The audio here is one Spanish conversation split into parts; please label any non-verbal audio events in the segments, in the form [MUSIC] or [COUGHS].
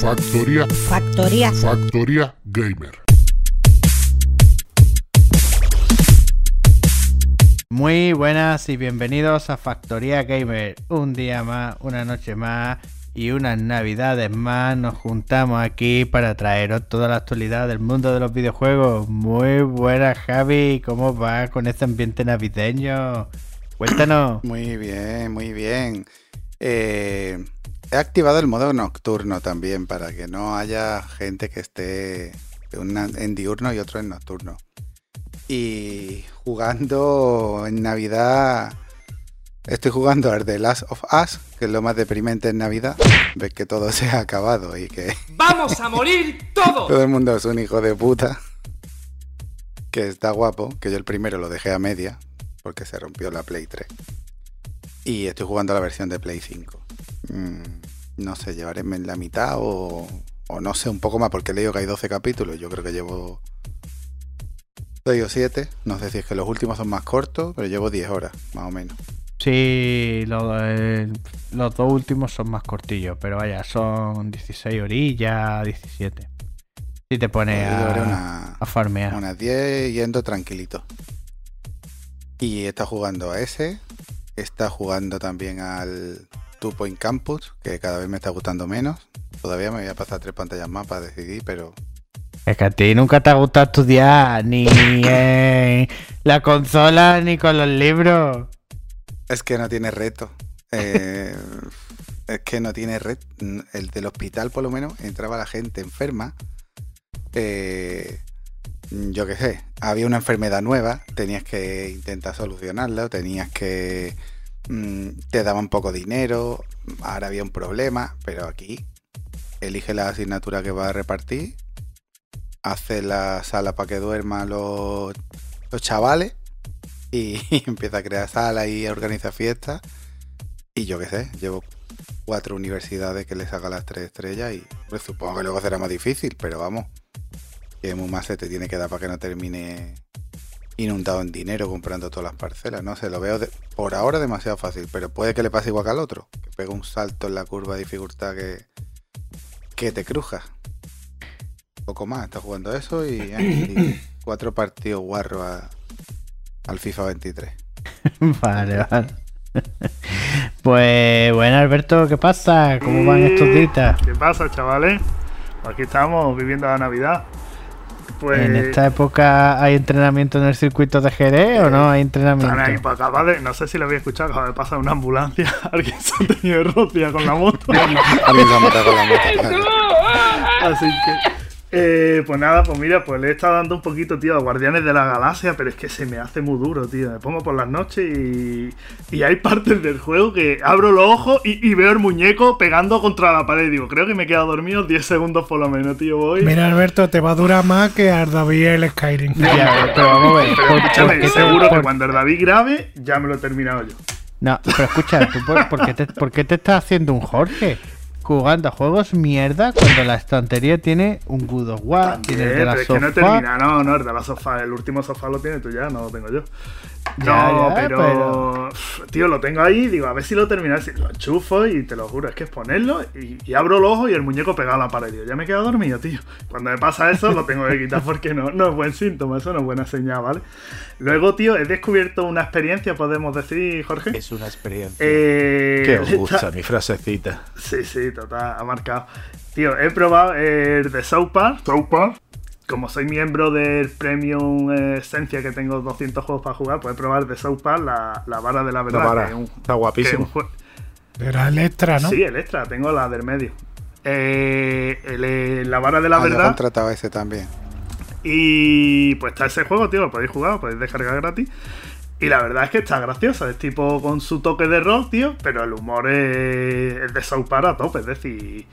Factor. Factoría. Factoría. Factoría Gamer. Muy buenas y bienvenidos a Factoría Gamer. Un día más, una noche más y unas navidades más. Nos juntamos aquí para traeros toda la actualidad del mundo de los videojuegos. Muy buenas, Javi. ¿Cómo va con este ambiente navideño? Cuéntanos. Muy bien, muy bien. Eh, he activado el modo nocturno también para que no haya gente que esté una en diurno y otro en nocturno. Y jugando en Navidad, estoy jugando al The Last of Us, que es lo más deprimente en Navidad. Ves que todo [LAUGHS] se ha acabado y que ¡Vamos a morir todos! [LAUGHS] todo el mundo es un hijo de puta. Que está guapo, que yo el primero lo dejé a media, porque se rompió la Play 3. Y estoy jugando la versión de Play 5. Mm, no sé, llevaré en la mitad o, o no sé, un poco más, porque he leído que hay 12 capítulos. Yo creo que llevo 6 o 7. No sé si es que los últimos son más cortos, pero llevo 10 horas, más o menos. Sí, lo- eh, los dos últimos son más cortillos, pero vaya, son 16 orillas, 17. Si te pones a, una- a farmear. Unas 10 yendo tranquilito. Y está jugando a ese. Está jugando también al Two Point Campus, que cada vez me está gustando menos. Todavía me voy a pasar tres pantallas más para decidir, pero Es que a ti nunca te ha gustado estudiar, ni [COUGHS] en la consola, ni con los libros. es que no tiene reto. Eh, es que no tiene reto. El del hospital, por lo menos, entraba la gente enferma. Eh, yo qué sé, había una enfermedad nueva, tenías que intentar solucionarla, tenías que... mm, te daban poco dinero, ahora había un problema, pero aquí elige la asignatura que va a repartir, hace la sala para que duerman los, los chavales y, [LAUGHS] empieza a crear salas y organiza fiestas. Y yo qué sé, llevo cuatro universidades que le saca las tres estrellas y pues, supongo que luego será más difícil, pero vamos, que más se te tiene que dar para que no termine inundado en dinero comprando todas las parcelas. No sé, lo veo de- por ahora demasiado fácil, pero puede que le pase igual que al otro, que pega un salto en la curva de dificultad que, que te cruja. Poco más, está jugando eso y, y [CLEARS THROAT] cuatro partidos guarro a- al FIFA 23. [LAUGHS] Vale, vale. [LAUGHS] Pues bueno, Alberto, ¿qué pasa? ¿Cómo van estos días? ¿Qué pasa, chavales? Aquí estamos viviendo la Navidad. Pues ¿En esta época hay entrenamiento en el circuito de Jerez o no hay están ahí entrenamiento? para acabar de. No sé si lo había escuchado, acaba de pasar una ambulancia. [LAUGHS] Alguien se ha tenido de rociar con la moto. [LAUGHS] Alguien se ha matado con la moto. Así que. Eh, pues nada, pues mira, pues le he estado dando un poquito, tío, a Guardianes de la Galaxia, pero es que se me hace muy duro, tío. Me pongo por las noches y. Y hay partes del juego que abro los ojos y, y veo el muñeco pegando contra la pared. Digo, creo que me he quedado dormido 10 segundos por lo menos, tío. Voy. Mira, Alberto, te va a durar más que al David el Skyrim. Ya, pero vamos a ver. Pero ¿por- escúchame, te- seguro que cuando el David grabe, ya me lo he terminado yo. No, pero escucha, ¿tú por, por qué te, por qué te estás haciendo un Jorge? Jugando a juegos mierda cuando la estantería tiene un God of War, tiene el de la pero es que no sofá. terminado, no, no, el de la sofá, el último sofá lo tienes tú ya, no lo tengo yo. Ya, No, ya, pero, Tío, lo tengo ahí, digo, a ver si lo terminas. Lo enchufo y te lo juro, es que es ponerlo y, y abro los ojos y el muñeco pegado a la pared. Digo, ya me he quedado dormido, tío. Cuando me pasa eso, lo tengo que quitar porque no, no es buen síntoma, eso no es buena señal, ¿vale? Luego, tío, he descubierto una experiencia, podemos decir, Jorge. Es una experiencia. Eh, que os [LAUGHS] esta- gusta mi frasecita. Sí, sí, ha marcado. Tío, he probado el de South Park. South Park. Como soy miembro del Premium Esencia, que tengo 200 juegos para jugar, he probado el de South Park, la, la vara de la verdad. La vara, que es un- está que es un guapísimo. jue- Era el extra, ¿no? Sí, el extra, tengo la del medio. Eh, el, eh, la vara de la Ah, verdad. contratado ese también. Y pues está ese juego, tío, lo podéis jugar, lo podéis descargar gratis. Y la verdad es que está gracioso, es tipo con su toque de rock, tío, pero el humor es, es de South Park a es decir,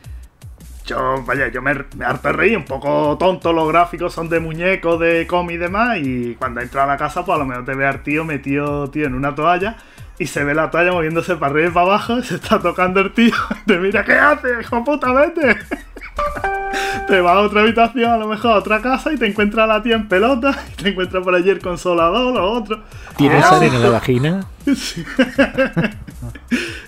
yo, vaya, yo me, me harto reír, un poco tonto, los gráficos son de muñecos, de cómic y demás, y cuando entra a la casa, pues a lo mejor te ve al tío metido, tío, en una toalla, y se ve la toalla moviéndose para arriba y para abajo, y [LAUGHS] se está tocando el tío, [LAUGHS] te mira, ¿qué haces, hijo puta, vete? [LAUGHS] te vas a otra habitación, a lo mejor a otra casa y te encuentras a la tía en pelota y te encuentras por allí el consolador o otro. ¿Tienes Ah, arena en la vagina?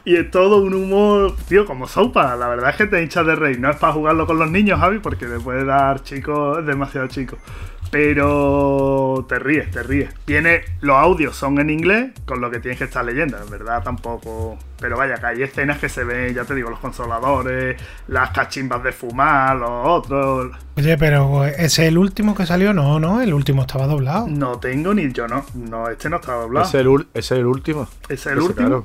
Y es todo un humor, tío, como sopa. La verdad es que te hinchas de reír. No es para jugarlo con los niños, Javi, porque te puede dar chico, es demasiado chico. Pero te ríes, te ríes. Tiene, los audios son en inglés, con lo que tienes que estar leyendo. En verdad tampoco. Pero vaya, que hay escenas que se ven, ya te digo, los consoladores, las cachimbas de fumar, los otros. Oye, pero ¿ese es el último que salió? No, no, el último estaba doblado. No tengo ni yo, no. No, este no está doblado. ¿Es el, es el último? ¿Ese es el Ese, último? claro.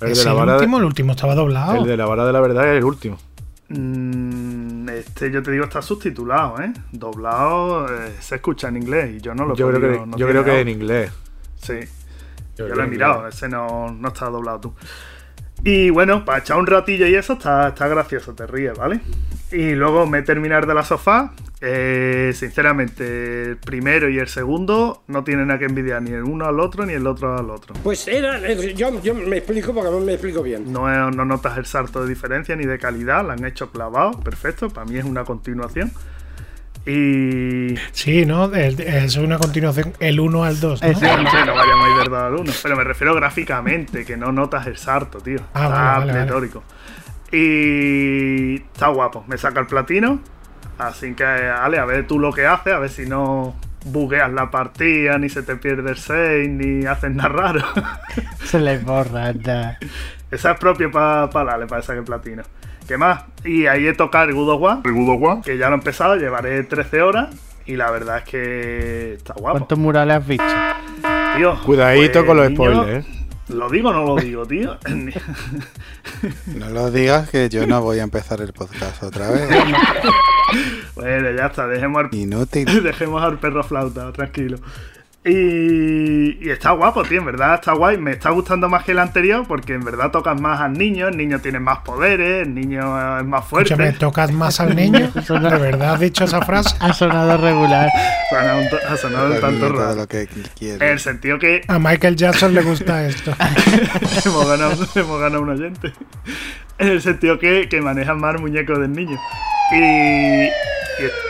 El ¿Es de, la el vara de- último? El último estaba doblado. el de la vara de la verdad es el último. Mm, este, yo te digo, está subtitulado, ¿eh? Doblado eh, se escucha en inglés y yo no lo he Yo creo que, no yo creo que en inglés. Sí, yo Yo lo he mirado, inglés. ese no, no está doblado tú. Y bueno, para echar un ratillo y eso está, está gracioso, te ríes, ¿vale? Y luego me terminar de la sofá. eh, sinceramente, el primero y el segundo no tienen nada que envidiar ni el uno al otro ni el otro al otro. Pues era. Yo, yo me explico porque no me explico bien. No, no notas el salto de diferencia ni de calidad, la han hecho clavado, perfecto, para mí es una continuación. Y Sí, ¿no? Es una continuación, el 1 al 2. ¿no? Ese- No, no sé, no vayamos a ir del 2 al 1. Pero me refiero gráficamente, que no notas el salto, tío. Ah, está vale, vale, vale. Y está guapo. Me saca el platino. Así que, Ale, a ver tú lo que haces, a ver si no bugueas la partida, ni se te pierde el save, ni haces nada raro. [LAUGHS] Se le borra, anda. Esa es propio para pa Ale, para sacar el platino. ¿Qué más? Y ahí he tocado el Good of War, El Good of War. que ya lo he empezado, llevaré 13 horas. Y la verdad es que está guapo. ¿Cuántos murales has visto? Tío, Cuidadito pues, con los niño, spoilers, ¿eh? ¿Lo digo o no lo digo, tío? [LAUGHS] No lo digas que yo no voy a empezar el podcast otra vez. [LAUGHS] bueno, ya está, dejemos al, Inútil. [LAUGHS] dejemos al perro flauta, tranquilo. Y, y está guapo, tío, en verdad está guay. Me está gustando más que el anterior porque en verdad tocas más al niño, el niño tiene más poderes, el niño es más fuerte. Escúchame, ¿tocas más al niño? [LAUGHS] ¿De verdad has dicho esa frase? Ha sonado regular. Ha sonado un tanto raro. lo que En el sentido que A Michael Jackson le gusta esto. [LAUGHS] hemos, ganado, hemos ganado un oyente. En el sentido que, que manejan más el muñeco del niño. Y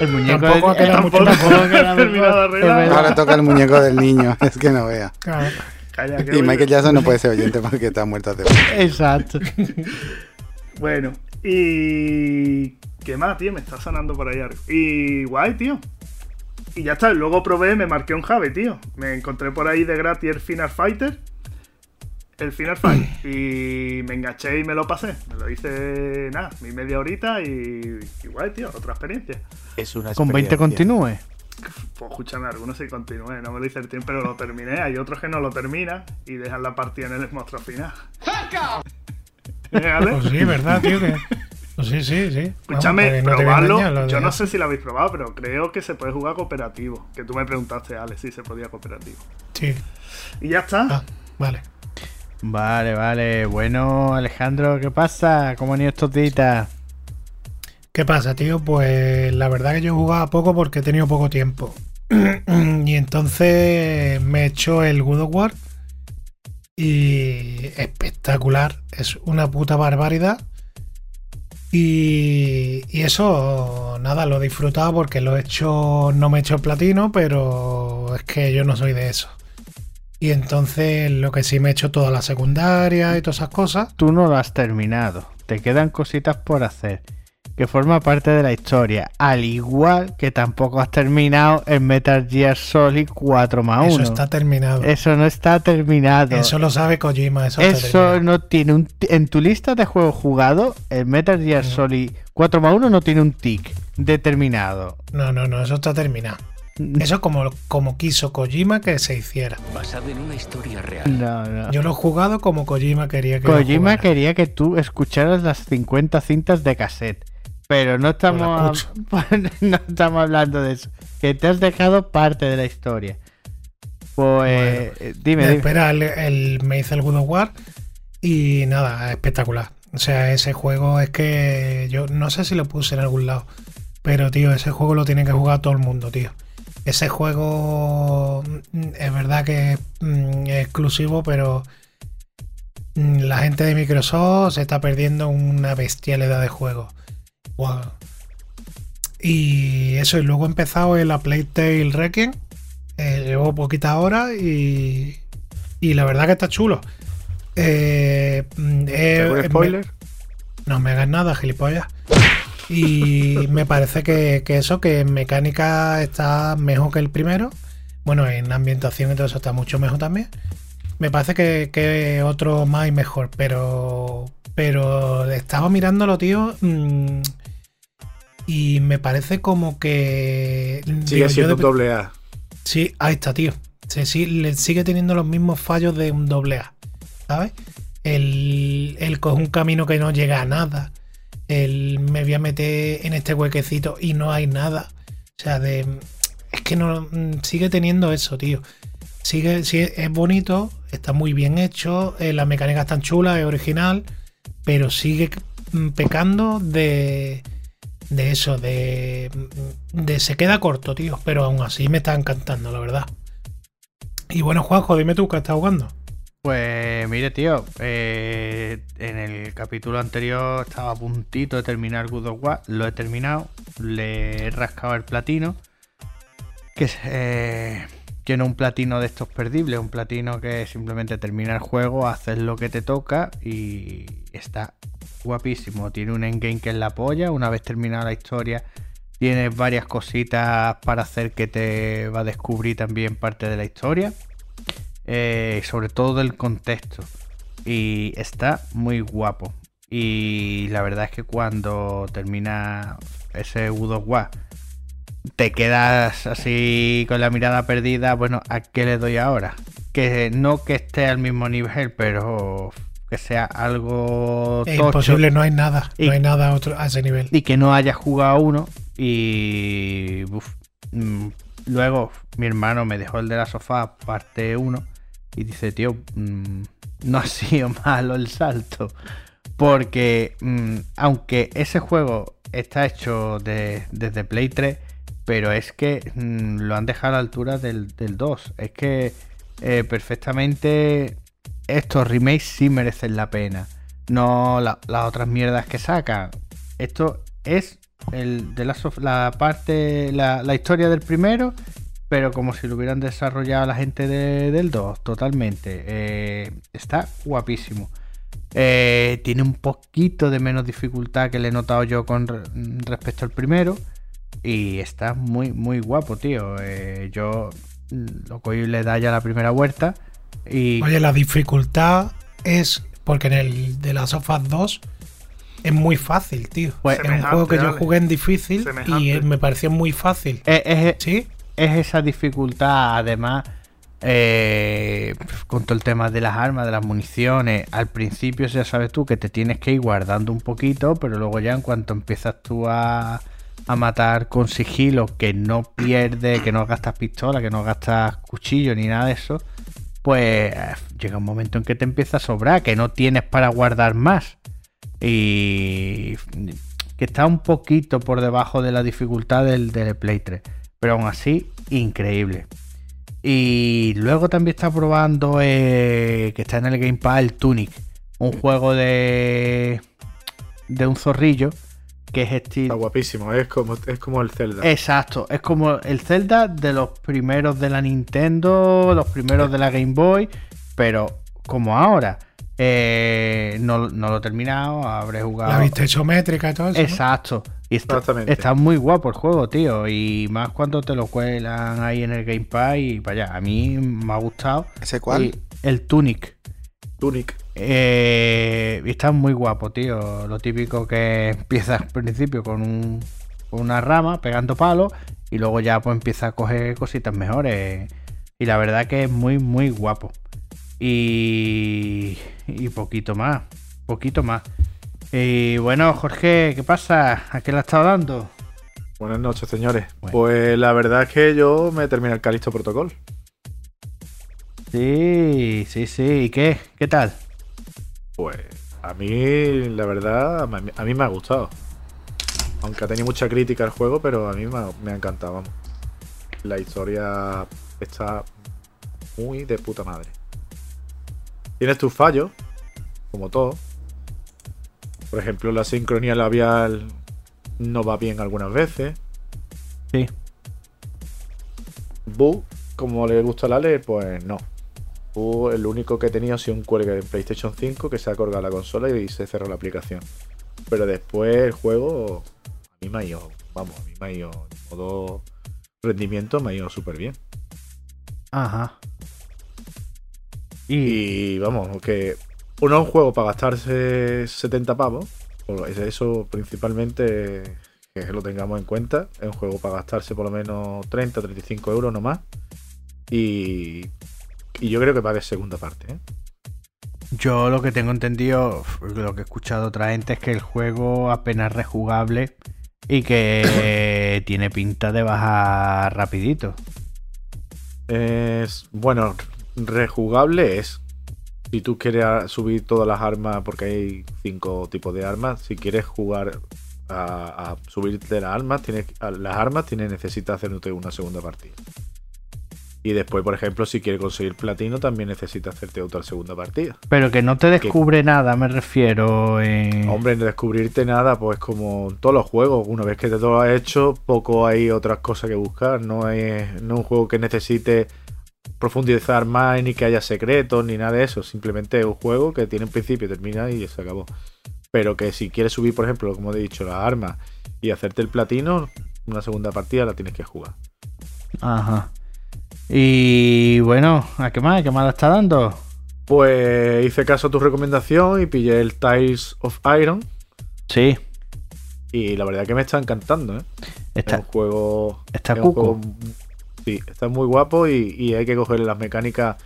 El muñeco Tampoco mucho tampoco queda terminado. Ahora toca el muñeco del niño. [LAUGHS] Es que no vea. Claro. Calla, Y Michael Jackson no puede ser oyente porque está muerto hace Exacto. [LAUGHS] Bueno, y. ¿Qué más, tío? Me está sonando por ahí algo. Y guay, tío. Y ya está. Luego probé, me marqué un Jave, tío. Me encontré por ahí de gratis el Final Fighter. El Final Fight. [CLEARS THROAT] Y me enganché y me lo pasé. Me lo hice, nada, mi media horita y, guay, tío. Otra experiencia. Es una Con 20 experiencia. continúe. Pues escúchame, algunos sí continué. No me lo hice el tiempo, pero lo terminé. Hay otros que no lo terminan y dejan la partida en el monstruo final. ¿Eh, Ale? Pues sí, ¿verdad, tío? Que... Pues sí, sí, sí. Escúchame, no probarlo. Yo no sé si lo habéis probado, pero creo que se puede jugar cooperativo. Que tú me preguntaste, Ale, si se podía cooperativo. Sí. Y ya está. Ah, vale. Vale, vale. Bueno, Alejandro, ¿qué pasa? ¿Cómo han ido estos días? ¿Qué pasa, tío? Pues la verdad que yo jugaba poco porque he tenido poco tiempo. [CLEARS THROAT] y entonces me hecho el Good of. Y espectacular. Es una puta barbaridad. Y, y eso, nada, lo he disfrutado porque lo he hecho, no me he hecho el platino, pero es que yo no soy de eso. Y entonces lo que sí me he hecho toda la secundaria y todas esas cosas. Tú no lo has terminado. Te quedan cositas por hacer. Que forma parte de la historia. Al igual que tampoco has terminado el Metal Gear Solid 4 más 1. Eso está terminado. Eso no está terminado. Eso lo sabe Kojima. Eso, no tiene un En tu lista de juegos jugados, el Metal Gear Solid 4 más 1 no tiene un tick determinado. No, no, no, eso está terminado. Eso es como, como quiso Kojima que se hiciera. Basado en una historia real. No, no. Yo lo he jugado como Kojima quería que Kojima quería que tú escucharas las 50 cintas de cassette. Pero no estamos, [LAUGHS] no estamos hablando de eso. Que te has dejado parte de la historia. Pues eh, dime, dime. Espera, el, el- me hice el God of War y nada, espectacular. O sea, ese juego es que yo no sé si lo puse en algún lado, pero tío, ese juego lo tiene que jugar todo el mundo, tío. Ese juego mm, es verdad que mm, es exclusivo, pero mm, la gente de Microsoft se está perdiendo una bestialidad de juegos. Wow. Y eso, y luego he empezado en la Playtale Requiem. Eh, llevo poquitas horas y, y la verdad que está chulo. Eh, mm, eh, ¿Algún me- spoiler? no me hagas nada, gilipollas. Y me parece que, que eso, que en mecánica está mejor que el primero. Bueno, en ambientación y todo eso está mucho mejor también. Me parece que, que otro más y mejor, pero. Pero estaba mirándolo, tío. mm, y me parece como que. digo, Sigue siendo de- un doble A. Sí, ahí está, tío. Se, sí, le sigue teniendo los mismos fallos de un doble A. ¿Sabes? El, el coger un camino que no llega a nada. El me voy a meter en este huequecito y no hay nada. O sea, de. Es que no. mm, Sigue teniendo eso, tío. Sigue, sí, es bonito, está muy bien hecho, eh, la mecánica es tan chula, es original, pero sigue mm, pecando de, de eso, de, de se queda corto, tío, pero aún así me está encantando, la verdad. Y bueno, Juanjo, dime tú qué estás jugando. Pues mire, tío, eh, en el capítulo anterior estaba a puntito de terminar Good of War, lo he terminado, le he rascado el platino, que es eh, no un platino de estos perdibles, un platino que simplemente termina el juego, haces lo que te toca y está guapísimo. Tiene un endgame que es la polla, una vez terminada la historia tienes varias cositas para hacer que te va a descubrir también parte de la historia eh, sobre todo del contexto. Y está muy guapo. Y la verdad es que cuando termina ese God of War, te quedas así con la mirada perdida. Bueno, ¿a qué le doy ahora? Que no que esté al mismo nivel, pero que sea algo Es tocho imposible, no hay nada, Y- no hay nada otro, a ese nivel. y que no haya jugado uno. Y uf, mm, luego mi hermano me dejó el de la sofá parte 1 y dice, tío, mm, no [LAUGHS] ha sido malo el salto. Porque mm, aunque ese juego está hecho de- desde Play 3, pero es que mm, lo han dejado a la altura del, del 2. Es que eh, perfectamente estos remakes sí merecen la pena. No la- las otras mierdas que sacan. Esto es el de la, la parte, la historia del primero, pero como si lo hubieran desarrollado la gente de- del 2, totalmente. Eh, está guapísimo. Eh, tiene un poquito de menos dificultad que le he notado yo con re- respecto al primero. Y está muy, muy guapo, tío. Eh, yo lo que le da ya la primera vuelta. Y Oye, la dificultad es porque en el de las Us 2 es muy fácil, tío. Pues- es un juego que yo jugué en difícil y Semejante. me pareció muy fácil. es, es- ¿Sí? Es esa dificultad, además, eh, con todo el tema de las armas, de las municiones. Al principio, ya sabes tú que te tienes que ir guardando un poquito, pero luego ya en cuanto empiezas tú a, a matar con sigilo, que no pierdes, que no gastas pistola, que no gastas cuchillo ni nada de eso, pues eh, llega un momento en que te empieza a sobrar, que no tienes para guardar más. Y que está un poquito por debajo de la dificultad del, del Play 3. Pero aún así, increíble. Y luego también está probando eh, que está en el Game Pass el Tunic. Un juego de. de un zorrillo. Que es Está estilo. guapísimo, es como, es como el Zelda. Exacto, es como el Zelda de los primeros de la Nintendo, los primeros de la Game Boy, pero como ahora. Eh, no, no lo he terminado, habré jugado. La vista isométrica y todo eso. ¿no? Exacto. Y está, Exactamente. está muy guapo el juego, tío. Y más cuando te lo cuelan ahí en el Game Pass y para allá. A mí me ha gustado. ¿Ese cuál? Y el Tunic. Tunic. Eh, y está muy guapo, tío. Lo típico que empiezas al principio con, un- con una rama pegando palos y luego ya pues empieza a coger cositas mejores. Y la verdad que es muy, muy guapo. Y, y poquito más, poquito más. Y bueno, Jorge, ¿qué pasa? ¿A qué has estado dando? Buenas noches, señores. Bueno. Pues la verdad es que yo me terminé el Calisto Protocol. Sí, sí, sí. ¿Y qué? ¿Qué tal? Pues a mí, la verdad, a mí, a mí me ha gustado. Aunque ha tenido mucha crítica al juego, pero a mí me ha, me ha encantado. vamos. La historia está muy de puta madre. Tienes tus fallos, como todo. Por ejemplo, la sincronía labial no va bien algunas veces. Sí. Bug, como le gusta a Ale, pues no. Bug, el único que he tenido ha sido un cuelgue de PlayStation 5 que se ha colgado la consola y se cerró la aplicación. Pero después el juego, a mí me ha ido, vamos, a mí me ha ido en modo rendimiento, me ha ido súper bien. Ajá. Y, vamos, que uno es un juego para gastarse 70 pavos. Eso principalmente que lo tengamos en cuenta. Es un juego para gastarse por lo menos 30, 35 euros no más. Y, y yo creo que va a haber segunda parte. ¿eh? yo lo que tengo entendido, lo que he escuchado otra gente es que el juego apenas rejugable y que [COUGHS] tiene pinta de bajar rapidito. Es, bueno, rejugable es. Si tú quieres subir todas las armas, porque hay cinco tipos de armas, si quieres jugar a, a subirte las armas, tienes, las armas tienes, necesitas hacerte una segunda partida. Y después, por ejemplo, si quieres conseguir platino, también necesitas hacerte otra segunda partida. Pero que no te descubre nada, me refiero. En... Hombre, en descubrirte nada, pues como en todos los juegos, una vez que te lo has hecho, poco hay otras cosas que buscar. No es, no es un juego que necesite profundizar más ni que haya secretos ni nada de eso. Simplemente es un juego que tiene un principio, termina y se acabó. Pero que si quieres subir, por ejemplo, como he dicho, las armas y hacerte el platino, una segunda partida la tienes que jugar. Ajá. Y bueno, ¿a qué más? ¿A qué más le está dando? Pues hice caso a tu recomendación y pillé el Tiles of Iron. Sí, Y la verdad que me está encantando, ¿eh? Es está, un juego. está es un cuco. juego- sí, está muy guapo y, y hay que cogerle las mecánicas.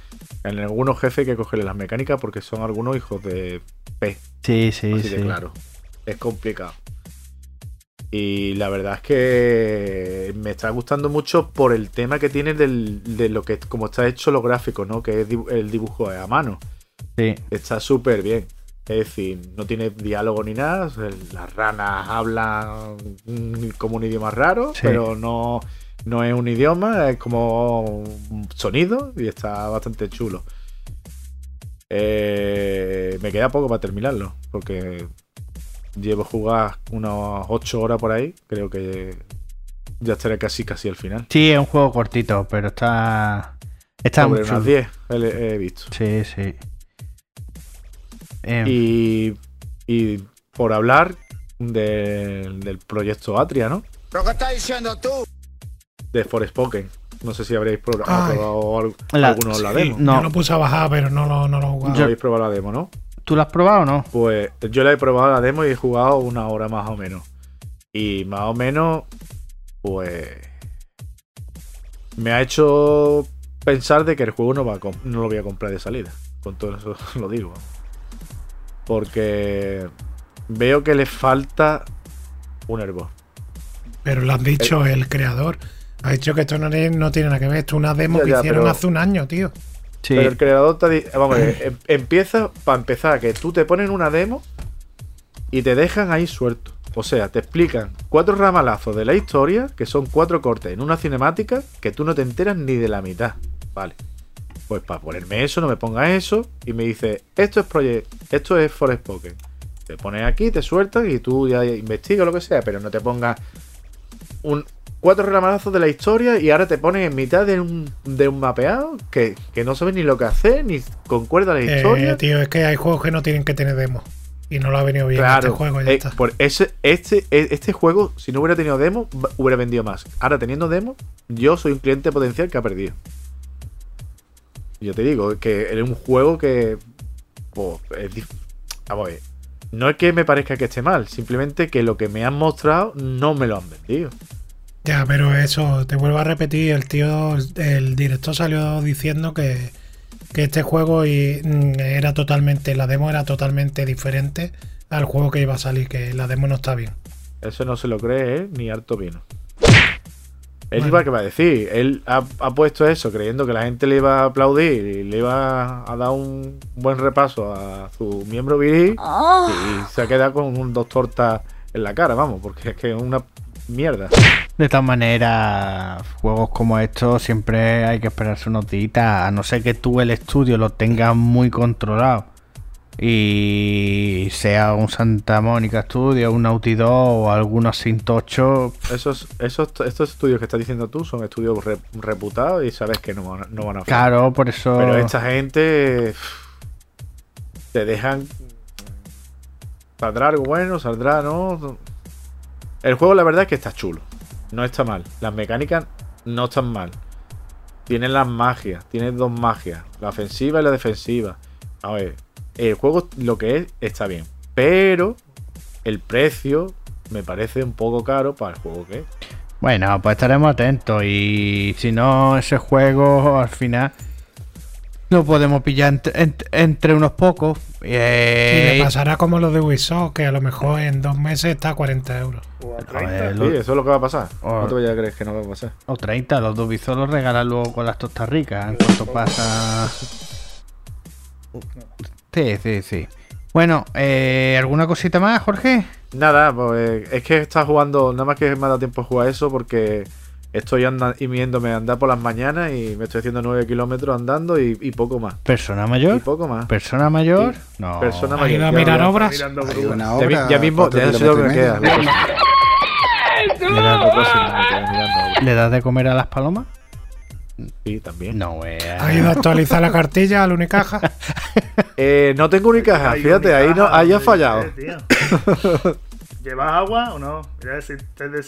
En algunos jefes hay que cogerle las mecánicas porque son algunos hijos de P. Sí, sí, así sí. de claro. Es complicado. Y la verdad es que me está gustando mucho por el tema que tiene del- de lo que como está hecho los gráficos, ¿no? Que es el dibujo a mano. Sí. Está súper bien. Es decir, no tiene diálogo ni nada. Las ranas hablan mm, como un idioma raro, Sí. pero no, no es un idioma, es como un sonido y está bastante chulo. Eh, me queda poco para terminarlo, porque llevo jugar unas 8 horas por ahí. Creo que ya estaré casi casi al final. Sí, es un juego cortito, pero está. Está Sobre muy unas chulo. 10 he, he visto. Sí, sí. Em, Y, y por hablar del- del proyecto Atria, ¿no? ¿Pero qué estás diciendo tú? De Forspoken. No sé si habréis Ay. probado al- La- alguno la Sí, demo. No. Yo lo puse a bajar, pero no lo, no lo he jugado. No habéis probado la demo, ¿no? ¿Tú lo has probado o no? Pues yo la he probado la demo y he jugado una hora más o menos. Y más o menos, pues. Me ha hecho pensar de que el juego no, va a no lo voy a comprar de salida. Con todo eso [LAUGHS] lo digo. Porque veo que le falta un hervor. Pero lo han dicho el creador. Ha dicho que esto no, tiene- no tiene nada que ver. Esto es una demo Ya, que ya, hicieron pero- hace un año, tío. Sí. Pero el creador te di- Vamos, a ver, em- empieza para empezar, que tú te ponen una demo y te dejan ahí suelto. O sea, te explican cuatro ramalazos de la historia, que son cuatro cortes en una cinemática, que tú no te enteras ni de la mitad. Vale. Pues para ponerme eso, no me pongas eso. Y me dice, esto es Project, esto es Forspoken. Te pones aquí, te sueltas y tú ya investigas lo que sea, pero no te pongas un, cuatro ramalazos de la historia y ahora te pones en mitad de un, de un mapeado que, que no sabes ni lo que hacer, ni concuerda la Eh, historia. tío, es que hay juegos que no tienen que tener demo. Y no lo ha venido bien Claro, este juego, ya eh, está. por ese, este, eh, este juego, si no hubiera tenido demo, hubiera vendido más. Ahora teniendo demo, yo soy un cliente potencial que ha perdido. Yo te digo que es un juego que. pues, es vamos a ver. No es que me parezca que esté mal, simplemente que lo que me han mostrado no me lo han vendido. Ya, pero eso, te vuelvo a repetir, el tío, el director salió diciendo que, que este juego y, mm, era totalmente, la demo era totalmente diferente al juego que iba a salir, que la demo no está bien. Eso no se lo cree él ni harto vino. Él Bueno. iba que va a decir. Él ha, ha puesto eso creyendo que la gente le iba a aplaudir y le iba a dar un buen repaso a su miembro viril. Y se ha quedado con un dos tortas en la cara, vamos, porque es que es una mierda. De todas maneras, juegos como estos siempre hay que esperarse unos días, a no ser que tú el estudio lo tengas muy controlado y sea un Santa Mónica Studio, un Naughty Dog o algunos Sintocho, Esos, esos, estos estudios que estás diciendo tú son estudios re- reputados y sabes que no, van a- no van a fallar. claro, por eso... Pero esta gente te dejan. Saldrá algo bueno, saldrá, ¿no? El juego, la verdad, es que está chulo. No está mal. Las mecánicas no están mal. Tienen las magias. Tienen dos magias. La ofensiva y la defensiva. A ver, el juego, lo que es, está bien. Pero el precio me parece un poco caro para el juego que es. Bueno, pues estaremos atentos y si no, ese juego al final lo podemos pillar ent- ent- entre unos pocos. Y Eh, le pasará como los de Ubisoft, que a lo mejor en dos meses está a 40 euros. O a a 30. ver, Sí, lo- eso es lo que va a pasar. Oh. No te vayas a creer que no va a pasar. o 30, los dos bizos los regalan luego con las tostas ricas en cuanto pasa. Sí, sí, sí. Bueno, eh, ¿alguna cosita más, Jorge? Nada, pues es que está jugando, nada más que me ha dado tiempo a jugar eso porque estoy anda, y viéndome andar por las mañanas y me estoy haciendo 9 kilómetros andando y, y poco más. ¿Persona Y mayor? poco más. ¿Persona mayor? Sí. No. Persona ¿Has mayor. ido a mirar obras? Una Ya, obra. mi- ya mismo, ya sé lo que y queda. medio. ¿Le das, Lo próximo, me queda mirando obras. le das de comer a las palomas? Sí, también. No, güey. ¿Has ido a actualizar la cartilla al Unicaja? [LAUGHS] Eh, no tengo ni caja, Hay fíjate, ahí no, ahí has fallado. [LAUGHS] ¿Llevas agua o no?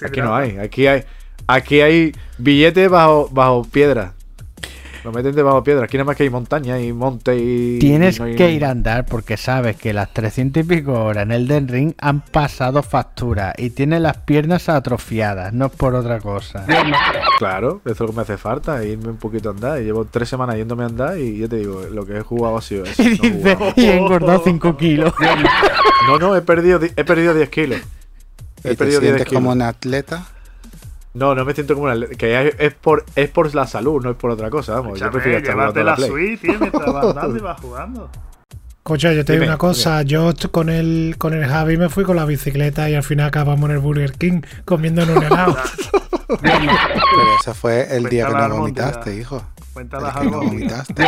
Aquí no hay, aquí hay, aquí hay billetes bajo, bajo piedra. Lo meten debajo piedra. Aquí nada más que hay montaña y monte y. Tienes y no hay- que ir a andar porque sabes que las 300 y pico horas en el Den Ring han pasado factura y tienes las piernas atrofiadas, no es por otra cosa. Claro, eso es lo que me hace falta, irme un poquito a andar. Y llevo tres semanas yéndome a andar y ya te digo, lo que he jugado ha sido eso. [LAUGHS] Y no dice, y he engordado 5 kilos. No, no, he perdido, di- he perdido 10 kilos. ¿Y He te perdido 10 sientes kilos. como un atleta? No, no me siento como una. Que es, es por, es por la salud, no es por otra cosa. Vamos, yo Escúchame, prefiero estar jugando la la Play. suite, tío, mientras vas andando y [LAUGHS] vas jugando. Escucha, yo te digo una cosa, yo con el, con el Javi me fui con la bicicleta y al final acabamos en el Burger King comiendo en un helado. [LAUGHS] Pero ese fue el día que no vomitaste, hijo. Cuenta El que no vomitaste.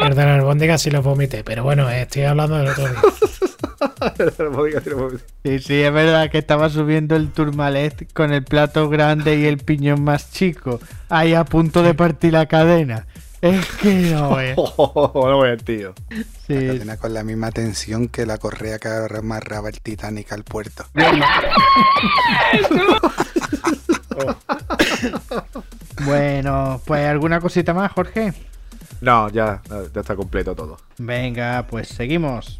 El albóndiga sí lo vomité, pero bueno, estoy hablando del otro día. [LAUGHS] [LAUGHS] Sí, sí, es verdad que estaba subiendo el Tourmalet con el plato grande y el piñón más chico, ahí a punto de partir la cadena. Es que no, [LAUGHS] eh. no voy tío. Sí, Cadena con la misma tensión que la correa que amarraba el Titanic al puerto. [LAUGHS] Bueno, pues alguna cosita más, Jorge. No, ya, ya está completo todo. Venga, pues seguimos.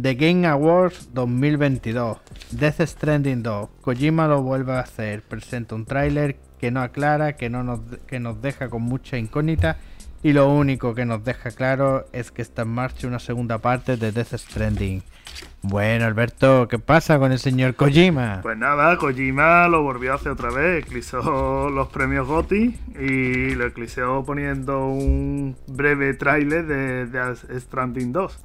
The Game Awards 2022. Death Stranding 2. Kojima lo vuelve a hacer. Presenta un tráiler que no aclara, que, no nos, que nos deja con mucha incógnita. Y lo único que nos deja claro es que está en marcha una segunda parte de Death Stranding. Bueno, Alberto, ¿qué pasa con el señor Kojima? Pues nada, Kojima lo volvió a hacer otra vez, eclipsó los premios GOTY y lo eclipsó poniendo un breve tráiler de, de Stranding 2.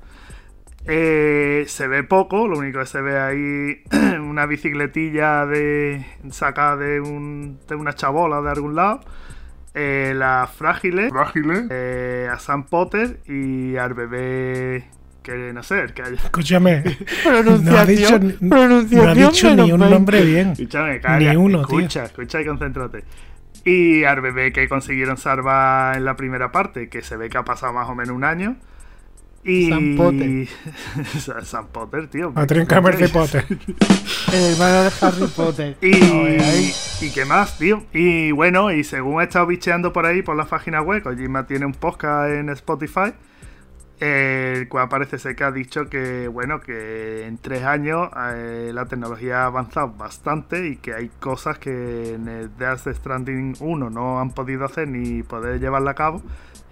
Eh, se ve poco, lo único que se ve ahí [CLEARS THROAT] una bicicletilla de sacada de, un, de una chabola de algún lado. Eh, las frágiles, eh, a Sam Potter y al bebé que no sé, el que haya Escúchame, [LAUGHS] no ha dicho, ni- pronunciación no ha dicho ni menos un 20. nombre bien. Escúchame, calla. Ni uno, tío. escucha, escucha y concéntrate. Y al bebé que consiguieron salvar en la primera parte, que se ve que ha pasado más o menos un año. Y. Sam Potter. [LAUGHS] Sam Potter, tío. [LAUGHS] A trincar Mercy Potter. El hermano de Harry Potter. Y, y qué más, tío. Y bueno, y según he estado bicheando por ahí, por la página web, Kojima tiene un podcast en Spotify, el cual parece ser que ha dicho que, bueno, que en tres años eh, la tecnología ha avanzado bastante y que hay cosas que en el Death Stranding 1 no han podido hacer ni poder llevarla a cabo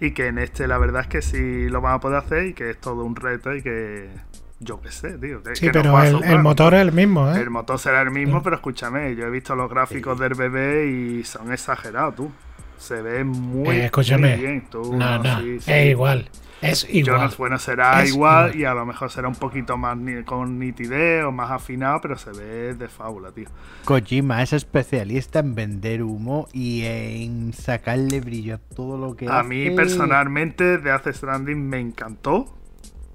y que en este la verdad es que sí lo van a poder hacer y que es todo un reto y que yo qué sé, tío. que- Sí, que pero el, motor es el mismo, ¿eh? El motor será el mismo, pero escúchame, yo he visto los gráficos del bebé y son exagerados, tú. Se ve muy, Eh, escúchame. muy bien. Tú, No, no, sí, sí. es igual. Es igual. Jonas, bueno, será Es igual, igual. y a lo mejor será un poquito más ni- con nitidez o más afinado, pero se ve de fábula, tío. Kojima es especialista en vender humo y en sacarle brillo a todo lo que A hace. mí personalmente The Death Stranding me encantó.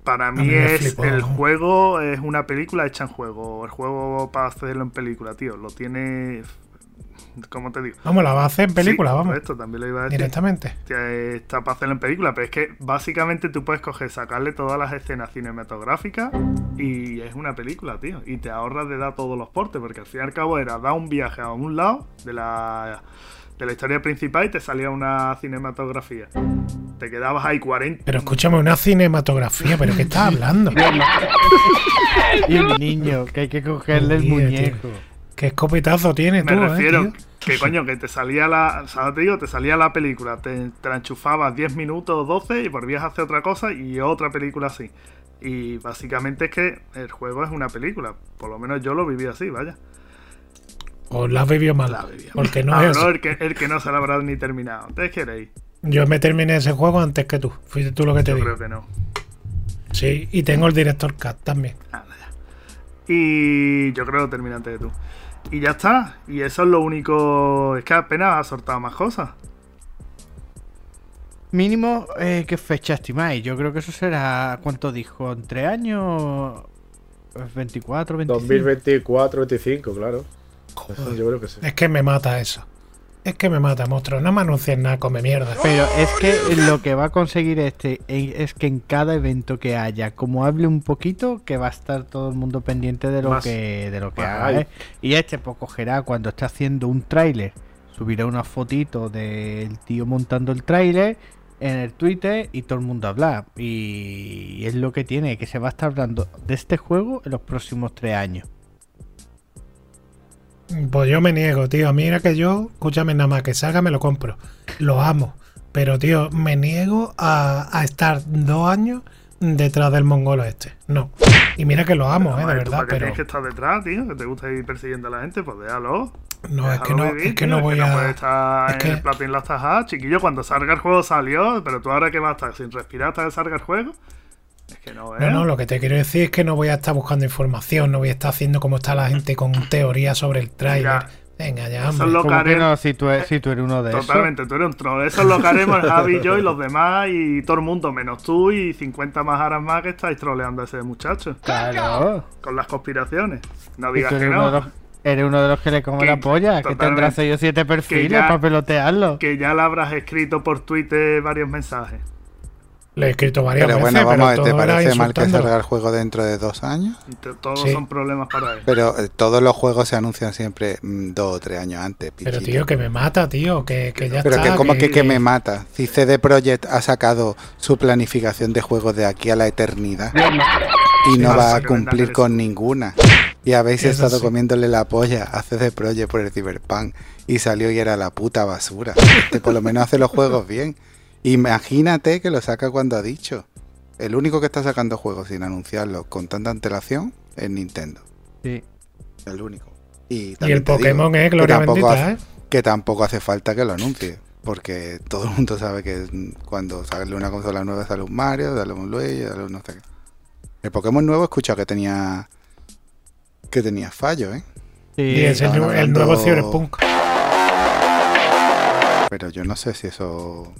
Para mí, es flipó. el juego, es una película hecha en juego. El juego para hacerlo en película, tío. Lo tiene. ¿Cómo te digo? Vamos, la va a hacer en película, Sí, vamos. Esto también lo iba a decir. Directamente. que está para hacerlo en película, pero es que básicamente tú puedes coger, sacarle todas las escenas cinematográficas y es una película, tío. Y te ahorras de dar todos los portes, porque al fin y al cabo era dar un viaje a un lado de la, de la historia principal y te salía una cinematografía. Te quedabas ahí 40. Pero escúchame, una cinematografía, ¿pero qué estás [LAUGHS] hablando? [LAUGHS] Y el niño, que hay que cogerle el Tío, tío. ¿Qué escopetazo tienes Me tú, refiero eh, que coño, que te salía la. ¿Sabes? Te digo, te salía la película, te, te la enchufabas 10 minutos o 12 y volvías a hacer otra cosa y otra película así. Y básicamente es que el juego es una película. Por lo menos yo lo viví así, vaya. O la has bebido mal. La bebía. Porque no Ah, es. no, el que, el que no se la habrá ni terminado. ¿Ustedes queréis? Yo me terminé ese juego antes que tú. Fuiste tú lo que te Yo digo. creo que no. Sí, y tengo el director cat también. Ya. Y yo creo que lo terminé antes de tú. Y ya está. Y eso es lo único. Es que apenas ha soltado más cosas. Mínimo, eh, ¿qué fecha estimáis? Yo creo que eso será. ¿Cuánto dijo? ¿Entre años? Pues 24, 25. 2024, 25, claro. Eso yo creo que sí. Es que me mata eso. Es que me mata, monstruo. No me anuncies nada, come mierda. Pero es que lo que va a conseguir este es que en cada evento que haya, como hable un poquito, que va a estar todo el mundo pendiente de lo Más- que de lo que más haga. ¿eh? Y este pues cogerá cuando esté haciendo un tráiler, subirá una fotito del tío montando el tráiler en el Twitter y todo el mundo habla. Y es lo que tiene, que se va a estar hablando de este juego en los próximos tres años. Pues yo me niego, tío. Mira que yo, escúchame, nada más que salga me lo compro. Lo amo. Pero, tío, me niego a, a estar dos años detrás del mongolo este. No. Y mira que lo amo, eh, de Joder, ¿tú verdad. para Pero tienes que estar detrás, tío? Que te gusta ir persiguiendo a la gente, pues déjalo. no, es que no, vivir, es que no voy no a. puedes estar es en que- el en las tajas. Chiquillo, cuando salga el juego salió, pero tú ahora que vas a estar sin respirar hasta que salga el juego. Es que no, ¿eh? No, no, lo que te quiero decir es que no voy a estar buscando información, no voy a estar haciendo como está la gente con teoría sobre el tráiler. Mira, Venga, ya, eso hombre. es lo- ¿Cómo que no? Si tú, e- si tú eres uno de esos. Totalmente, tú eres un troll. Eso es lo que haremos Javi, yo y los demás y todo el mundo, menos tú y 50 más aras más que estáis troleando a ese muchacho. Claro. Con las conspiraciones. No digas que eres, uno no. eres uno de los que le come Que- la polla, que totalmente. tendrás ellos siete perfiles ya- para pelotearlo. Que ya le habrás escrito por Twitter varios mensajes. Le he escrito varias Pero veces, bueno, vamos a ver, pero ¿te todo era parece mal que salga el juego dentro de dos años? Todos Sí. son problemas para él. Pero eh, todos los juegos se anuncian siempre mm, dos o tres años antes. Pero tío, que me mata, tío, que, que ya Pero está. que como que, que me mata. Si CD Projekt ha sacado su planificación de juegos de aquí a la eternidad y no va a cumplir con ninguna. Y habéis Eso estado sí. comiéndole la polla a CD Projekt por el Cyberpunk y salió y era la puta basura. [LAUGHS] Este por lo menos hace los juegos bien. Imagínate que lo saca cuando ha dicho. El único que está sacando juegos sin anunciarlos con tanta antelación es Nintendo. Sí. El único. Y, el digo Pokémon es que gloria tampoco bendita, hace- ¿eh? que tampoco hace falta que lo anuncie. Porque todo el mundo sabe que cuando sale una consola nueva sale un Mario, sale un Luigi, sale un no sé qué. El Pokémon nuevo he escuchado que tenía que tenía fallo, ¿eh? Sí, Y es el, el nuevo Cyberpunk. Pero yo no sé si eso.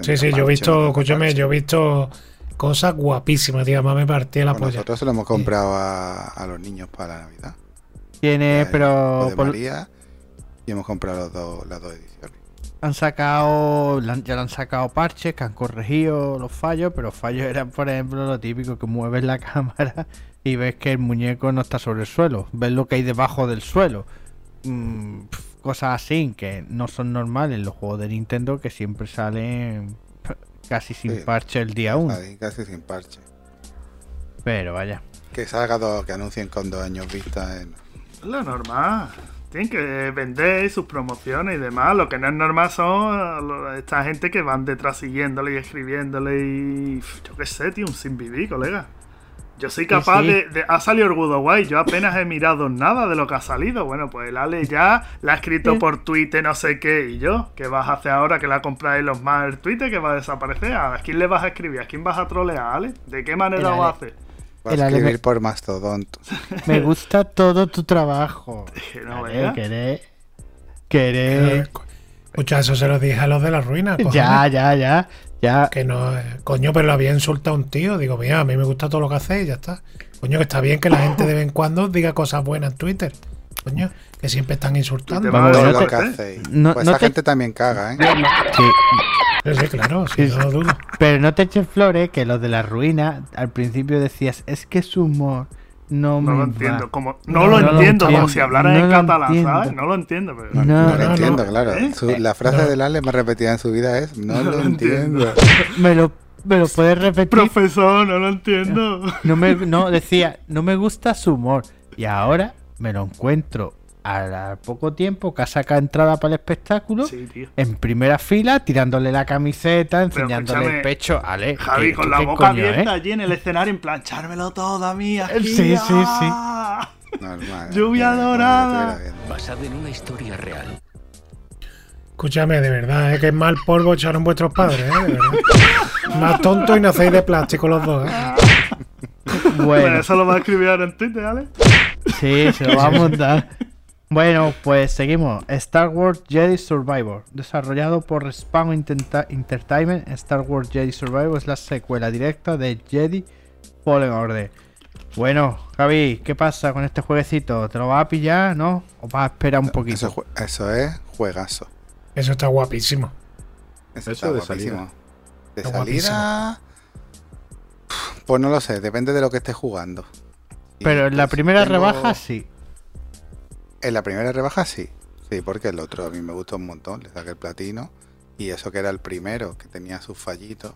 Sí, sí, yo he visto, escúchame, yo he visto cosas guapísimas, tío. Me partía la Bueno, polla. nosotros se lo hemos comprado a, a los niños para la Navidad. Tiene, pero de por- María y hemos comprado los dos, las dos ediciones. han sacado, ya le han sacado parches que han corregido los fallos, pero los fallos eran, por ejemplo, lo típico que mueves la [LAUGHS] cámara y ves que el muñeco no está sobre el suelo, ves lo que hay debajo del suelo. Mm, cosas así que no son normales en los juegos de Nintendo que siempre salen casi sin Sí. parche el día 1. Ahí casi sin parche. Pero vaya. Que salga dos, que anuncien con dos años vista en. Es lo normal. Tienen que vender sus promociones y demás. Lo que no es normal son esta gente que van detrás siguiéndole y escribiéndole y. Yo qué sé, tío, un sin vivir, colega. Yo soy capaz sí. de, de- Ha salido el Good of Wild, yo apenas he mirado nada de lo que ha salido. Bueno, pues el Ale ya la ha escrito por Twitter, no sé qué. ¿Y yo? ¿Qué vas a hacer ahora que la compráis los más el Twitter que va a desaparecer? ¿A quién le vas a escribir? ¿A quién vas a trolear, Ale? ¿De qué manera lo vas a Ale. Ale escribir me- por Mastodon. [LAUGHS] Me gusta todo tu trabajo. [LAUGHS] No Vale, veas. querés. Querés. Escucha, eso se lo dije a los de la ruina. [LAUGHS] cojones. Ya, ya, ya. Ya. Que no, eh, coño, pero lo había insultado un tío. Digo, mira, a mí me gusta todo lo que hacéis y ya está. Coño, que está bien que la gente de vez en cuando diga cosas buenas en Twitter. Coño, que siempre están insultando. Vamos, no Todo te- lo que hacéis. no- pues no esa te- gente también caga, ¿eh? Sí. Sí, claro, sí, Sí, no lo dudo. Pero no te eches flores que los de la ruina al principio decías, es que su humor no, No me lo va". entiendo. Como, no, No, lo no lo entiendo, como si hablaran No en catalán, entiendo. ¿sabes? No lo entiendo, pero. No, No, no, lo no. entiendo, claro. ¿Eh? Su- la frase no. del Ale más repetida en su vida es No, No lo lo entiendo. [LAUGHS] Me lo, me lo puedes repetir. Profesor, no lo entiendo. No, me, no, decía, no me gusta su humor. Y ahora me lo encuentro al, poco tiempo que ha sacado entrada para el espectáculo. Sí, tío. En primera fila, tirándole la camiseta, enseñándole el pecho. Ale, Javi, ¿qué- con la boca coño, eh? abierta allí en el escenario, en plan, echármelo todo a mí aquí. Sí, sí, sí. ¡ah! Normal. [LAUGHS] Lluvia que dorada. Basado en una historia real. Escúchame, de verdad, es que es mal polvo echaron vuestros padres, ¿eh? De verdad. [LAUGHS] Más tonto y nacéis de plástico los dos, ¿eh? Bueno, Bueno, eso lo va a escribir ahora en Twitter, ¿vale? sí, se lo vamos a dar. Bueno, pues seguimos. Star Wars Jedi Survivor. Desarrollado por Respawn Intenta- Entertainment, Star Wars Jedi Survivor es la secuela directa de Jedi Fallen Order. Bueno, Javi, ¿qué pasa con este jueguecito? ¿Te lo vas a pillar, no? ¿O vas a esperar un poquito? Eso, eso es juegazo. Eso está guapísimo. Eso, Eso está de guapísimo. salida. De Está salida. Pues no lo sé, depende de lo que estés jugando. Y, Pero en la pues, primera tengo- rebaja sí. En la primera rebaja sí. Sí, porque el otro a mí me gustó un montón. Le saqué el platino. Y eso que era el primero, que tenía sus fallitos.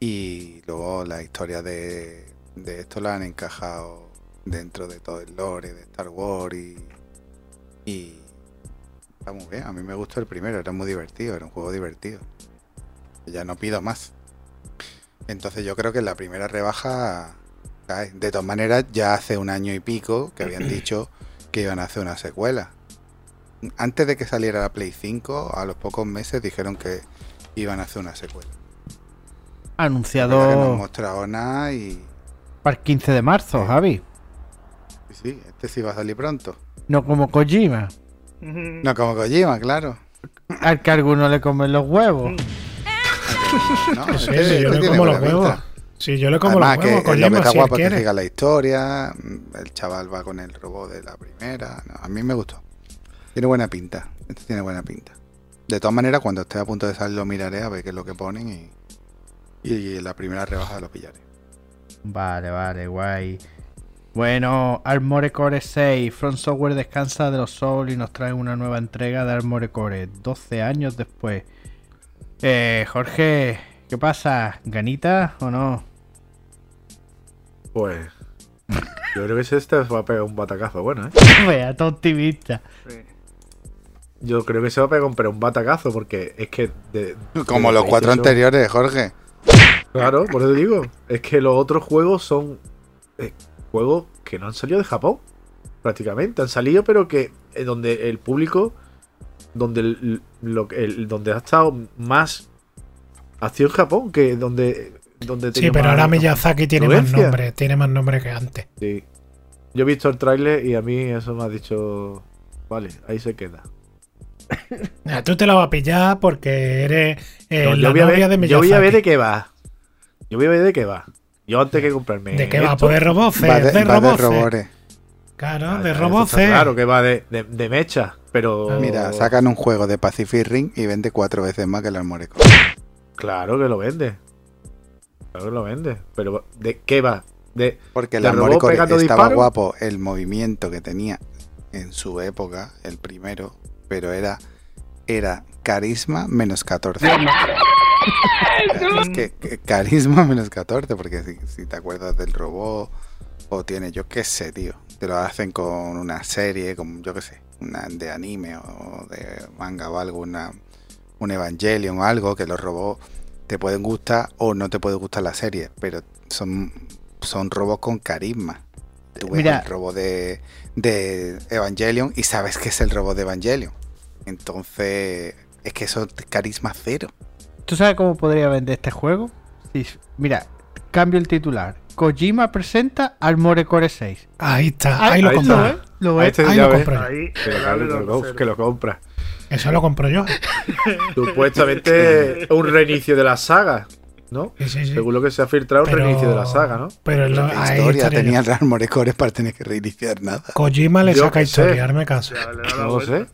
Y luego la historia de, de esto la han encajado dentro de todo el lore de Star Wars y. Y. Está muy bien. A mí me gustó el primero, era muy divertido, era un juego divertido. Ya no pido más. Entonces yo creo que en la primera rebaja cae. De todas maneras, ya hace un año y pico que habían [CLEARS THROAT] dicho que iban a hacer una secuela. Antes de que saliera la Play 5, a los pocos meses dijeron que iban a hacer una secuela. Que no han Anunciado mostrado nada y, para el 15 de marzo, Sí. Javi. sí, este sí va a salir pronto. No como Kojima. No como Kojima, claro. Al que a alguno le comen los huevos. [LAUGHS] No, este- sí, este como los huevos. pinta. Sí, yo le como Además los que huevos, lo que Kojima, está si él guapo es que siga la historia. mm, El chaval va con el robot de la primera. no, a mí me gustó. Tiene buena pinta. Este tiene buena pinta. De todas maneras, cuando esté a punto de salir lo miraré a ver qué es lo que ponen y, y la primera rebaja lo pillaré. Vale, vale, guay. Bueno, Armored Core 6. Front Software descansa de los Souls y nos trae una nueva entrega de Armored Core. 12 años después. Eh, Jorge, ¿qué pasa? ¿Ganita o no? Pues. Yo creo que si este va a pegar un batacazo bueno, ¿eh? [LAUGHS] Vea, todo optimista. Sí. Yo creo que se va a pegar un, pero un batacazo porque es que. de- Como de los cuatro anteriores, Jorge. Claro, por eso digo. Es que los otros juegos son eh, juegos que no han salido de Japón. Prácticamente. Han salido, pero que eh, donde el público. Donde el, lo que- el- donde ha estado más acción Japón que donde. Donde Sí, pero más ahora Miyazaki tiene más nombre, tiene más nombre que antes. Sí. Yo he visto el tráiler y a mí eso me ha dicho. Vale, ahí se queda. [LAUGHS] Tú te la vas a pillar porque eres eh, No, la yo, voy a novia ver, de yo Miyazaki. voy a ver de qué va. Yo voy a ver de qué va. Yo antes que comprarme. ¿De qué va? Pues de robots, Va de, de va de robots. robores. Claro, Ah, de está Claro que va de, de, de mecha, pero. Mira, sacan un juego de Pacific Ring y vende cuatro veces más que el Armored Claro que lo vende. Claro que lo vende. Pero ¿de qué va? De. Porque el pegando estaba guapo el movimiento que tenía en su época, el primero, pero era era carisma menos 14. es que, que carisma menos 14, porque si, si te acuerdas del robot o tiene, yo qué sé, tío, te lo hacen con una serie, como yo qué sé, una de anime o de manga o algo, una, un Evangelion o algo, que los robots te pueden gustar o no te puede gustar la serie, pero son son robos con carisma. Tú ves Mira. el robo de, de Evangelion y sabes que es el robo de Evangelion. Entonces, es que eso es carisma cero. ¿Tú sabes cómo podría vender este juego? Mira, cambio el titular. Kojima presenta Armored Core 6. Ahí está, Ah, ahí lo está. ¿eh? ¿Lo Ahí Ahí lo yo. Ahí, Que, lo, que lo compra. Eso lo compro yo. [LAUGHS] Supuestamente un reinicio de la saga, ¿no? Sí, sí, sí. Según lo que se ha filtrado, un reinicio de la saga, ¿no? Pero lo- ¿Qué ahí historia tenía yo. el Armored Core para tener que reiniciar nada? Kojima le Yo saca historia, hazme caso. Ya, la No lo sé.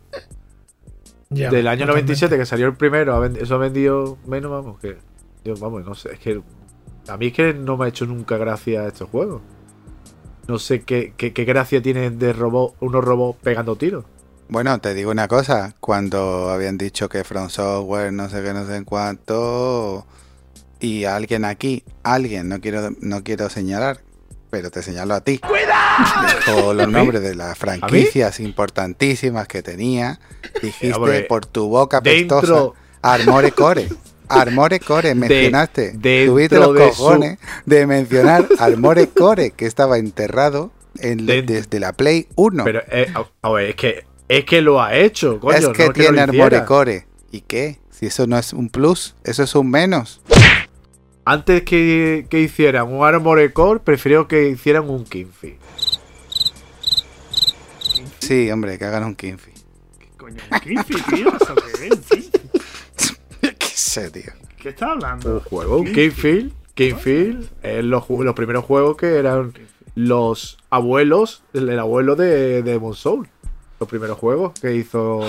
Ya, Del año totalmente. 97, que salió el primero, eso ha vendido menos, vamos, que. Yo, vamos, no sé, es que. A mí es que no me ha hecho nunca gracia estos juegos. No sé qué, qué, qué gracia tienen de robot, unos robots pegando tiros. Bueno, te digo una cosa, cuando habían dicho que From Software no sé qué, no sé en cuánto, y alguien aquí, alguien, no quiero, no quiero señalar, pero te señalo a ti, dijo los nombres de las franquicias importantísimas que tenía, dijiste hombre, por tu boca dentro- pestosa, Armore Core. Armore Core, mencionaste, dentro tuviste los de su- cojones de mencionar Armore Core, que estaba enterrado en, Dentro- desde la Play 1. Pero, eh, a- a ver, es que, es que lo ha hecho, coño. es que no tiene lo Armore hiciera. Core. ¿Y qué? Si eso no es un plus, eso es un menos. Antes que, que hicieran un Armored Core, prefiero que hicieran un Kingfish. Sí, hombre, que hagan un Kinfi. ¿Qué coño? ¿Un Kinfi, tío? ¿Eso qué? ¿Un Kinfi? [LAUGHS] ¿Qué sé, tío? ¿Qué estás Un hablando? juego, un Kingfish. Kingfish es los, los primeros juegos que eran los abuelos, el, el abuelo de, de Demon Soul. Los primeros juegos que hizo.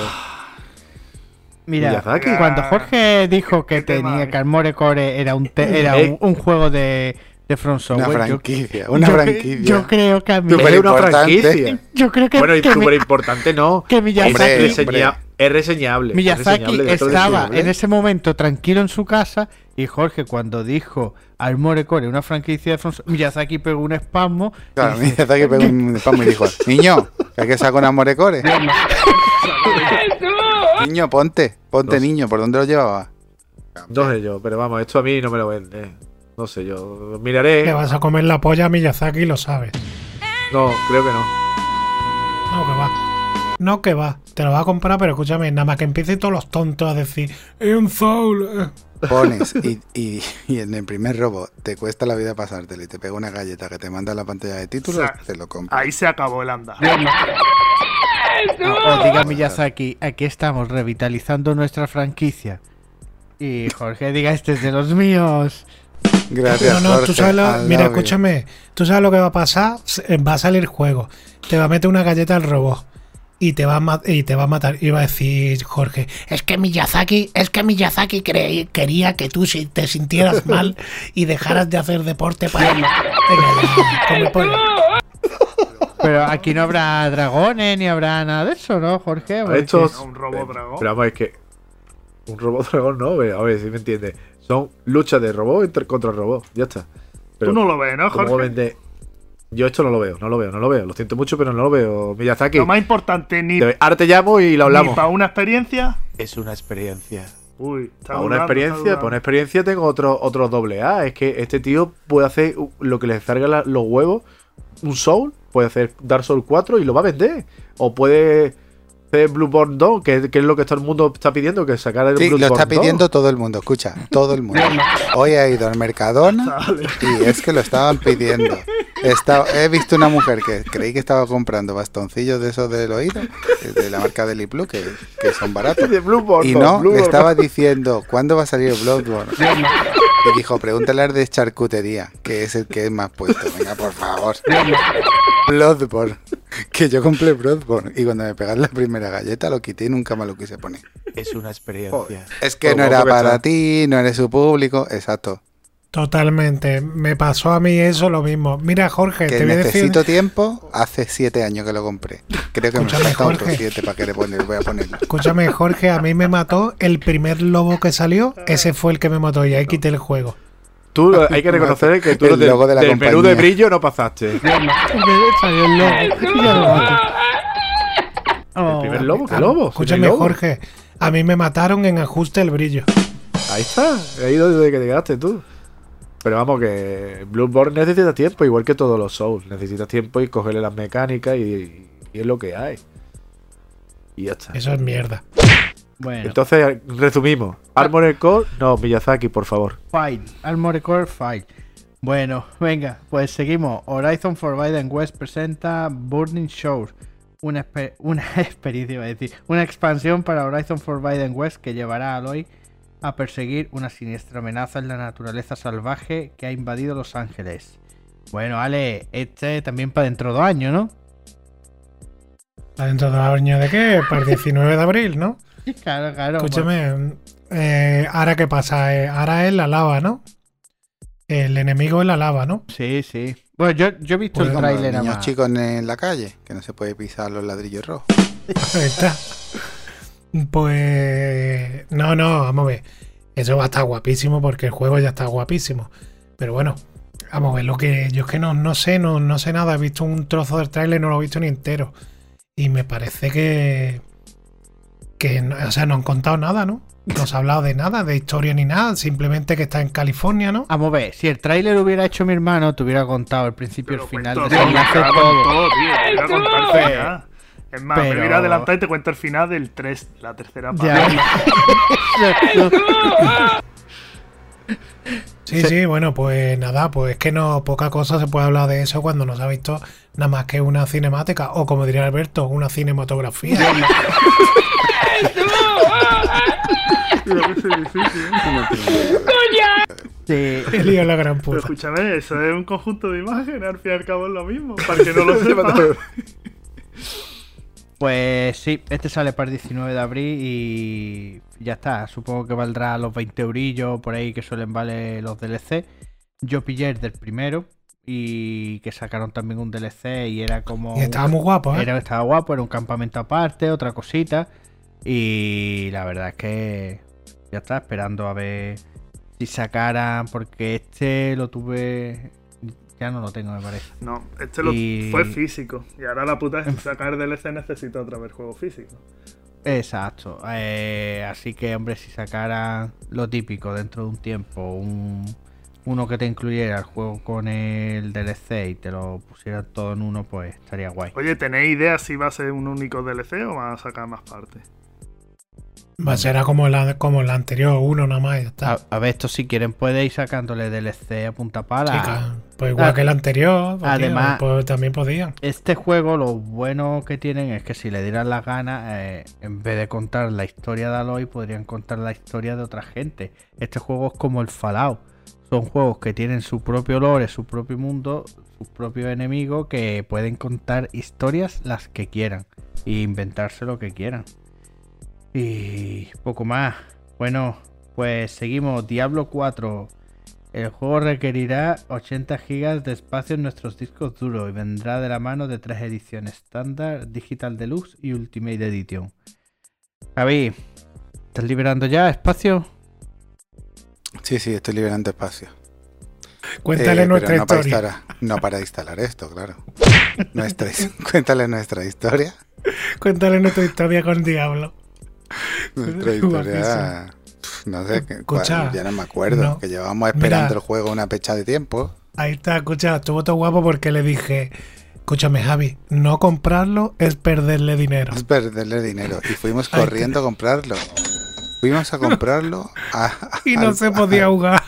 Mira, Miyazaki. cuando Jorge dijo que ¿Qué tema tenía es? que Armored Core era un, te- era Eh. un, un juego de, de From Software, Una yo- franquicia, una yo, franquicia. yo creo que a mí, Súper una franquicia. yo creo que, Bueno, y súper importante no. que Miyazaki, Hombre, reseña- es reseñable. es Miyazaki reseñable de estaba reseñable. en ese momento tranquilo en su casa y Jorge cuando dijo Armored Core una franquicia de From Software, Miyazaki pegó un espasmo Claro, dice, que pegó un spam y dijo, niño, que hay que sacar un Armore Core. niño, ponte, ponte niño, ¿por dónde lo llevaba? No sé yo, pero vamos, esto a mí no me lo vende. No sé yo. Miraré. Le vas a comer la polla a Miyazaki lo sabes. No, creo que no. No, que va. No, que va. Te lo va a comprar, pero escúchame, nada más que empiecen todos los tontos a decir, es un Soul. eh". Pones [LAUGHS] y, y, y en el primer robo te cuesta la vida pasártelo y te pega una galleta que te manda a la pantalla de títulos, O sea, te lo compras. Ahí se acabó el anda. o, o diga Miyazaki, aquí estamos revitalizando nuestra franquicia. Y Jorge diga, este es de los míos. Gracias, No, no, Jorge, tú sabes lo- Mira, escúchame. Tú sabes lo que va a pasar. Eh, Va a salir juego. Te va a meter una galleta al robot. Y te va a, y te va a matar. Y va a decir Jorge, es que Miyazaki, es que Miyazaki quería que tú si- te sintieras [LAUGHS] mal y dejaras de hacer deporte para... Venga, ya, come pollo. Pero aquí no habrá dragones ni habrá nada de eso, ¿no, Jorge? Estos. Un robo dragón. Pero vamos, es que. Un robot [LAUGHS] dragón no, a ver si me entiendes. Son luchas de robot entre- contra robot, ya está. Pero, Tú no lo ves, ¿no, ¿cómo Jorge? vende? Yo esto no lo veo, no lo veo, no lo veo. Lo siento mucho, pero no lo veo. Miyazaki. Lo más importante, ni, te- ahora te llamo y lo hablamos. para una experiencia. Es una experiencia. Uy, está Para una experiencia, para una experiencia tengo otro, otro doble A. Es que este tío puede hacer lo que le salga la- los huevos, un Soul, puede hacer Dark Soul 4 y lo va a vender. O puede hacer Blueborn 2, que, que es lo que todo el mundo está pidiendo, que sacar el Sí, lo Bloodborne está 2. pidiendo todo el mundo, escucha, todo el mundo. Hoy he ido al Mercadona y es que lo estaban pidiendo. Estaba- he visto una mujer que creí que estaba comprando bastoncillos de esos del oído, eh, de la marca de Blue que, que son baratos. [LAUGHS] De Bloodborne Y 2, no, le Bloodborne estaba diciendo, ¿cuándo va a salir Bloodborne? Y dijo, pregúntale al de charcutería, que es el que es más puesto. Venga, por favor. Bloodborne. [LAUGHS] Que yo compré Bloodborne. Y cuando me pegaron la primera galleta lo quité y nunca me lo quise poner. Es una experiencia. Es que no era para ti, no eres su público. Exacto. Totalmente. Me pasó a mí eso lo mismo. Mira, Jorge, Que te voy a decir... necesito tiempo. Hace siete años que lo compré. Creo que me Escúchame, falta otros Jorge. siete para que le poner, voy a ponerlo. Escúchame, Jorge, a mí me mató el primer lobo que salió. Ese fue el que me mató y ahí quité el juego. Tú hay que reconocer que tú El del, logo de la del menú de brillo no pasaste. [LAUGHS] Salió el Oh. primer lobo, ¿qué lobo? Escúchame. Jorge, a mí me mataron en ajuste el brillo. Ahí está, ahí donde que te quedaste tú. Pero vamos, que Bloodborne necesita tiempo, igual que todos los Souls. Necesitas tiempo y cogerle las mecánicas y, y es lo que hay. Y ya está. Eso es mierda. Bueno, Entonces, resumimos. Armored Core, no, Miyazaki, por favor. File. Armored Core File. Bueno, venga, pues seguimos. Horizon Forbidden West presenta Burning Shore. Una, una [LAUGHS] experiencia, iba a decir. Una expansión para Horizon Forbidden West que llevará a Aloy a perseguir una siniestra amenaza en la naturaleza salvaje que ha invadido Los Ángeles. Bueno, Ale, este también para dentro de dos años, ¿no? ¿Está dentro de la año de qué? Para el 19 de abril, ¿no? [LAUGHS] Claro, claro. Escúchame, eh, ahora qué pasa, Eh, ahora es la lava, ¿no? El enemigo es la lava, ¿no? Sí, sí. Bueno, yo, yo he visto Pues el tráiler niños más. chicos en la calle, que no se puede pisar los ladrillos rojos. [LAUGHS] Ahí está. Pues no, no, vamos a ver. Eso va a estar guapísimo porque el juego ya está guapísimo. Pero bueno, vamos a ver lo que yo es que no, no sé, no, no sé nada. He visto un trozo del tráiler, no lo he visto ni entero. Y me parece que que no- o sea, no han contado nada, ¿no? No se ha hablado de nada, de historia ni nada, simplemente que está en California, ¿no? Vamos a ver, si el tráiler hubiera hecho mi hermano, te hubiera contado el principio y el final todo, me en todo. todo, tío. Voy final. Es más, me Pero- voy a ir a adelantar y te cuento el final del 3, la tercera parte. [LAUGHS] [LAUGHS] [LAUGHS] Sí, sí, bueno, pues nada, pues es que no, poca cosa se puede hablar de eso cuando no se ha visto nada más que una cinemática, o como diría Alberto, una cinematografía. Sí. [LAUGHS] Qué lío la gran Pero puta. escúchame, eso es un conjunto de imágenes, al fin y al cabo es lo mismo. Para que no lo [LAUGHS] sepa. [LAUGHS] Pues sí, este sale para el 19 de abril y ya está. Supongo que valdrá los 20 eurillos por ahí que suelen valer los DLC. Yo pillé el del primero y que sacaron también un DLC y era como... Y estaba muy guapo, ¿eh? Era, estaba guapo, era un campamento aparte, otra cosita. Y la verdad es que ya está esperando a ver si sacaran, porque este lo tuve... Ya no lo tengo, me parece. No, este lo fue físico. Y ahora la puta es sacar DLC necesita otra vez juego físico. Exacto. eh, así que, hombre, si sacaran lo típico dentro de un tiempo, un, uno que te incluyera el juego con el DLC y te lo pusieran todo en uno, pues estaría guay. Oye, ¿tenéis idea si va a ser un único DLC o van a sacar más partes? Va a ser como la, como la anterior, uno nada más y ya está. A, a ver, esto si quieren puede ir sacándole DLC a punta pala. Chica, pues igual Ah, que el anterior, pues, además- tío, pues también podían. Este juego lo bueno que tienen es que si le dieran las ganas, eh, en vez de contar la historia de Aloy, podrían contar la historia de otra gente. Este juego es como el Fallout. Son juegos que tienen su propio lore, su propio mundo, sus propios enemigos, que pueden contar historias las que quieran. E inventarse lo que quieran. Y poco más. Bueno, pues seguimos. Diablo 4. El juego requerirá 80 GB de espacio en nuestros discos duros y vendrá de la mano de tres ediciones: Standard, Digital Deluxe y Ultimate Edition. Javi, ¿estás liberando ya espacio? Sí, sí, estoy liberando espacio. Cuéntale Eh, nuestra Para historia. instalar, no para instalar esto, claro. Nuestra, [LAUGHS] cuéntale nuestra historia. Cuéntale nuestra historia con Diablo. [LAUGHS] Nuestra historia. pf, No sé, Escucha, ya no me acuerdo. no. Que llevábamos esperando Mira. el juego una fecha de tiempo. Ahí está, escucha, estuvo todo guapo porque le dije, escúchame Javi, no comprarlo es perderle dinero. Es perderle dinero. Y fuimos corriendo a comprarlo. Fuimos a comprarlo a, [LAUGHS] a- Y no al- se podía jugar.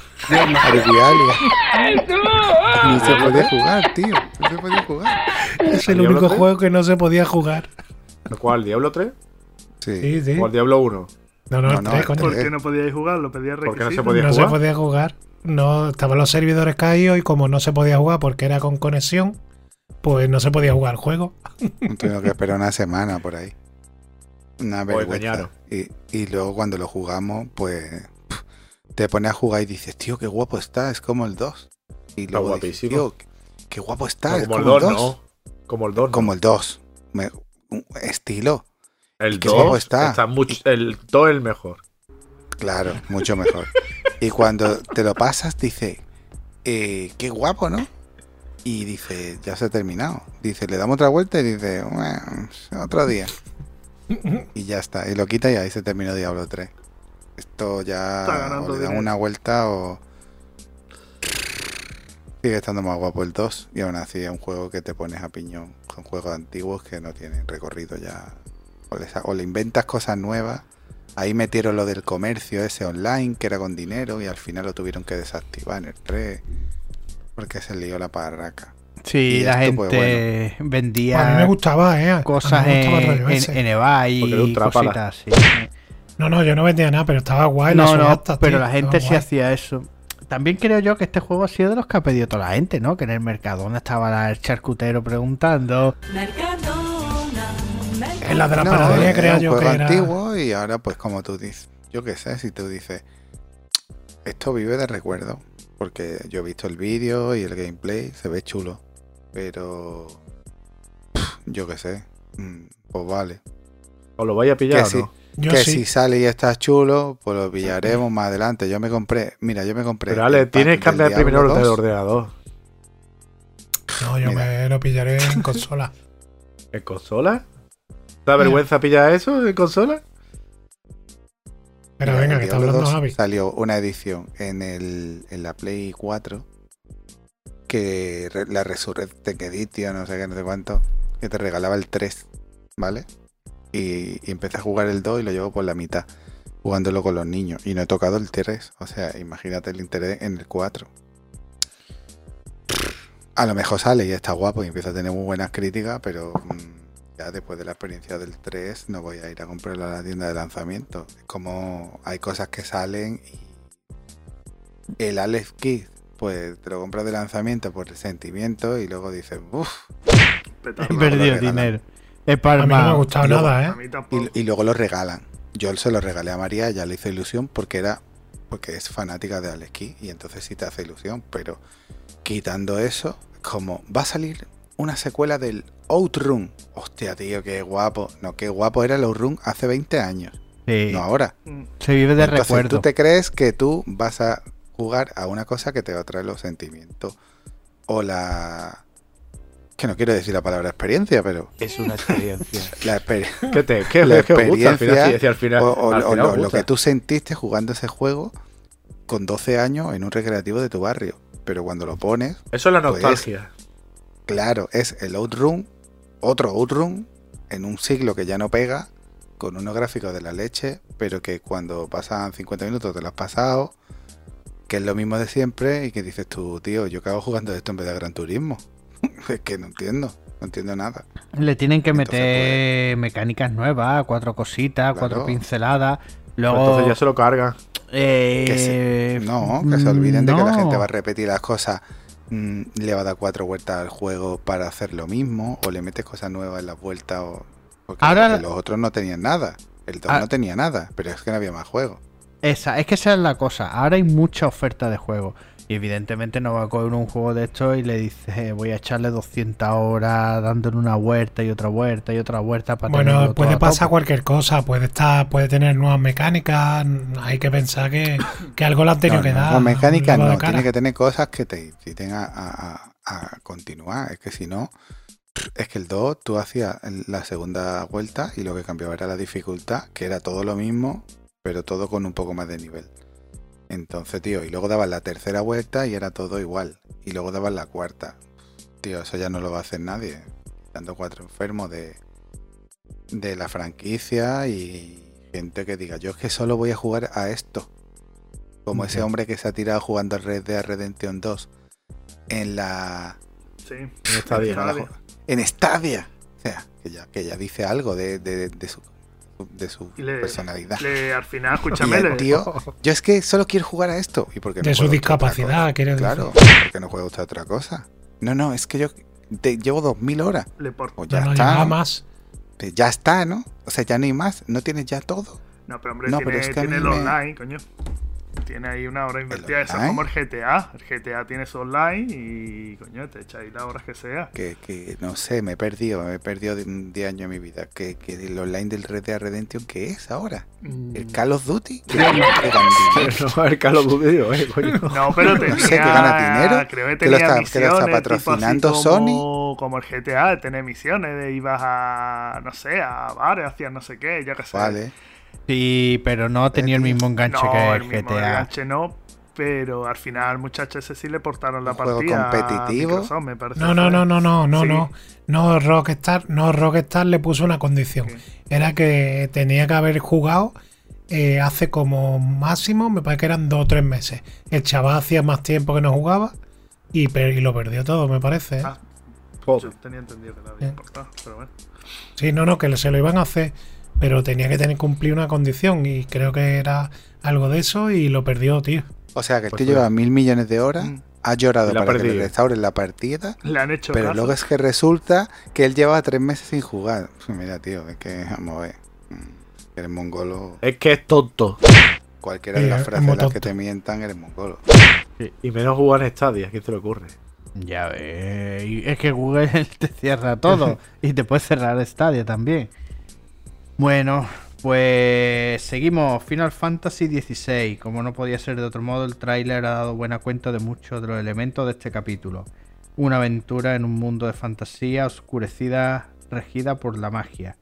Ni se podía jugar, tío. No se podía jugar. Es el ¿Diablo único juego que no se podía jugar. ¿Cuál? ¿Diablo 3? Sí. Sí, sí. ¿O el Diablo 1? No, no, No, el no, tres, el coño. ¿Por qué no podíais jugar? Lo pedía ¿Por qué no se podía no se jugar? podía jugar. No, estaban los servidores caídos y como no se podía jugar porque era con conexión, pues no se podía jugar el juego. [LAUGHS] Tengo que esperar una semana por ahí. Una vergüenza. Y, y luego cuando lo jugamos, pues te pones a jugar y dices, tío, qué guapo está, es como el 2. Y luego dices, guapísimo. tío, qué, qué guapo está, No, es como el como 2, el 2. no. Como el 2. Como el 2. Me- un estilo, El qué guapo 2 está. está. mucho, el 2 es el mejor. claro, mucho mejor. y cuando te lo pasas, dice, eh, qué guapo, ¿no? Y dice, ya se ha terminado. Dice, le damos otra vuelta y dice, "Bueno, otro día. Y ya está. Y lo quita y ahí se terminó Diablo 3. Esto ya o le dan una vuelta o... Sigue estando más guapo el 2 y aún así es un juego que te pones a piñón. Son juegos antiguos que no tienen recorrido ya. O le, sa- o le inventas cosas nuevas. Ahí metieron lo del comercio ese online que era con dinero y al final lo tuvieron que desactivar en el 3 porque se lió la parraca. Sí, Y la esto, gente pues, vendía Pues a mí me gustaba, ¿eh? Cosas me gustaba el en, en, eBay y trápala. cositas así. No, no, yo no vendía nada, pero estaba guay. No, no, pero tío, la gente sí guay. hacía eso. También creo yo que este juego ha sido de los que ha pedido toda la gente, ¿no? Que en el Mercadona estaba el charcutero preguntando. Es la de la No, panadería, es creo un yo juego que era. antiguo y ahora pues como tú dices, yo qué sé, si tú dices, esto vive de recuerdo, porque yo he visto el vídeo y el gameplay, se ve chulo, pero pff, yo qué sé, mm, pues vale. ¿Os lo vais a pillar Que o sí. no? Yo que sí. si sale y está chulo, pues lo pillaremos más adelante. Yo me compré, mira, yo me compré. Pero Ale, tienes que cambiar primero el 2. ordenador. No, yo Mira. me lo pillaré en consola. [LAUGHS] ¿En consola? ¿Te da vergüenza pillar eso en consola? Pero Mira, venga, que está hablando 2 Javi. Salió una edición en, el, en la Play 4 que re- la Resurrected Edition, no sé qué, no sé cuánto, que te regalaba el 3, ¿vale? Y, y empecé a jugar el 2 y lo llevo por la mitad, jugándolo con los niños. Y no he tocado el 3, o sea, imagínate el interés en el 4. A lo mejor sale y está guapo y empieza a tener muy buenas críticas, pero mm, ya después de la experiencia del 3 no voy a ir a comprarlo a la tienda de lanzamiento. Es como hay cosas que salen y el Alex Kidd, pues te lo compras de lanzamiento por el sentimiento y luego dices, uff. He perdido dinero. He A mí no me ha gustado Y luego- nada, A ¿eh? mí tampoco. y, y luego lo regalan. Yo se lo regalé a María, ya le hizo ilusión porque era porque es fanática de Alex Kidd y entonces sí te hace ilusión, pero quitando eso, como va a salir una secuela del Outrun. Hostia, tío, qué guapo. No, qué guapo era el Outrun hace 20 años, Sí, no ahora. Mm, se vive de Entonces recuerdo. tú te crees que tú vas a jugar a una cosa que te va a traer los sentimientos o la que no quiero decir la palabra experiencia, pero Es una experiencia. [LAUGHS] la experiencia ¿Qué te qué, La qué os gusta al final? experiencia Sí, sí, al final, o, o- al o final lo, que tú sentiste jugando ese juego con 12 años en un recreativo de tu barrio. Pero cuando lo pones, Eso es la pues, nostalgia. claro, es el Outrun, otro Outrun, en un siglo que ya no pega, con unos gráficos de la leche, pero que cuando pasan 50 minutos te lo has pasado, que es lo mismo de siempre, y que dices tú, tío, yo acabo jugando esto en vez de Gran Turismo. [LAUGHS] es que no entiendo, no entiendo nada. Le tienen que Entonces, meter mecánicas nuevas, cuatro cositas, cuatro pinceladas. Pues Luego. entonces ya se lo cargan. eh, Que se- no, que se olviden de que la gente va a repetir las cosas, mm, le va a dar cuatro vueltas al juego para hacer lo mismo, o le metes cosas nuevas en las vueltas, o... porque Ahora- los otros no tenían nada. El 2 Ah. no tenía nada, pero es que no había más juegos. Esa, es que esa es la cosa. Ahora hay mucha oferta de juego. Y evidentemente no va a coger un juego de estos y le dice, voy a echarle 200 horas dándole una vuelta y otra vuelta y otra vuelta para Bueno, puede pasar cualquier cosa, puede estar, puede tener nuevas mecánicas, hay que pensar que, que algo le han tenido No, que no, dar. con mecánica un lavado no, tiene que tener cosas que te inciten a- a continuar. Es que si no, es que el 2 tú hacías la segunda vuelta y lo que cambiaba era la dificultad, que era todo lo mismo, pero todo con un poco más de nivel. Entonces, tío, y luego dabas la tercera vuelta y era todo igual. Y luego dabas la cuarta. Tío, eso ya no lo va a hacer nadie. Dando cuatro enfermos de, de la franquicia y gente que diga, yo es que solo voy a jugar a esto. Como ese hombre que se ha tirado jugando al Red Dead Redemption 2 en la Sí. En Stadia. en Stadia. O sea, que ya, que ya dice algo de, de- de su, de su le- personalidad. Le, al final, escúchame, [LAUGHS] el le- tío, yo es que solo quiero jugar a esto. ¿Y por qué no De su discapacidad, cosa? quiere decir. Claro, porque no juega usted otra cosa. No, no, es que yo te- llevo 2000 horas. le por- Pues ya no, está. más. Pues Ya está, ¿no? O sea, ya no hay más. No tienes ya todo. No, pero hombre, No, tiene, pero es que a tiene el me- online, coño. Tiene ahí una hora invertida. Eso es como el GTA. El GTA tiene su online y, coño, te echa ahí las horas que sea. Que, que no sé, me he perdido. Me he perdido de 10 años en mi vida. Que, que el online del Red Dead Redemption, ¿qué es ahora? Mm. ¿El Call of Duty? [LAUGHS] Que no te dan dinero. No, el Carlos Dudio, eh, coño. [LAUGHS] No, pero tenía. sé, que gana dinero, Creo que que lo tenía está- que lo está tipo así patrocinando como, Como el GTA, tener misiones de ibas a. No sé, a bares, hacías no sé qué, yo qué sé. Vale. Sí, pero no tenía el mismo enganche no, que el el mismo GTA. enganche no. Pero al final, muchachos, ese sí le portaron la ¿Un juego partida. a competitivo? Microsoft, me parece. No, no, no, no, no, no, Sí. no. No, Rockstar, no, Rockstar le puso una condición. ¿Qué? Era que tenía que haber jugado eh, hace como máximo, me parece que eran dos o tres meses. El chaval hacía más tiempo que no jugaba y, per- y lo perdió todo, me parece. ¿eh? Ah. Yo tenía entendido que había Eh. importado, pero bueno. Sí, no, no, que se lo iban a hacer, pero tenía que tener cumplir una condición y creo que era algo de eso y lo perdió, tío. O sea, que el Pues tío lleva mil millones de horas, Mm. ha llorado para que le perdido. restauren la partida, Le han hecho pero caso. luego es que resulta que él lleva tres meses sin jugar. Pues Mira, tío, es que, vamos a ver, mm, eres mongolo. Es que es tonto. Cualquiera de las es frases muy en las que te mientan, eres mongolo. Y menos jugar en Stadia, ¿qué te le ocurre? Ya ves, es que Google [LAUGHS] te cierra todo [LAUGHS] y te puede cerrar Stadia también. Bueno, pues seguimos. Final Fantasy XVI. Como no podía ser de otro modo, el tráiler ha dado buena cuenta de muchos de los elementos de este capítulo. Una aventura en un mundo de fantasía oscurecida, regida por la magia.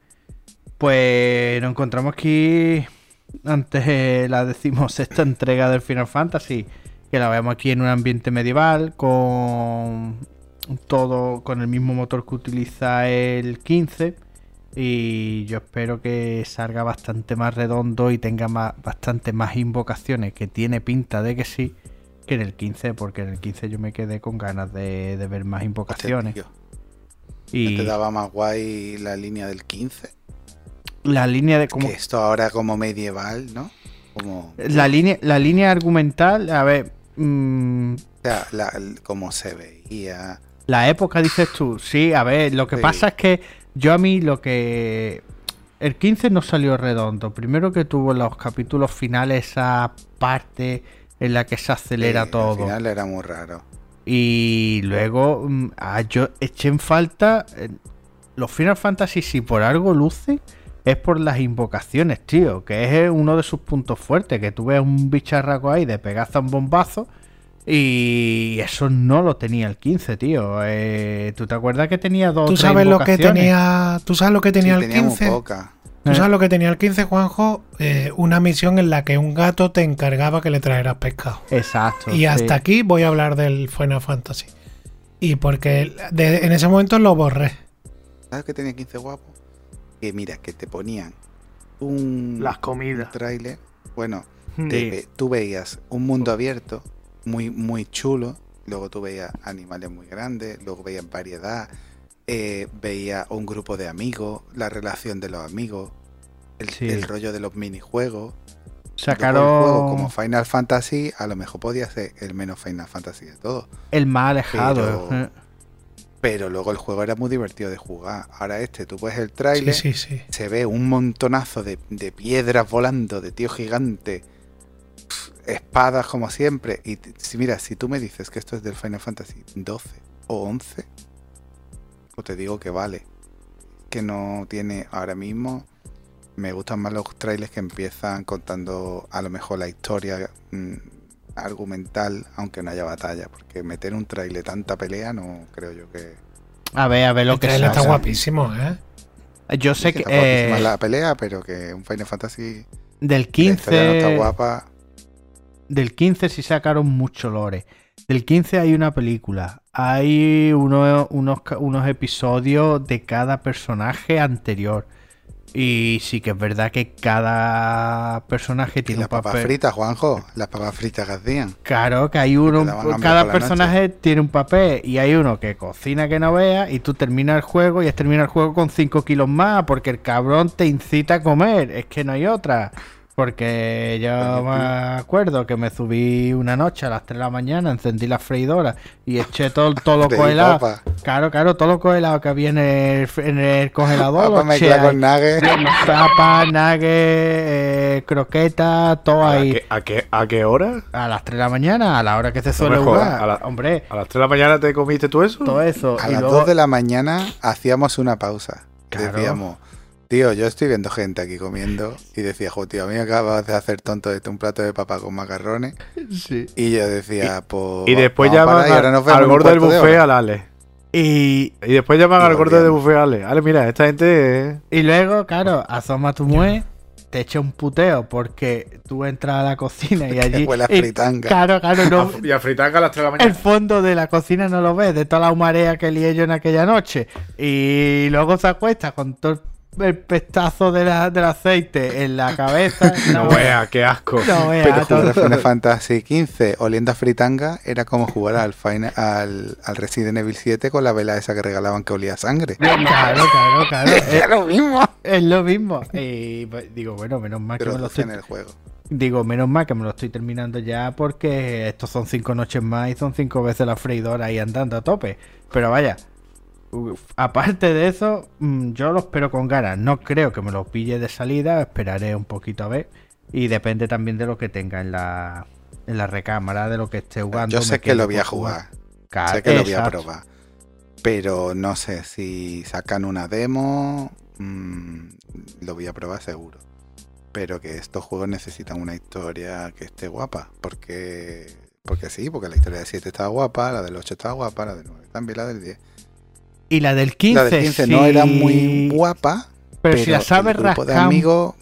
Pues nos encontramos aquí ante la decimosexta entrega del Final Fantasy que la vemos aquí en un ambiente medieval con todo con el mismo motor que utiliza el 15 y yo espero que salga bastante más redondo y tenga más, bastante más invocaciones que tiene pinta de que sí que en el 15 porque en el 15 yo me quedé con ganas de, de ver más Hostia, invocaciones tío, ¿no y te daba más guay la línea del 15? la línea de como Que esto ahora como medieval, ¿no? Como, la línea la línea argumental a ver mm, o sea, la- como se veía. La época, dices tú. Sí, a ver, lo que Sí. pasa es que yo a mí lo que... El 15 no salió redondo. Primero que tuvo en los capítulos finales esa parte en la que se acelera Sí, todo. Al final era muy raro. Y luego mm, ah, yo eché en falta... eh, Los Final Fantasy, si por algo lucen, es por las invocaciones, tío. Que es uno de sus puntos fuertes. Que tú ves un bicharraco ahí de pegaza un bombazo. Y eso no lo tenía el 15, tío. Eh, ¿Tú te acuerdas que tenía dos ¿Tú sabes lo que tenía, tú sabes lo que tenía Sí, el tenía muy 15? poca. ¿Tú Eh. sabes lo que tenía el 15, Juanjo? Eh, una misión en la que un gato te encargaba que le trajeras pescado. Exacto. Y sí. hasta aquí voy a hablar del Final Fantasy. Y porque de- en ese momento lo borré. ¿Sabes que tenía 15 guapo? Que mira, que te ponían un, Las un comidas. tráiler. Bueno, te tú veías un mundo abierto, muy, muy chulo. Luego tú veías animales muy grandes, luego veías variedad, eh, veías un grupo de amigos, la relación de los amigos, el, Sí. el rollo de los minijuegos. Sacaron juego como Final Fantasy, a lo mejor podía ser el menos Final Fantasy de todo. el más alejado. Pero-. Pero luego el juego era muy divertido de jugar. Ahora este, tú ves el tráiler, sí, sí. se ve un montonazo de, de piedras volando, de tío gigante, espadas como siempre. Y si mira, si tú me dices que esto es del Final Fantasy 12 o 11, pues te digo que vale. Que no tiene ahora mismo. Me gustan más los trailers que empiezan contando a lo mejor la historia mm, argumental, aunque no haya batalla. Porque meter un trailer tanta pelea no creo yo que. A ver, a ver lo El que trailer está sea. guapísimo, ¿eh? Yo sé Sí, que está guapísima eh, la pelea, pero que un Final Fantasy del la historia no está 15 guapa. Del 15 sí sacaron mucho lore. Del 15 hay una película. Hay uno- unos, unos episodios de cada personaje anterior. Y sí que es verdad que cada personaje Y tiene las un papas papel. fritas, Juanjo, las papas fritas que hacían. Claro, que hay uno, cada personaje tiene un papel y hay uno que cocina que no vea y tú terminas el juego y es terminar el juego con 5 kilos más porque el cabrón te incita a comer, es que no hay otra. Porque yo me acuerdo que me subí una noche a las 3 de la mañana, encendí la freidora y eché todo, todo [LAUGHS] lo congelado. Claro, claro, todo lo congelado que había en el, en el congelador. Papa mezcla con nuggets. [LAUGHS] Papa, nugget, eh, croqueta, todo ¿A ahí. qué, a, qué, ¿A qué hora? A las 3 de la mañana, a la hora que se suele jodas, jugar. a la- Hombre, ¿A las 3 de la mañana te comiste tú eso? todo eso. A y las luego- 2 de la mañana hacíamos una pausa. Claro. Decíamos, tío, yo estoy viendo gente aquí comiendo. Y decía, jo, tío, a mí me acabas de hacer tonto de un plato de papa con macarrones. Sí. Y yo decía, pues. Y después llaman y al, gordo del buffet, al Ale. Y, Y después llaman Y al gordo del buffet, Ale. Ale, mira, esta gente. eh, y luego, claro, asoma tu mue te eche un puteo porque tú entras a la cocina y [LAUGHS] allí. Huele a y- fritanga. Claro, claro, no. Y a fritanga a las 3 de la mañana. El fondo de la cocina no lo ves, de toda la marea que lié yo en aquella noche. Y luego se acuesta con todo el pestazo de la- del aceite en la cabeza. [LAUGHS] No vea, qué asco. No veas, Pero jugar a todo- Final Fantasy XV oliendo a fritanga era como jugar al, Final- al, al Resident Evil 7 con la vela esa que regalaban que olía a sangre. Claro, claro, claro. [LAUGHS] Es Es, lo mismo. es lo mismo. Y pues, digo, bueno, menos mal que me lo estoy en el juego. Digo, menos mal que me lo estoy terminando ya porque estos son cinco noches más y son cinco veces la freidora ahí andando a tope. Pero vaya, uf, aparte de eso, mm, yo lo espero con ganas. No creo que me lo pille de salida, esperaré un poquito a ver. Y depende también de lo que tenga en la, en la recámara, de lo que esté jugando. Yo sé que lo voy a jugar. Claro, sé que lo voy a probar. Pero no sé si sacan una demo. mm, lo voy a probar seguro. Pero que estos juegos necesitan una historia que esté guapa. Porque. Porque sí, porque la historia del 7 estaba guapa, la del 8 estaba guapa, la del 9 también, la del 10. Y la del 15, la del 15 no era muy guapa, Pero, pero, si la sabes el grupo de rascar un amigos.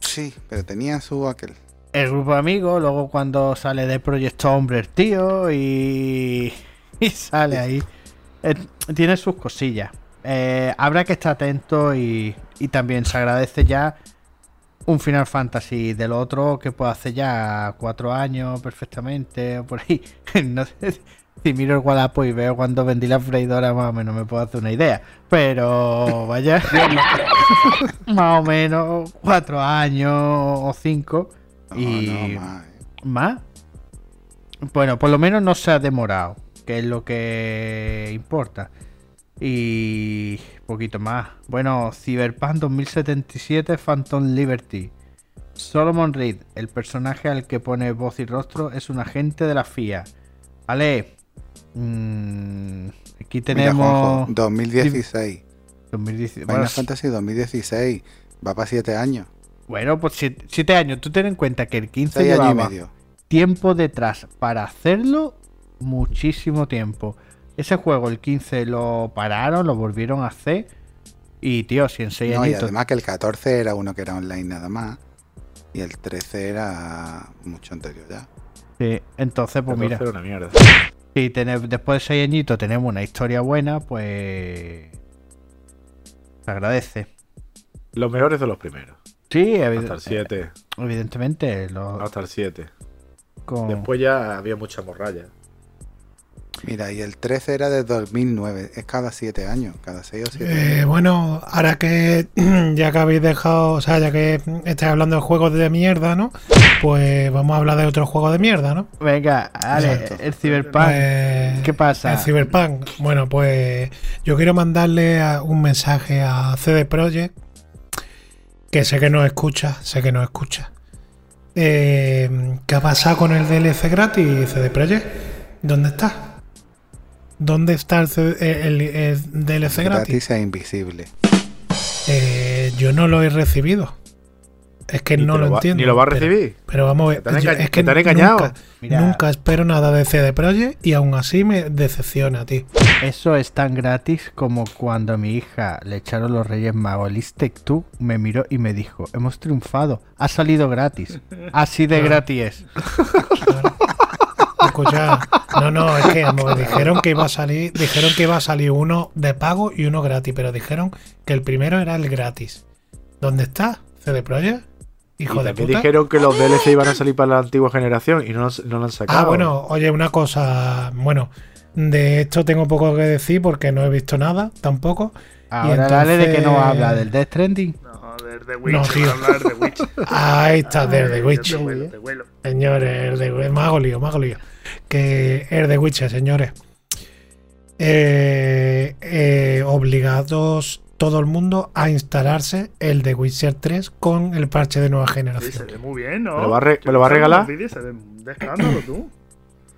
Sí, pero tenía su aquel. el grupo de amigos, luego cuando sale de Proyecto Hombre el tío y, [LAUGHS] y sale ahí. Eh, tiene sus cosillas. Eh, habrá que estar atento y, y también se agradece ya un Final Fantasy del otro que puede hacer ya cuatro años perfectamente o por ahí. [LAUGHS] No sé [LAUGHS] si miro el Wallapop y veo cuando vendí la freidora más o menos me puedo hacer una idea. Pero vaya, [LAUGHS] [LAUGHS] más o menos cuatro años o cinco. Y no, más, eh. más. Bueno, por lo menos no se ha demorado, que es lo que importa. Y poquito más. Bueno, Cyberpunk 2077 Phantom Liberty. Solomon Reed, el personaje al que pone voz y rostro, es un agente de la FIA. Vale. Mm, aquí Mira, tenemos. Juanjo, 2016. 2010 Final bueno, Fantasy 2016. Va para 7 años. bueno, pues 7 años. Tú ten en cuenta que el 15 6 años y llevaba medio. tiempo detrás para hacerlo, muchísimo tiempo. Ese juego, el 15, lo pararon, lo volvieron a hacer. Y tío, si en 6 No, y además que el 14 era uno que era online nada más. Y el 13 era mucho anterior ya. sí, entonces, pues mira, era una mierda. Si tener- después de 6 añitos tenemos una historia buena, pues. Se agradece. Los mejores de los primeros. Sí, evi- Hasta el 7. evidentemente. Lo, Hasta el 7. con- Después ya había mucha morralla. Mira, y el 13 era de 2009. Es cada 7 años. Cada 6 o 7 Eh, bueno, ahora que [CLEARS THROAT] ya que habéis dejado, o sea, ya que estáis hablando de juegos de mierda, ¿no? Pues vamos a hablar de otro juego de mierda, ¿no? Venga, Ale, Exacto. el Cyberpunk. Pues, ¿Qué pasa? El Cyberpunk. Bueno, pues yo quiero mandarle un mensaje a CD Projekt, que sé que no escucha, sé que no escucha. Eh, ¿Qué ha pasado con el DLC gratis, CD Projekt? ¿Dónde está? ¿Dónde está el, el- el DLC gratis? gratis e invisible. Eh, yo no lo he recibido. Es que no lo, va- entiendo. Ni lo va a recibir. Pero vamos a ver, yo- es que te han engañado. nunca, Mira. nunca espero nada de CD Projekt y aún así me decepciona, tío. Eso es tan gratis como cuando a mi hija le echaron los Reyes Magos Two, me miró y me dijo, hemos triunfado, ha salido gratis. Así de gratis es. Escucha, no, no, es que dijeron que iba a salir, dijeron que iba a salir uno de pago y uno gratis, pero dijeron que el primero era el gratis. ¿Dónde está? CD Projekt, hijo y de puta. dijeron que los DLC iban a salir para la antigua generación y no, no lo han sacado. Ah, bueno, oye, una cosa, bueno, de esto tengo poco que decir porque no he visto nada tampoco. Ahora dale de que no entonces- habla, del Death Stranding. No, de The Witch. No, No, tío. hablar de Witch. [LAUGHS] Ahí está, del The Witch. Señores, el de me hago lío, me hago lío. Que el de Witcher, señores. Eh, eh, obligados todo el mundo a instalarse el de Witcher 3 con el parche de nueva Sí, se generación. ve muy bien, ¿no? ¿Me lo va a re- me lo va a regalar? Se ve de escándalo, tú.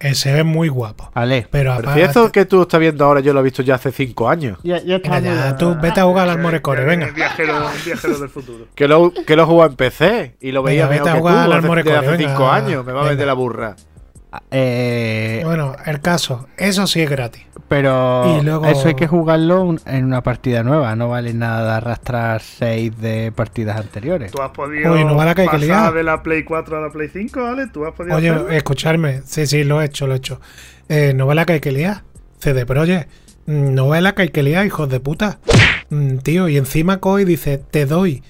Eh, se ve muy guapo. Ale. Pero Pero aparte, si eso que tú estás viendo ahora yo lo he visto ya hace 5 años. Ya, ya ya, tú vete a jugar al Morecore, venga. Viajero, viajero del futuro. Que lo, que lo jugó en PC y lo veía Venga, vete a que jugar tú al hace, Morecore, de hace venga. 5 años. Me va a Venga. vender la burra. Eh, Bueno, el caso, eso sí es gratis. pero y luego- eso hay que jugarlo un- en una partida nueva. No vale nada arrastrar save de partidas anteriores. ¿Tú has podido Oye, no vale que hay que pasar de la Play 4 a la Play 5, ¿vale? ¿Tú has podido Oye, hacerlo? escucharme. Sí, sí, lo he hecho, lo he hecho. Eh, novela que hay que liar. CD Projekt. Mm, Novela que hay que liar, hijos de puta. Mm, Tío, y encima y dice, te doy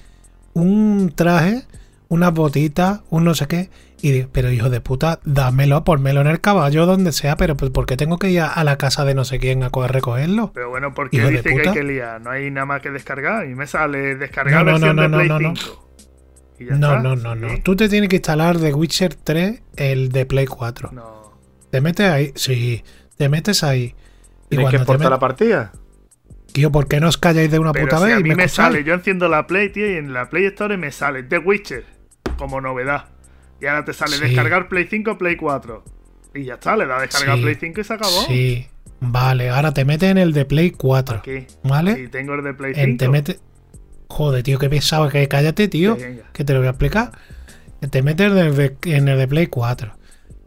un traje, unas botitas, un no sé qué. Y digo, pero hijo de puta, dámelo, ponmelo en el caballo, donde sea, pero pues, ¿por qué tengo que ir a, la casa de no sé quién a co- a recogerlo? Pero bueno, porque Hijo de dice que hay puta. que liar? No hay nada más que descargar. Y me sale descargar No, no, versión no, de no, Play no, no. 5. Y ya No, está. no, no, no. Sí. Tú te tienes que instalar The Witcher 3, el de Play 4. No. Te metes ahí, sí, te metes ahí. Y ¿Tienes que cuando te exportar la partida? Tío, ¿por qué no os calláis de una Pero puta si vez? a y mí me, escucháis? sale, yo enciendo la Play, tío, y en la Play Store me sale The Witcher como novedad. Y ahora te sale Sí. descargar Play 5, Play 4. Y ya está, le da a descargar Sí. Play 5 y se acabó. Sí, vale, ahora te metes en el de Play 4. Aquí. ¿Vale? Y tengo el de Play En 5. te mete... Joder, tío, qué pesado, que cállate, tío. Sí, venga. Que te lo voy a explicar. Te metes en el de, en el de Play 4.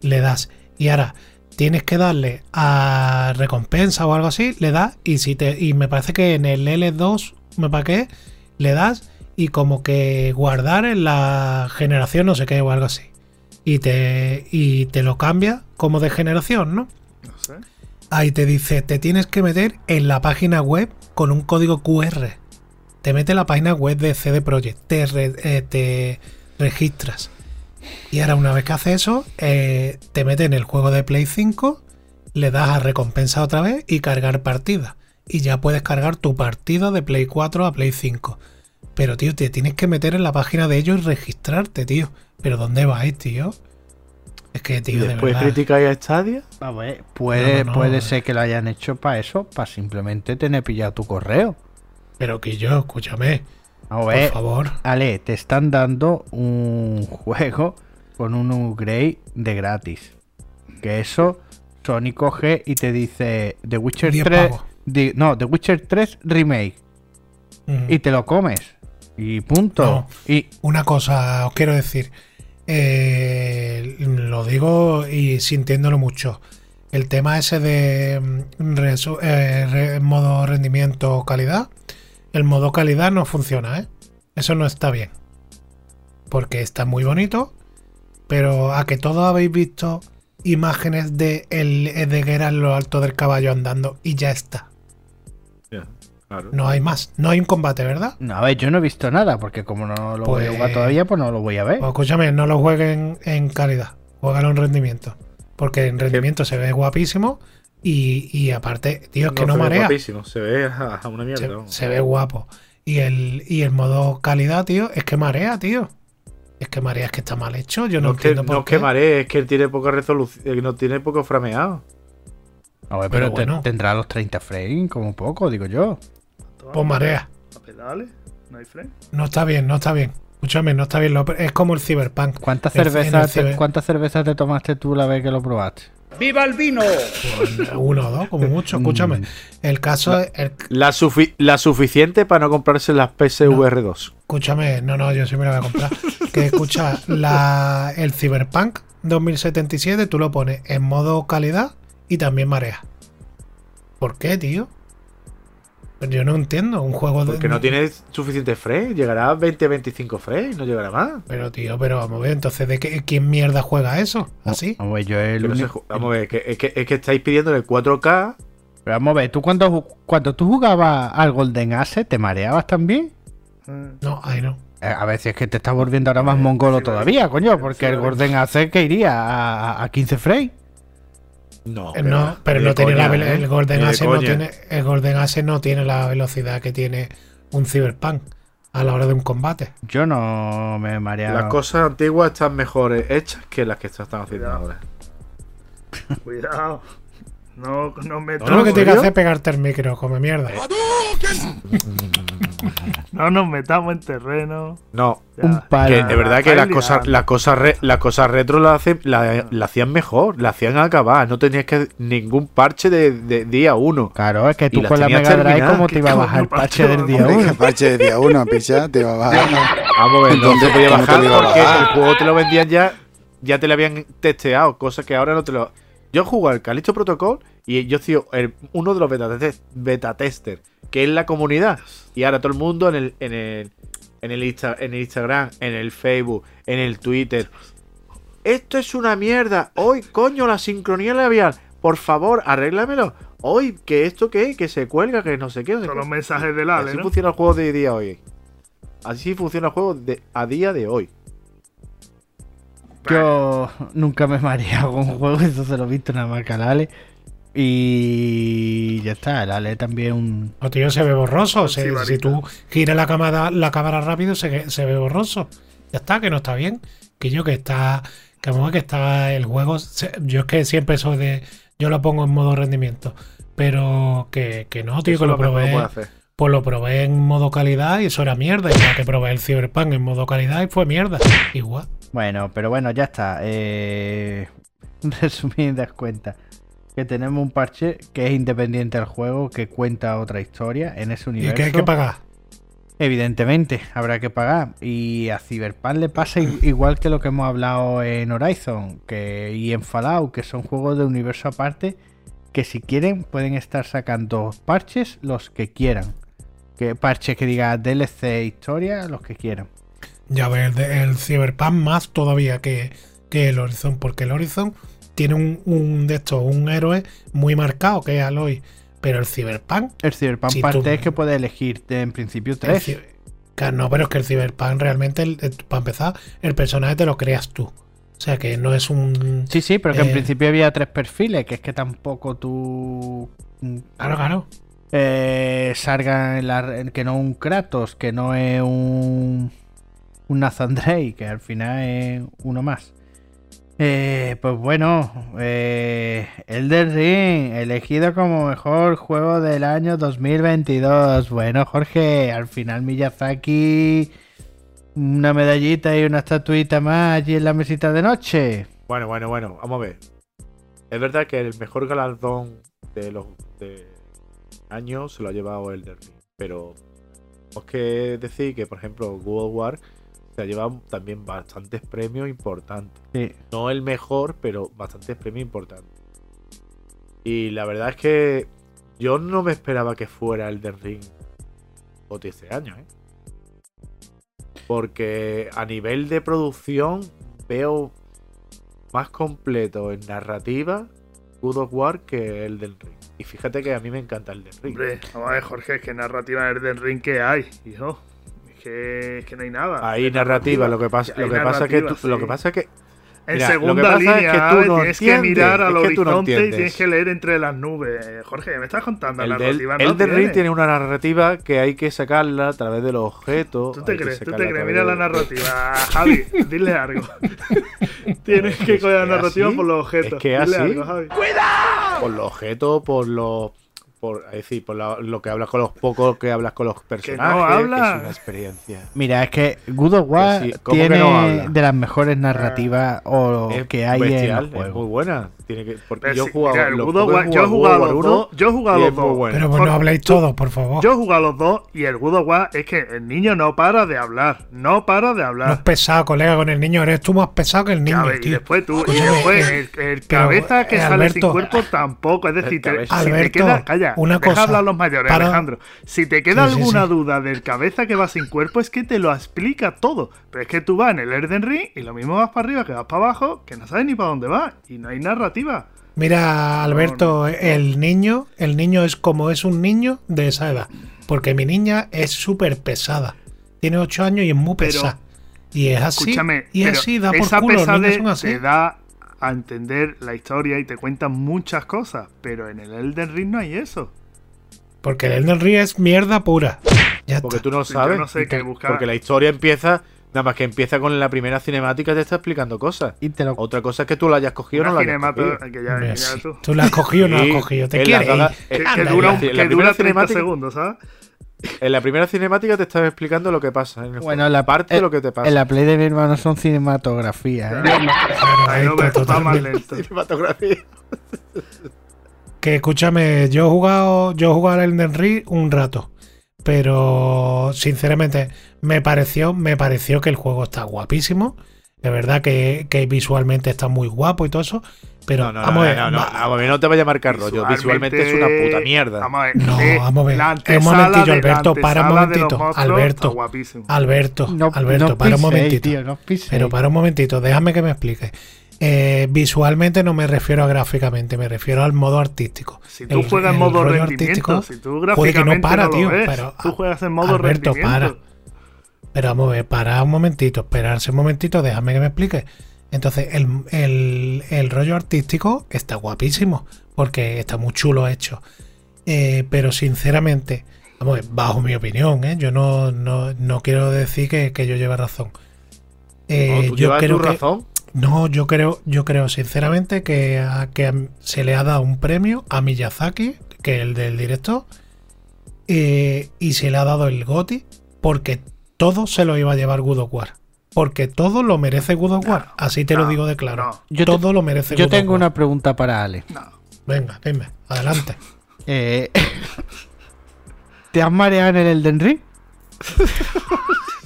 Le das. Y ahora tienes que darle a recompensa o algo así. Le das. Y si te. Y me parece que en el L2, me para qué, le das. Y como que guardar en la generación, no sé qué, o algo así. Y te. Y te lo cambia como de generación, ¿no? No sé. Ahí te dice, te tienes que meter en la página web con un código QR. Te mete en la página web de CD Projekt, te, re- eh, te registras. Y ahora una vez que haces eso, eh, te mete en el juego de Play 5, le das a recompensa otra vez y cargar partida. Y ya puedes cargar tu partida de Play 4 a Play 5. Pero tío, te tienes que meter en la página de ellos y registrarte, tío. Pero ¿dónde vais, tío? Es que, ¿Y tío, de después verdad. criticáis a Stadia? A ver, puede, No, no, no, puede eh. ser que lo hayan hecho para eso, para simplemente tener pillado tu correo. Pero que yo, escúchame. A Por ver, favor. Ale, te están dando un juego con un upgrade de gratis. Que eso, Sony coge y te dice The Witcher 10 3. pavos. di- no, The Witcher 3 Remake. Y te lo comes. Y punto. No. Y Una cosa os quiero decir. Eh, lo digo y sintiéndolo mucho. El tema ese de mm, eh, re- modo rendimiento calidad. El modo calidad no funciona, ¿eh? Eso no está bien. Porque está muy bonito. Pero a que todos habéis visto imágenes de el de Geralt en lo alto del caballo andando y ya está. Claro. No hay más. No hay un combate, ¿verdad? no, a ver, yo no he visto nada, porque como no lo voy a Pues- jugar todavía, pues no lo voy a ver. Pues escúchame, no lo jueguen en calidad, juégalo en rendimiento. Porque en rendimiento se ve guapísimo y, y aparte, tío, es que no, se ve marea. guapísimo, Se ve a, a una mierda. Se, ve guapo. Y el, y el modo calidad, tío, es que marea, tío. Es que marea, es que está mal hecho. Yo no, No, es que, entiendo por no es que maree, es que él tiene poca resolución, no tiene poco frameado. A ver, pero pero, te- tendrá los 30 frames, como poco, digo yo. Toma, Pues marea. a pedales, no hay freno. No está bien, no está bien. Escúchame, no está bien. Lo- es como el Cyberpunk. ¿Cuántas El- en el cervezas, ciber- ¿Cuántas cervezas te tomaste tú la vez que lo probaste? ¡Viva el vino! Pues, uno o dos, como mucho. [LAUGHS] Escúchame. El caso es. el- La, sufi- la suficiente para no comprarse las PSVR 2. Escúchame, no, no, yo sí me la voy a comprar. [LAUGHS] que escucha, la, el Cyberpunk 2077 tú lo pones en modo calidad y también marea. ¿Por qué, tío? Pues Yo no entiendo. Un juego de. Porque no tiene suficiente frame. Llegará a 20-25 frames, no llegará más. Pero, tío, pero vamos a ver, entonces, ¿de qué, quién mierda juega eso? ¿Así? Vamos a ver, yo el Pero se único- ju- vamos a ver, que- es, que, es que estáis pidiendo el 4K. Pero vamos a ver, ¿tú cuando, cuando tú jugabas al Golden Ace, te mareabas también? No, ahí no. Eh, A ver si es que te estás volviendo ahora más mongolo todavía, coño, porque el Golden Ace que iría a, a 15 frames. No, Eh, no, pero no tiene la coña, velo- ¿eh? el Golden Ace no tiene el Golden Ace no tiene la velocidad que tiene un Cyberpunk a la hora de un combate. Yo no me mareaba. Las cosas antiguas están mejores hechas que las que se están haciendo ahora. [LAUGHS] Cuidado. No, no me Tú lo que ¿en tienes que hacer es pegarte el micro, come mierda. No nos metamos en terreno. No, Ya. Un palo. que de verdad que las cosas, las cosas, re- las cosas retro las hacen, la, la hacían mejor, la hacían acabar. No tenías que ningún parche de, de día uno. Claro, es que tú las con la Mega Drive, ¿cómo te ¿qué iba a [LAUGHS] bajar el parche del día Hombre, 1? que parche de día uno, picha, te va a bajar. Vamos a ver, no ¿Dónde- se podía te bajar iba porque bajar? el juego te lo vendían ya ya te lo habían testeado, cosa que ahora no te lo. Yo juego al Calixto Protocol y yo soy el- uno de los beta, test- beta tester, que es la comunidad. Y ahora todo el mundo en el, en el, en el, Insta- en el Instagram, en el Facebook, en el Twitter. Esto es una mierda. Hoy, coño, la sincronía labial. Por favor, arréglamelo. Hoy, que esto qué, que se cuelga, que no sé qué. Son los mensajes del Ale, Así ¿no? funciona el juego de día hoy. Así funciona el juego de, a día de hoy. Yo nunca me he mareado con un [LAUGHS] juego, eso se lo he visto nada más que al Ale. Y ya está, el Ale también un... O tío, se ve borroso. Se- si tú giras la cámara, la cámara rápido, se, se ve borroso. Ya está, que no está bien. Que yo que está. Que vamos que está el juego. se- yo es que siempre soy de. Yo lo pongo en modo rendimiento. Pero que, que no, tío, Eso que lo lo probé. hacer. Pues lo probé en modo calidad y eso era mierda. Igual que probé el Cyberpunk en modo calidad y fue mierda. Igual. Bueno, pero bueno, ya está. Eh... [LAUGHS] Resumidas cuentas. Que tenemos un parche que es independiente del juego, que cuenta otra historia en ese Y universo. que hay que pagar. Evidentemente, habrá que pagar. Y a Cyberpunk le pasa [LAUGHS] igual que lo que hemos hablado en Horizon que, y en Fallout, que son juegos de universo aparte, que si quieren pueden estar sacando parches los que quieran. Que parches que diga DLC historia, los que quieran. Ya ves, el, el Cyberpunk más todavía que, que el Horizon, porque el Horizon tiene un, un de estos, un héroe muy marcado que es Aloy. Pero el Cyberpunk, El Cyberpunk Si parte tú- es que puede elegir en principio tres. que no, pero es que el Cyberpunk realmente, el- para empezar, el personaje te lo creas tú. O sea que no es un. Sí, sí, pero que en Eh. principio había tres perfiles, que es que tampoco tú... mm, Claro, claro. eh, que no un Kratos, que no es un, un Nathan que al final es uno más. Eh, pues bueno, eh, Elden Ring, elegido como mejor juego del año 2022. Bueno, Jorge, al final Miyazaki, una medallita y una estatuita más allí en la mesita de noche. Bueno, bueno, bueno, vamos a ver. Es verdad que el mejor galardón de los años se lo ha llevado el Ring, pero os que decir que, por ejemplo, Google War se ha llevado también bastantes premios importantes. Sí. No el mejor, pero bastantes premios importantes. Y la verdad es que yo no me esperaba que fuera el Ring o este año, ¿eh? Porque a nivel de producción veo más completo en narrativa God of War que el del Ring. Y fíjate que a mí me encanta el del Ring. Hombre, vamos a ver, Jorge, es que narrativa del Ring que hay, hijo. Que, es que no hay nada. Hay narrativa, lo que pasa, lo que pasa es que tú- lo que pasa es que En Mira, lo que segunda pasa es línea, que tú tienes que mirar al es que tú no horizonte y tienes que leer entre las nubes. Jorge, ¿qué me estás contando? el del, narrativa no el del Ring tiene. una narrativa que hay que sacarla a través de los objetos. ¿Tú te hay que crees? ¿Tú te crees? Mira la narrativa. Javi, dile algo. [LAUGHS] Tienes que coger la ¿Es narrativa así? por los objetos. ¿Es que Dile así? algo, Javi. por los objetos, por los. Por, es decir, por la- lo que hablas con los pocos que hablas con los personajes. habla. Es una experiencia. Mira, es que God of War Que sí, ¿cómo que tiene no de las mejores narrativas o Es que hay bestial, en los es muy juegos. buena. Tiene que, porque yo jugado. mira, los War- yo he jugado of los War dos, yo he jugado los dos. bueno. Pero pues no habléis todos, por favor. Yo he jugado a los dos y el of War es que el niño no para de hablar. No para de No es hablar. pesado, colega, con el niño. Eres tú más pesado que el niño, y después tú, y después eh, el, el pero, cabeza que eh, sale sin cuerpo tampoco. Es decir, te- si te queda, calla, una deja cosa, hablar los mayores, para- Alejandro. Si te queda Sí, alguna sí. duda del cabeza que va sin cuerpo, es que te lo explica todo. Pero es que tú vas en el Elden Ring y lo mismo vas para arriba que vas para abajo, que no sabes ni para dónde vas. Y no hay narrativa. Mira, Alberto, el niño, el niño es como es un niño de esa edad. Porque mi niña es súper pesada. Tiene 8 años y es muy Pero, pesada. Y es así. Escúchame, y pero así da por esa culo. Los niños pesadez son así. te da a entender la historia y te cuentan muchas cosas. Pero en el Elden Ring no hay eso. Porque el Elden Ring es mierda pura. Ya Porque está. tú no Yo sabes. no sé qué buscar. Porque la historia empieza. Nada más que empieza con la primera cinemática te está explicando cosas. Y te lo Otra cosa es que tú la hayas cogido o no la hayas cogido. que ya, Hombre, que ya sí. tú. Tú la has cogido o no la has cogido. Te en quieres. la. Que, dura, un- la dura 30 cinemática- segundos, ¿sabes? En la primera cinemática te estaba explicando lo que pasa. En el Bueno, juego. la parte de lo que te pasa. En la Play de mi hermano son cinematografías. ¿eh? Más totalmente. lento. Cinematografía. Que escúchame, yo he jugado, yo he jugado al Elden Ring un rato. Pero sinceramente, me pareció, me pareció que el juego está guapísimo. De verdad que, que visualmente está muy guapo y todo eso. Pero No, no, no, vamos a ver. no, no, va- no, a ver, no te vaya a marcar rollo. Visualmente es una puta mierda. Vamos a ver. No, eh, vamos a ver. Un momentillo, Alberto, para un momentito. monstruos Alberto. Alberto, No- Alberto, no para un momentito. tío, no piséis. Pero para un momentito, déjame que me explique. Eh, visualmente no me refiero a gráficamente, me refiero al modo artístico. Si tú El- juegas en modo rendimiento, si tú puede que gráficamente no para, no lo tío, ves, pero tú juegas en modo Alberto, rendimiento. para. Pero vamos a ver, para un momentito, esperarse un momentito, déjame que me explique. Entonces, el, el- el rollo artístico está guapísimo, porque está muy chulo hecho. Eh, pero sinceramente, vamos a ver, bajo mi opinión, ¿eh? yo no, no, no quiero decir que, que yo lleve razón. Eh, No, tú yo llevas creo tu que, razón. no, yo creo, yo creo sinceramente que, a- que se le ha dado un premio a Miyazaki, que es el del director, eh, y se le ha dado el GOTI porque todo se lo iba a llevar God of War. Porque todo lo merece God of War. Así te lo digo de claro. no. Yo te- todo lo merece Yo God of tengo War. una pregunta para Ale. Venga, dime, adelante. [LAUGHS] Eh, [LAUGHS] ¿Te has mareado en el Elden Ring?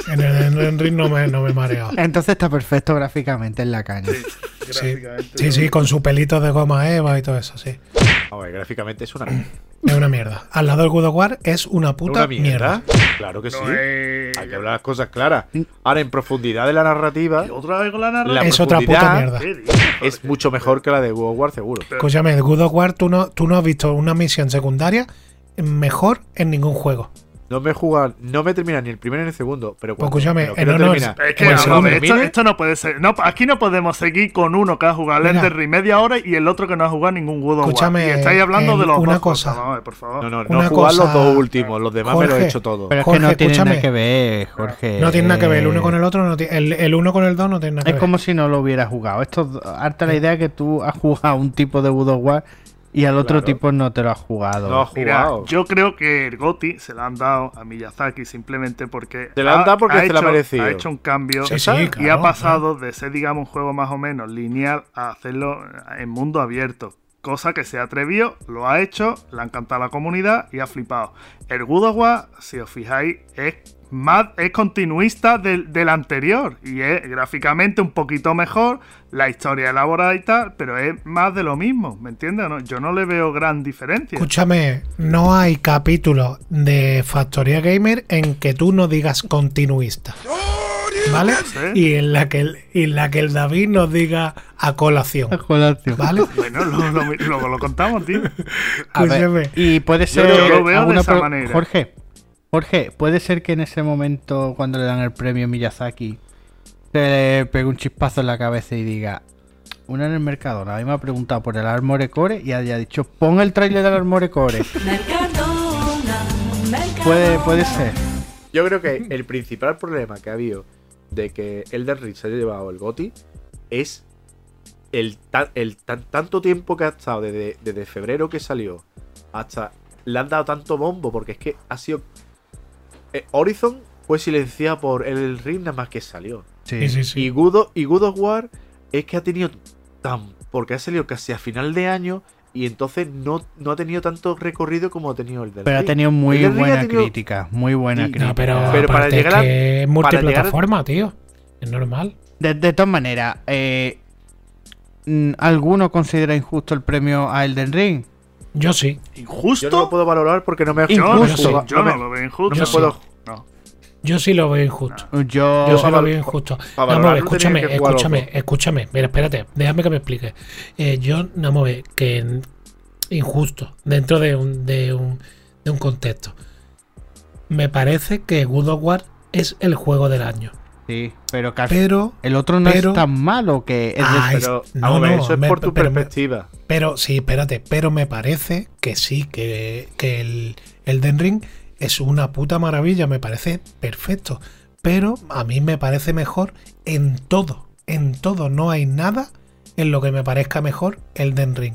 En el Elden Ring no me, no me he mareado. Entonces está perfecto gráficamente en la caña. Sí, sí, sí, con su pelito de goma Eva y todo eso, sí. A ver, gráficamente es una. [CLEARS THROAT] Es una mierda. Al lado del God of War es una puta ¿Una mierda? mierda. Claro que sí. No es- Hay que hablar las cosas claras. Ahora, en profundidad de la narrativa, ¿Y otra vez con la La narrativa? Es otra puta mierda. Es mucho mejor que la de World War, seguro. Escúchame, el God of War, tú no, tú no has visto una misión secundaria mejor en ningún juego. No me juega, no me termina ni el primero ni el segundo, pero Pues cuando escúchame, pero no termina, Es que Pues segundo, ver, esto, esto no puede ser. No, aquí no podemos seguir con uno que ha jugado al Mira. Elden Ring media hora y el otro que no ha jugado ningún God of War. Escúchame, Y estáis hablando de el- los una dos cosa. A ver, por favor. No, no, no jugar los dos últimos, los demás me lo he Jorge, hecho todo. Pero es Jorge, que no tiene escúchame. nada que ver, Jorge. No tiene nada que ver el uno con el otro, no tiene- el, el uno con el dos no tiene nada que Es ver. como si no lo hubieras jugado. Esto harta la idea que tú has jugado un tipo de God of War y al otro Claro. tipo no te lo has jugado. No has Mira, jugado. yo creo que el GOTI se lo han dado a Miyazaki simplemente porque. Se lo han ha- dado porque ha se lo ha merecido. Ha hecho un cambio Sí, sí, y ha pasado de ser, digamos, un juego más o menos lineal a hacerlo en mundo abierto. Cosa que se atrevió, lo ha hecho, le ha encantado a la comunidad y ha flipado. El God of War, si os fijáis, es más es continuista del, del anterior y es gráficamente un poquito mejor, la historia elaborada y tal, pero es más de lo mismo, ¿me entiendes? No- yo no le veo gran diferencia. Escúchame, no hay capítulo de Factoría Gamer en que tú no digas continuista. ¿Vale? Y en la que el, y en la que el David nos diga a colación. Colación. ¿Vale? Bueno, lo, lo- luego lo contamos, tío. [LAUGHS] A ver, y puede ser. yo lo veo de alguna esa manera. Jorge, Jorge, puede ser que en ese momento, cuando le dan el premio Miyazaki, se le pegue un chispazo en la cabeza y diga. Una en el mercado, nadie me ha preguntado por el Armore Core y haya dicho, pon el trailer del Armore Core. [LAUGHS] Puede, puede ser. Yo creo que el principal problema que ha habido de que Elden Ring se haya llevado el GOTI es el, ta- el tan- tanto tiempo que ha estado desde, desde febrero que salió hasta le han dado tanto bombo porque es que ha sido eh, Horizon fue silenciado por el Ring nada más que salió Sí, sí, sí. y God, of- y God of War es que ha tenido tan porque ha salido casi a final de año y entonces no, no ha tenido tanto recorrido como ha tenido el del Pero ha tenido muy buena tenido- crítica, muy buena Sí, crítica. No, pero, Pero para llegar es a- es multiplataforma, tío. Es normal. De, de todas maneras, eh, ¿alguno considera injusto el premio a Elden Ring? Yo sí. ¿Injusto? Yo no lo puedo valorar porque no me Injusto. no, Yo yo no no lo veo injusto. no me sí. puedo No. Yo sí lo veo injusto. Yo, Yo sí lo veo injusto. para Vamos a ver, valorarlo escúchame, escúchame, loco. escúchame. Mira, espérate, déjame que me explique. Eh, yo, a ver, que injusto, dentro de un, de un, de un contexto. Me parece que God of War es el juego del año. Sí, pero casi- Pero, el otro no pero- es tan malo que es Ah, de- Pero, no, vamos a ver, no, eso es me- por tu pero me- perspectiva. pero, sí, espérate, pero me parece que sí, que, que el Elden Ring es una puta maravilla, me parece perfecto. Pero a mí me parece mejor en todo, en todo. No hay nada en lo que me parezca mejor Elden Ring.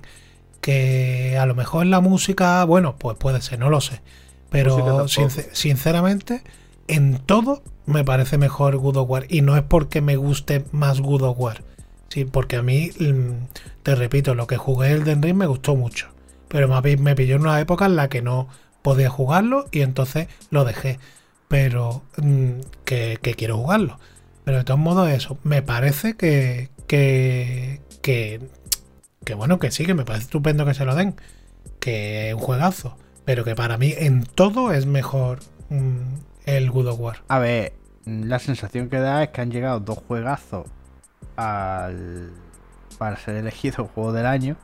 Que a lo mejor en la música, bueno, pues puede ser, no lo sé. Pero sinceramente, en todo me parece mejor God of War. Y no es porque me guste más God of War. Sí, porque a mí, mm, te repito, lo que jugué Elden Ring me gustó mucho. Pero me, pi- me pilló en una época en la que no podía jugarlo y entonces lo dejé. Pero mm, que, quiero jugarlo. Pero de todos modos, eso, me parece que, que, que, que bueno, que sí, que me parece estupendo que se lo den, que es un juegazo, pero que para mí en todo es mejor mm, el God of War. A ver, la sensación que da es que han llegado dos juegazos al para ser elegido juego del año.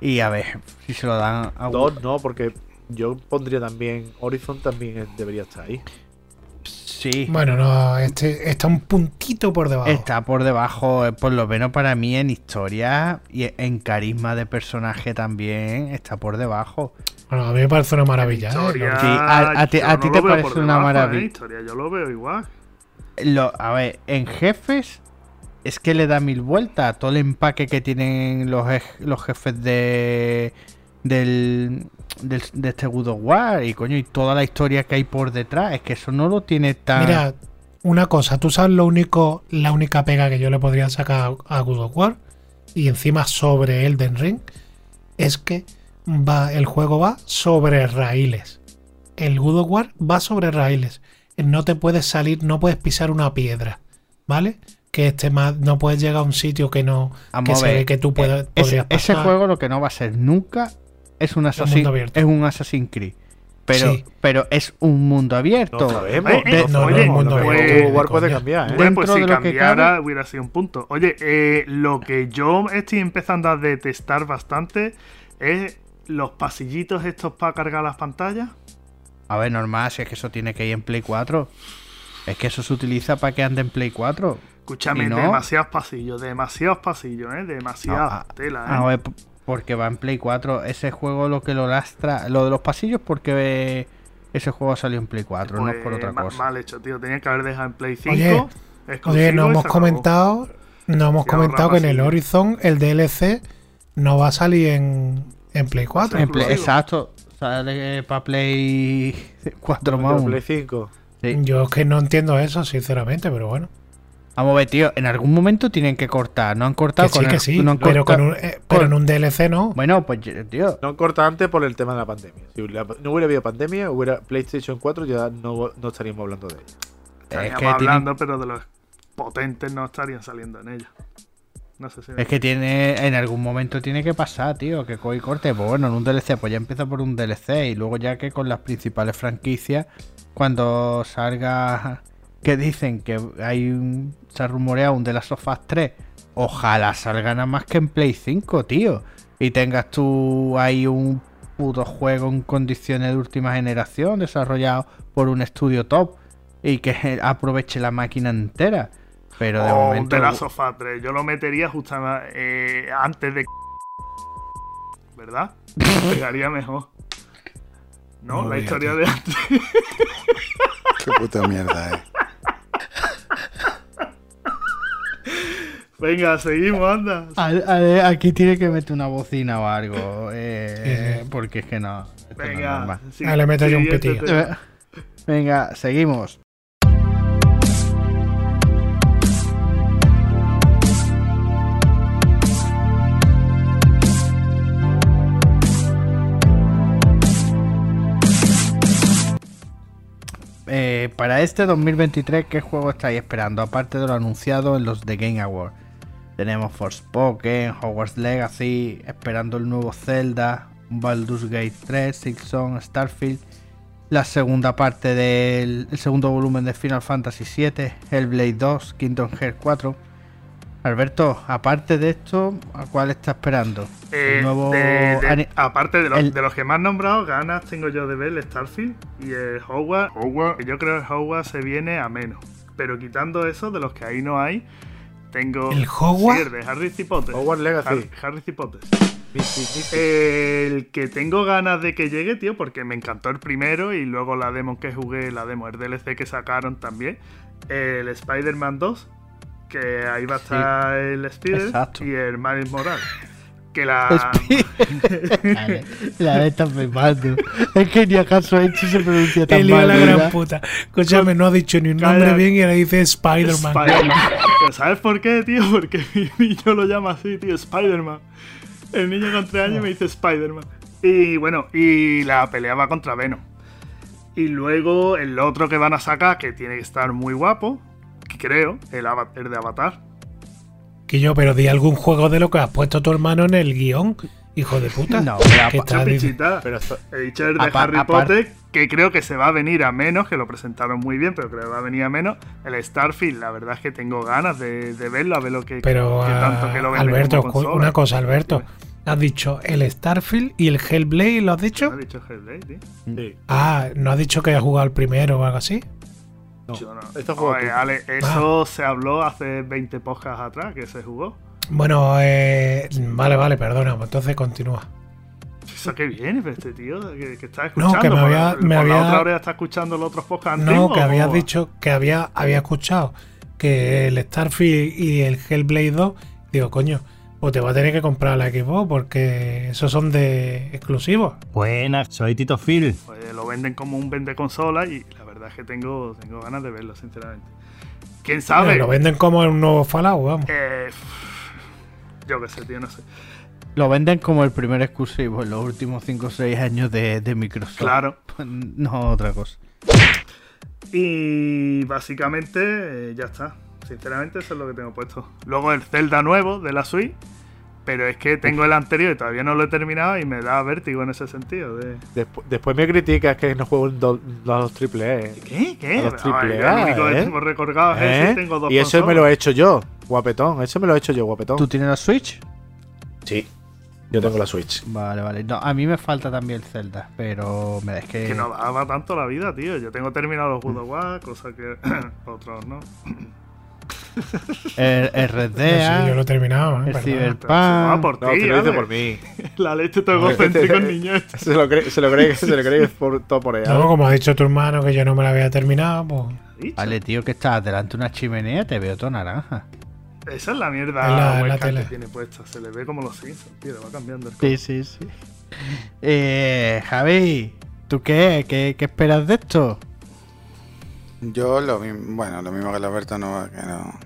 Y a ver si se lo dan a Dos no, porque yo pondría también. Horizon también debería estar ahí. Sí. Bueno, no, este está un puntito por debajo. Está por debajo, eh, por lo menos para mí en historia y en carisma de personaje también está por debajo. Bueno, a mí me parece una maravilla. ¿eh? Sí, a- a ti- yo a ti no te parece una debajo, ¿eh? maravilla. Historia, yo lo veo igual. Lo- a ver, en jefes es que le da mil vueltas a todo el empaque que tienen los, los jefes de del, del- de este God of War y coño y toda la historia que hay por detrás es que eso no lo tiene tan Mira, una cosa, tú sabes lo único, la única pega que yo le podría sacar a God of War y encima sobre Elden Ring es que va, el juego va sobre raíles. El God of War va sobre raíles. No te puedes salir, no puedes pisar una piedra, ¿vale? Que este más, no puedes llegar a un sitio que no, que a se ve que tú puedes, Eh, ese, ese juego lo que no va a ser nunca es un Assassin, es un Assassin's Creed pero Sí. pero es un mundo abierto No sabemos. Eh, eh, no no, sabemos. no, mundo abierto, de puede cambiar, ¿eh? Bueno, pues Dentro si de lo que cambiara cabe- hubiera sido un punto. Oye, eh, lo que yo estoy empezando a detestar bastante es los pasillitos estos para cargar las pantallas. a ver normal si es que eso tiene que ir en Play 4 es que eso se utiliza para que ande en Play 4 Escúchame, ¿Y no? demasiados pasillos, demasiados pasillos, ¿eh? Demasiada tela, ¿eh? A ver, porque va en Play 4. Ese juego lo que lo lastra. Lo de los pasillos, porque eh, ese juego salió en Play 4, no es por Pues, otra ma- cosa. Mal hecho, tío. Tenía que haber dejado en Play 5. Oye, no hemos comentado, no hemos comentado que en el Horizon el DLC no va a salir en, en Play 4. En Play- exclusivo. exacto. Sale para Play [LAUGHS] 4 más. Play 5. Sí. Yo es que no entiendo eso, sinceramente, pero bueno. Vamos a ver, tío. En algún momento tienen que cortar. No han cortado Que sí, con que el- sí, no han pero, cortado- con un- eh, pero en un DLC no. Bueno, pues tío. No corta antes por el tema de la pandemia. Si la- no hubiera habido pandemia, hubiera PlayStation 4, ya no, no estaríamos hablando de ella. Es Estaríamos tienen, hablando, pero de los potentes no estarían saliendo en ella. No sé si. es que tiene. En algún momento tiene que pasar, tío. Que coge y corte. Pues bueno, en un DLC, pues ya empieza por un DLC. Y luego ya que con las principales franquicias. Cuando salga. Que dicen que hay un. Se ha rumoreado un de las Us 3. Ojalá salga nada más que en Play 5, tío. Y tengas tú ahí un puto juego en condiciones de última generación. Desarrollado por un estudio top. Y que [LAUGHS] aproveche la máquina entera. Pero de O momento. de la sofá 3. Yo lo metería justamente eh, antes de. [LAUGHS] ¿Verdad? [LAUGHS] Pegaría mejor. No, No la historia tío. de antes. Qué puta mierda, eh. Venga, seguimos, anda. A- a- aquí tiene que meter una bocina o algo. eh, Sí, sí. Porque es que no. esto no es Venga. sí, Ah, le meto yo un. Eh, Venga, seguimos. Eh, para este 2023, ¿qué juego estáis esperando? Aparte de lo anunciado en los The Game Awards. Tenemos Forspoken, Hogwarts Legacy, esperando el nuevo Zelda, Baldur's Gate 3, Silksong, Starfield, la segunda parte del el segundo volumen de Final Fantasy VII, Hellblade 2, Kingdom Hearts 4. Alberto, aparte de esto, ¿a cuál está esperando? Eh, el nuevo de- de- ani- aparte de los, el- de los que más nombrado, ganas tengo yo de ver el Starfield y el Hogwarts. que Yo creo que el Hogwarts se viene a menos. Pero quitando eso, de los que ahí no hay, tengo. ¿El Hogwarts? Sí, el de Harry Potter. Hogwarts Legacy. Har- Harry Potter. El que tengo ganas de que llegue, tío, porque me encantó el primero y luego la demo que jugué, la demo, el DLC que sacaron también. El Spider-Man 2, que ahí va a estar el Spider Exacto. y el Miles Morales. Que la. La de esta flipando. Es que ni acaso hecho se pronuncia tan El hijo de la mal. gran puta. Escúchame, no ha dicho ni un Calla. nombre bien y ahora dice Spider-Man. Pero ¿Sabes por qué, tío? Porque [LAUGHS] mi niño lo llama así, tío, Spider-Man. El niño con 3 años me dice Spider-Man. Y bueno, y la pelea va contra Venom. Y luego el otro que van a sacar, que tiene que estar muy guapo, creo el, de Avatar. Que yo, pero di algún juego de lo que has puesto tu hermano en el guion, hijo de puta. [LAUGHS] No, pero ¿Qué apa- tal? Pichita. Pero esto- He dicho el de Harry Potter, que creo que se va a venir a menos, que lo presentaron muy bien, pero creo que va a venir a menos. El Starfield, la verdad es que tengo ganas de, de verlo, a ver lo que, Pero, que tanto que lo ah, Alberto, una cosa, Alberto. Has dicho el Starfield y el Hellblade, ¿lo has ¿No dicho? ha dicho Hellblade, tío? sí. Ah, ¿no has dicho que has jugado el primero o algo así? No, Yo no. esto juego Oye. Ale, eso se habló hace 20 podcasts atrás, que se jugó. Bueno, eh, vale, vale, perdona, pues entonces continúa. Eso que viene, pero este tío que, que está No, escuchando. que me había- por me había- otra hora está escuchando los otros podcasts No, antiguos, que ¿o habías va? dicho que había, había escuchado que el Starfield y el Hellblade 2, digo, coño, pues te va a tener que comprar la Xbox porque esos son de exclusivos. Buenas, soy Tito Phil. Pues lo venden como un vende consola y la que tengo, tengo ganas de verlo, sinceramente. ¿Quién sabe? Lo venden como un nuevo Fallout, vamos. Eh, yo qué sé, tío, no sé. Lo venden como el primer exclusivo en los últimos 5 o 6 años de, de Microsoft. Claro. No otra cosa. Y básicamente eh, ya está. Sinceramente, eso es lo que tengo puesto. Luego el Zelda nuevo de la Switch. Pero es que tengo el anterior y todavía no lo he terminado y me da vértigo en ese sentido. De... Despu- después me criticas que no juego do- los triple E. ¿Qué? ¿Qué? A los triple yo A, el único que tengo recorgado es ese y tengo dos Y eso me lo he hecho yo, guapetón. Eso me lo he hecho yo, guapetón. ¿Tú tienes la Switch? Sí. Yo tengo la Switch. Vale, vale. No, a mí me falta también el Zelda, pero me es que... Que no daba tanto la vida, tío. Yo tengo terminado los God of War, cosa que [CLEARS THROAT] otros no. [CLEARS THROAT] El, el Red Sí, Dead, yo lo he terminado, ¿eh? el. Cyberpunk... Ah, por No, ti, te lo dice Ale. por mí. [LAUGHS] La leche todo egocéntrico el niño este. [LAUGHS] Se lo cree, se lo cree, se lo cree que es por, todo por ella. No, como ha dicho tu hermano que yo no me la había terminado, pues. Vale, tío, que estás delante de una chimenea, te veo todo naranja. Esa es la mierda la- la webcam tele. que tiene puesta. Se le ve como los Simpsons, tío. Va cambiando el Sí, sí, sí. Eh, Javi, ¿tú qué? ¿Qué, qué esperas de esto? Yo lo mismo, bueno, lo mismo que el Alberto no, que no.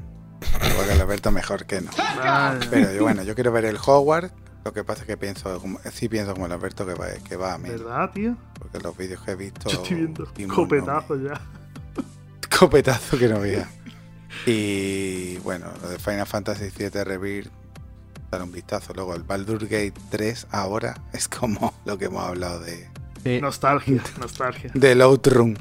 Igual que Alberto mejor que no. Vale. Pero yo, bueno, yo quiero ver el Hogwarts. Lo que pasa es que pienso, como, sí pienso como el Alberto que va, que va a mí. ¿Verdad, tío? Porque los vídeos que he visto. Yo estoy viendo Timón copetazos ya. Copetazo que no veía. Y bueno, lo de Final Fantasy VII Rebirth. Dar un vistazo. Luego el Baldur's Gate 3 ahora es como lo que hemos hablado de. Nostalgia, nostalgia. Del Outrun.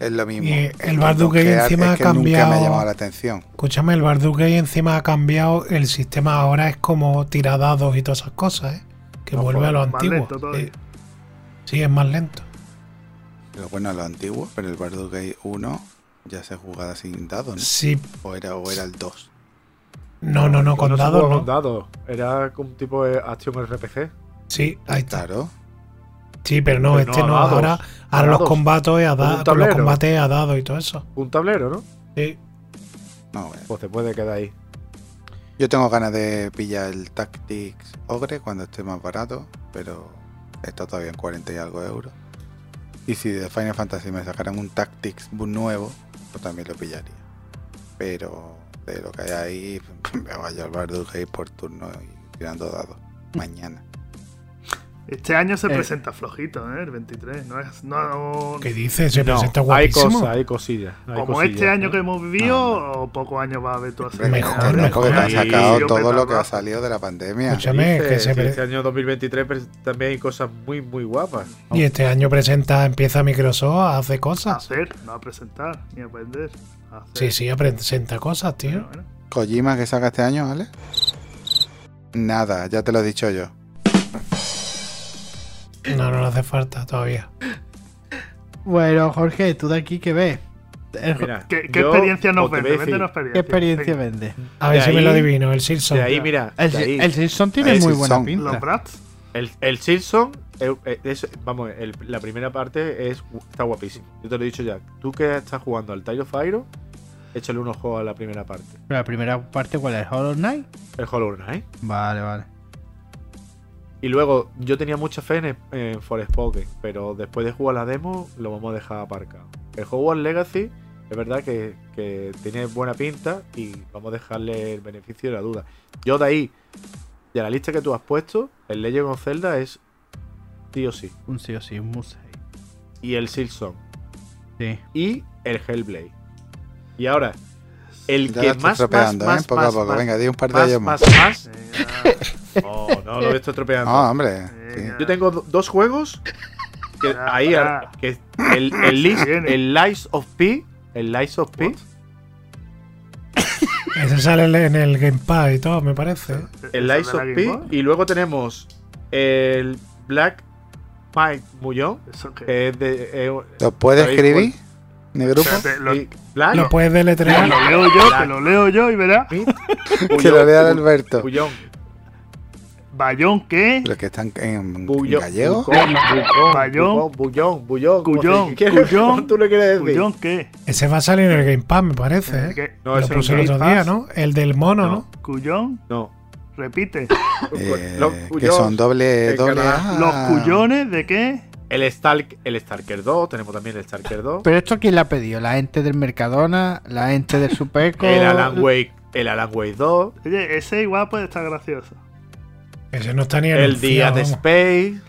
Es lo mismo. Y el Baldur's Gate Gear encima es ha que nunca me ha cambiado- llamado la atención. Escúchame, el Baldur's Gate encima ha cambiado. El sistema ahora es como tiradados y todas esas cosas, ¿eh? Que No, vuelve a lo antiguo. Sí. Es más lento. Pero bueno, lo antiguo, pero el Baldur's Gate 1 ya se jugaba sin dados, ¿no? Sí, O era, o era el 2. no, no, no, con dados no. con dados. Era como un tipo de acción RPG. Sí, ahí está. Claro. Sí, pero no, Pero este no no. a dados. Ahora, ahora los combates a Como un da- con los combates a dados y todo eso. Un tablero, ¿no? Sí. No, bueno. Pues te puede quedar ahí. Yo tengo ganas de pillar el Tactics Ogre cuando esté más barato, pero está todavía en 40 y algo euros. Y si de Final Fantasy me sacaran un Tactics nuevo, pues también lo pillaría. Pero de lo que hay ahí, [LAUGHS] me voy a llevar Gate por turno y tirando dados. Mañana. Este año se Eh. presenta flojito, ¿eh? El 23. No es. No, ¿Qué dices? Se No, presenta hay guapísimo. cosas, hay cosillas. hay como cosillas, este año que hemos vivido, o pocos años va a haber tú así. Mejor, que no, mejor. porque te han Y- sacado todo lo que ha salido de la pandemia. Escúchame, que se Este año 2023 pres- también hay cosas muy, muy guapas. Y este año presenta, empieza Microsoft a hacer A cosas. hacer, no a presentar, ni a aprender. A hacer. Sí, sí, presenta cosas, tío. Bueno, bueno. Kojima que saca este año, ¿vale? Nada, ya te lo he dicho yo. No, no hace falta todavía. Bueno, Jorge, ¿tú de aquí qué ves? Mira, ¿Qué, qué yo experiencia nos vende? Véndenos experiencia. ¿Qué experiencia vende? A ver De si me lo adivino, el Silson. De ahí, mira, El, de ahí. el Simpson tiene El muy buena Los pinta. Brats. El, el Silson, eh, eh, es- vamos, el- la primera parte es, está guapísimo. Yo te lo he dicho ya. Tú que estás jugando al Tile of Iron, échale unos juegos a la primera parte. Pero la primera parte, ¿cuál es? ¿Hollow Knight? El Hollow Knight. Vale, vale. Y luego, yo tenía mucha fe en, en Forspoken, pero después de jugar la demo, lo vamos a dejar aparcado. El Hogwarts Legacy, es verdad que, que tiene buena pinta y vamos a dejarle el beneficio de la duda. Yo de ahí, de la lista que tú has puesto, el Legend of Zelda es sí o sí. Un sí o sí, un museo. Y el Silson. Sí. y el Hellblade. Y ahora, el Ya que lo más, más, tropeando, más, ¿eh? Poco a más, poco. más, Venga, di un par de más, años más, más. más. Venga, [LAUGHS] Oh, no, no lo estoy tropeando. No, hombre. sí. venga. Yo tengo do- dos juegos que Ah, ahí ah. que el el, [LAUGHS] el Lies of P, el Lies of P, [LAUGHS] Ese sale en el Gamepad y todo, me parece. el ¿Eso Lies of P y luego tenemos el Black Mike Mullón, ¿Eso qué? que es de eh, ¿Lo puede ¿Sabéis escribir? ¿Mi grupo? Espérate, lo, sí, Black Lo puedes deletrear. lo leo yo, te lo leo yo y verás. [LAUGHS] Mid, Que lo lea Alberto. Bullón, Bayón, ¿qué? Pero que están en, en Bullón, gallego. Bullón, Bullón, Bayón. Bullón, Bullón, se- ¿qué- [LAUGHS] tú le quieres decir? Cuyón, ¿qué? Ese va a salir en el Gamepad, me parece. ¿eh? No, Lo ese no puse el otro Game día, Pass. ¿no? El del mono, ¿no? Cuyón, No. repite. Eh, Los que son doble, doble. A. ¿Los cuyones de qué? El Stalk, el Stalker 2, tenemos también el Stalker 2. Pero esto quién la ha pedido, la gente del Mercadona, la gente del Supeco. El Alan Wake, el Alan Wake 2, Oye, ese igual puede estar gracioso. Ese no está ni el Día de. Space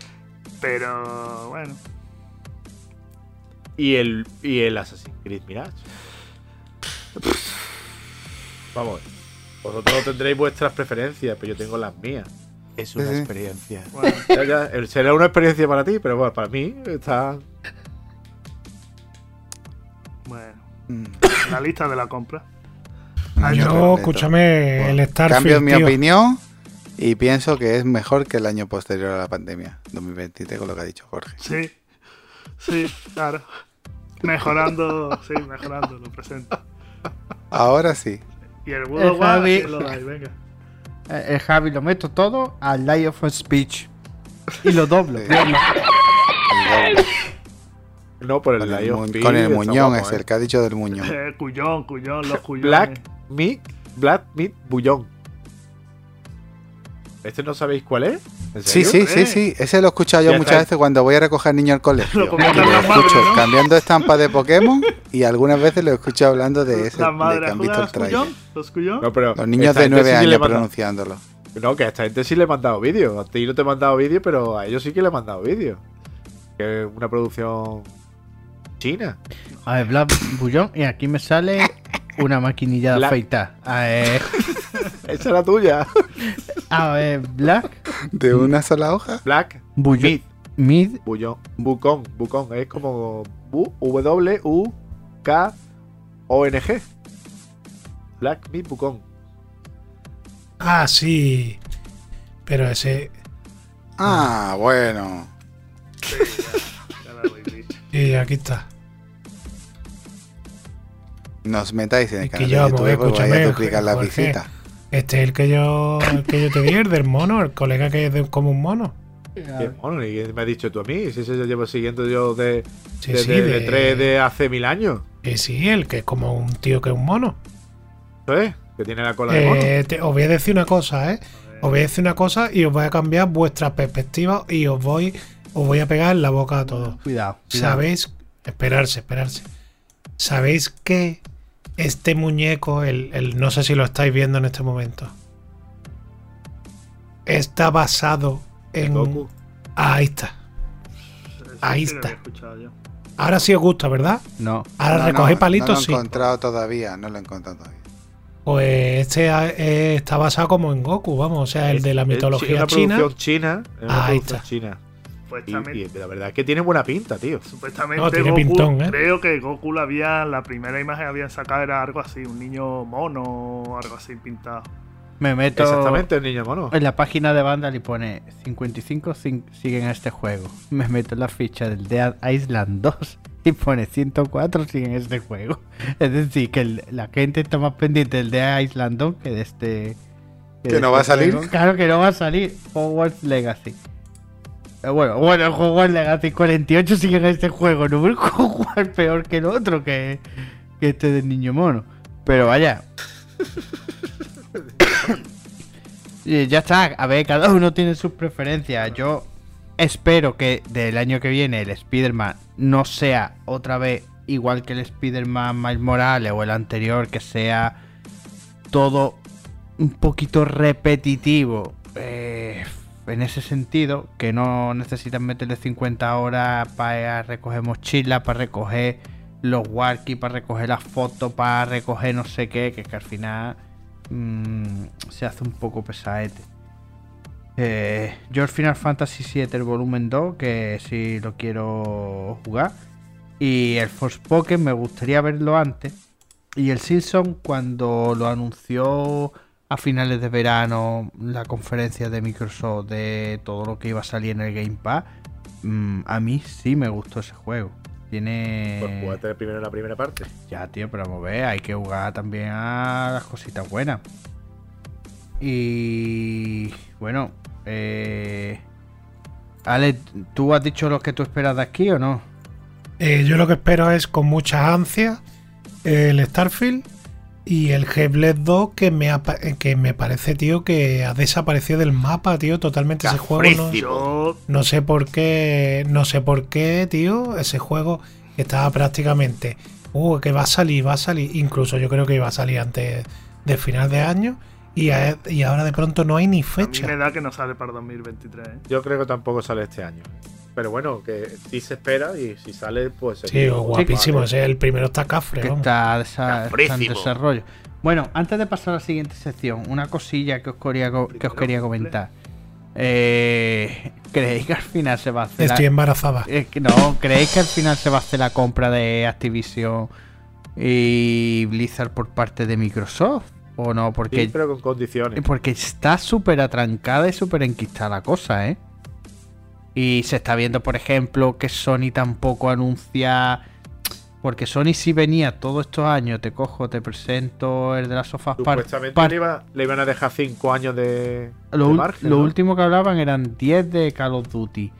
Pero bueno. y el y el Assassin's Creed Mirage. Vamos, vosotros tendréis vuestras preferencias, pero yo tengo las mías. Es una sí. experiencia. bueno. Ya, ya, será una experiencia para ti, pero bueno, para mí está. Bueno, Mm. la lista de la compra. Año Yo, completo. escúchame, el Starfield, Cambio mi tío. opinión y pienso que es mejor que el año posterior a la pandemia, 2023, con lo que ha dicho Jorge. Sí, sí, claro. Mejorando, sí, mejorando, lo presento. Ahora sí. Y el World War. Venga. Eh, El Javi lo meto todo al Light of Speech. Y lo doblo. [LAUGHS] El. No, por el Con el, Lion mu- con el muñón es ¿eh? el que ha dicho del muñón. Eh, cuyón, cuyón, los [LAUGHS] cuyones. Black Meat, Black Meat Bullón. ¿Este no sabéis cuál es? ¿En Sí, sí, sí, Eh. sí. Ese lo he escuchado yo muchas veces cuando voy a recoger niños al colegio. [LAUGHS] Lo escucho ¿no? cambiando estampas de [LAUGHS] Pokémon y algunas veces lo he escuchado hablando de ese que han visto el los trailer. los cuyón. No, pero Los niños de gente 9 sí que le años pronunciándolo. No, que a esta gente sí le he mandado vídeo. A ti no te he mandado vídeo, pero a ellos sí que le he mandado vídeo. Que es una producción china. A ver, Black Bullón. Y aquí me sale [LAUGHS] una maquinilla de afeitar. A ver, [LAUGHS] Esa es la tuya. a ver, Black ¿De una sola hoja? Black Bullón. Meat Mid. Bullón. Bucón. Bucón. Es como Bu- W U K O N G. Black Meat Bucón. Ah, sí. Pero ese. Ah, bueno. Ya lo habéis dicho. Sí, aquí está. Nos metáis en el Es que canal yo, YouTube pues, vais a duplicar las Jorge. visitas. Este es el que yo, el que yo te di, el del mono, el colega que es de- como un mono. Qué mono, ¿y me has dicho tú a mí? Si eso yo llevo siguiendo yo de, Sí, de, sí, de- de- de tres de hace mil años. Eh, sí, el que es como un tío que es un mono. ¿Eso es? Que tiene la cola de mono. Eh, te- os voy a decir una cosa, ¿eh? Os voy a decir una cosa y os voy a cambiar vuestra perspectiva y os voy, os voy a pegar en la boca a todos. Cuidado. cuidado. ¿Sabéis? Esperarse, esperarse. ¿Sabéis que este muñeco, el, el- no sé si lo estáis viendo en este momento, está basado en... Goku. Ah, ahí está. Eso Ahí está. yo. Ahora sí os gusta, ¿verdad? No. Ahora No, recogí no, palitos, No lo he sí. encontrado todavía, no lo he encontrado todavía. Pues este eh, está basado como en Goku, vamos, o sea, el Es- de la es mitología una china. producción china. Es una Ahí producción está. china. Y, Supuestamente, y la verdad es que tiene buena pinta, tío. supuestamente No, tiene Goku, pintón, ¿eh? creo que Goku la había, la primera imagen que habían sacado era algo así, un niño mono o algo así pintado. Me meto Exactamente, el niño mono. en la página de Vandal y pone 55 cin- siguen a este juego. Me meto en la ficha del Dead Island 2 y pone 104 siguen este juego. [LAUGHS] Es decir, que el- la gente está más pendiente del Dead Island 2 que de este. ¿Que de no va a salir? juego. Claro que no va a salir. Hogwarts Legacy. Eh, Bueno, bueno, el Hogwarts Legacy 48 siguen este juego. No el Hogwarts peor que el otro, que, que este del niño mono. Pero vaya. [COUGHS] Ya está, a ver, cada uno tiene sus preferencias. Yo espero que del año que viene el Spider-Man no sea otra vez igual que el Spider-Man Miles Morales o el anterior, que sea todo un poquito repetitivo. En ese sentido, que no necesitan meterle 50 horas para recoger mochilas, para recoger los walkie para recoger las fotos, para recoger no sé qué, que es que al final mm, se hace un poco pesadete. Eh, yo el Final Fantasy VII, el volumen 2, que si lo quiero jugar. Y el Forspoken me gustaría verlo antes. Y el Simpson cuando lo anunció a finales de verano la conferencia de Microsoft de todo lo que iba a salir en el Game Pass, mm, a mí sí me gustó ese juego. Tiene... Pues jugate primero la primera parte. Ya, tío, pero vamos a ver, hay que jugar también a las cositas buenas. Y bueno, eh... Ale, ¿tú has dicho lo que tú esperas de aquí o no? Eh, yo lo que espero es con mucha ansia el Starfield y el Hellblade 2 que me, ha pa- que me parece, tío, que ha desaparecido del mapa, tío, totalmente ese juego. No, no sé por qué, no sé por qué, tío, ese juego estaba prácticamente, uh, que va a salir, va a salir, incluso yo creo que iba a salir antes del final de año y, a- y ahora de pronto no hay ni a mí fecha. me da que no sale para 2023. ¿eh? Yo creo que tampoco sale este año. Pero bueno, que sí se espera y si sale, pues. Sí, guapísimo, vale. ese el primero está cafre, que está, desa- está en desarrollo. Bueno, antes de pasar a la siguiente sección, una cosilla que os quería, que os quería comentar. Eh, ¿Creéis que al final se va a hacer Estoy la, embarazada. eh, que no, ¿creéis que al final se va a hacer la compra de Activision y Blizzard por parte de Microsoft? ¿O no? Porque, Sí, pero con condiciones. porque está súper atrancada y súper enquistada la cosa, ¿eh? Y se está viendo, por ejemplo, que Sony tampoco anuncia. Porque Sony sí venía todos estos años, te cojo, te presento el de las sofás Supuestamente par- le, iba- le iban a dejar 5 años de, lo, de margen. lo ¿no? último que hablaban eran 10 de Call of Duty.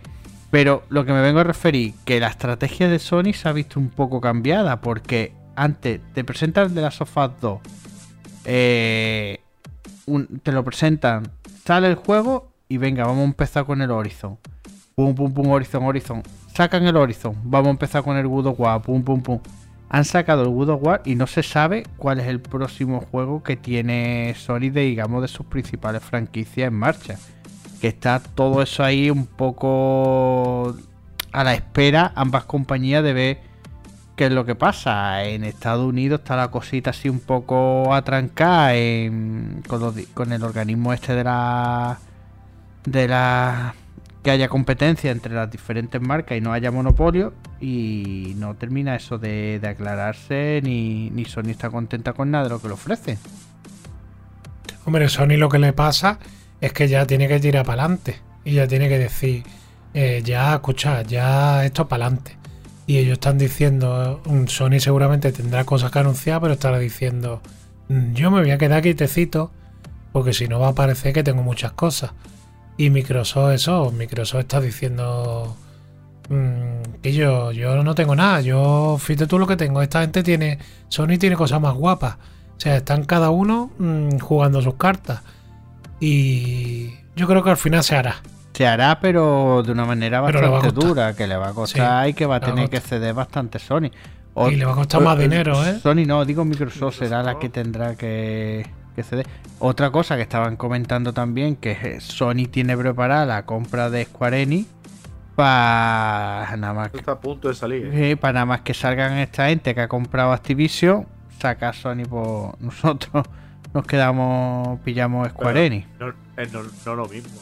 Pero lo que me vengo a referir, que la estrategia de Sony se ha visto un poco cambiada, porque antes te presentan de las sofás 2, eh, un- te lo presentan, sale el juego y venga, vamos a empezar con el Horizon. Pum, pum, pum, Horizon, Horizon. Sacan el Horizon, vamos a empezar con el God of War, pum, pum, pum. Han sacado el God of War y no se sabe cuál es el próximo juego que tiene Sony de, digamos, de sus principales franquicias en marcha. Que está todo eso ahí un poco a la espera, ambas compañías, de ver qué es lo que pasa. En Estados Unidos está la cosita así un poco atrancada con, con el organismo este de la. de la. Que haya competencia entre las diferentes marcas y no haya monopolio. Y no termina eso de, aclararse, ni, ni Sony está contenta con nada de lo que le ofrece. Hombre, Sony lo que le pasa es que ya tiene que tirar para adelante. Y ya tiene que decir, eh, ya, escucha, ya esto para adelante. Y ellos están diciendo, mm, Sony seguramente tendrá cosas que anunciar, pero estará diciendo, "Mm, yo me voy a quedar quietecito, porque si no va a parecer que tengo muchas cosas. Y Microsoft, eso, Microsoft está diciendo, mm, que yo, yo no tengo nada, yo fíjate tú lo que tengo, esta gente tiene, Sony tiene cosas más guapas. O sea, están cada uno mm, jugando sus cartas. Y yo creo que al final se hará. Se hará, pero de una manera bastante dura, que le va a costar y que va a tener que ceder bastante Sony. O- Y le va a costar más dinero, ¿eh? Sony no, digo Microsoft será la que tendrá que, que ceder. Otra cosa que estaban comentando también, que eh, Sony tiene preparada la compra de Square Enix para nada más Esto está a punto de salir. ¿eh? eh, para nada más que salgan esta gente que ha comprado Activision, saca Sony por [LAUGHS] nosotros nos quedamos pillamos Square Enix. No, es no, no lo mismo.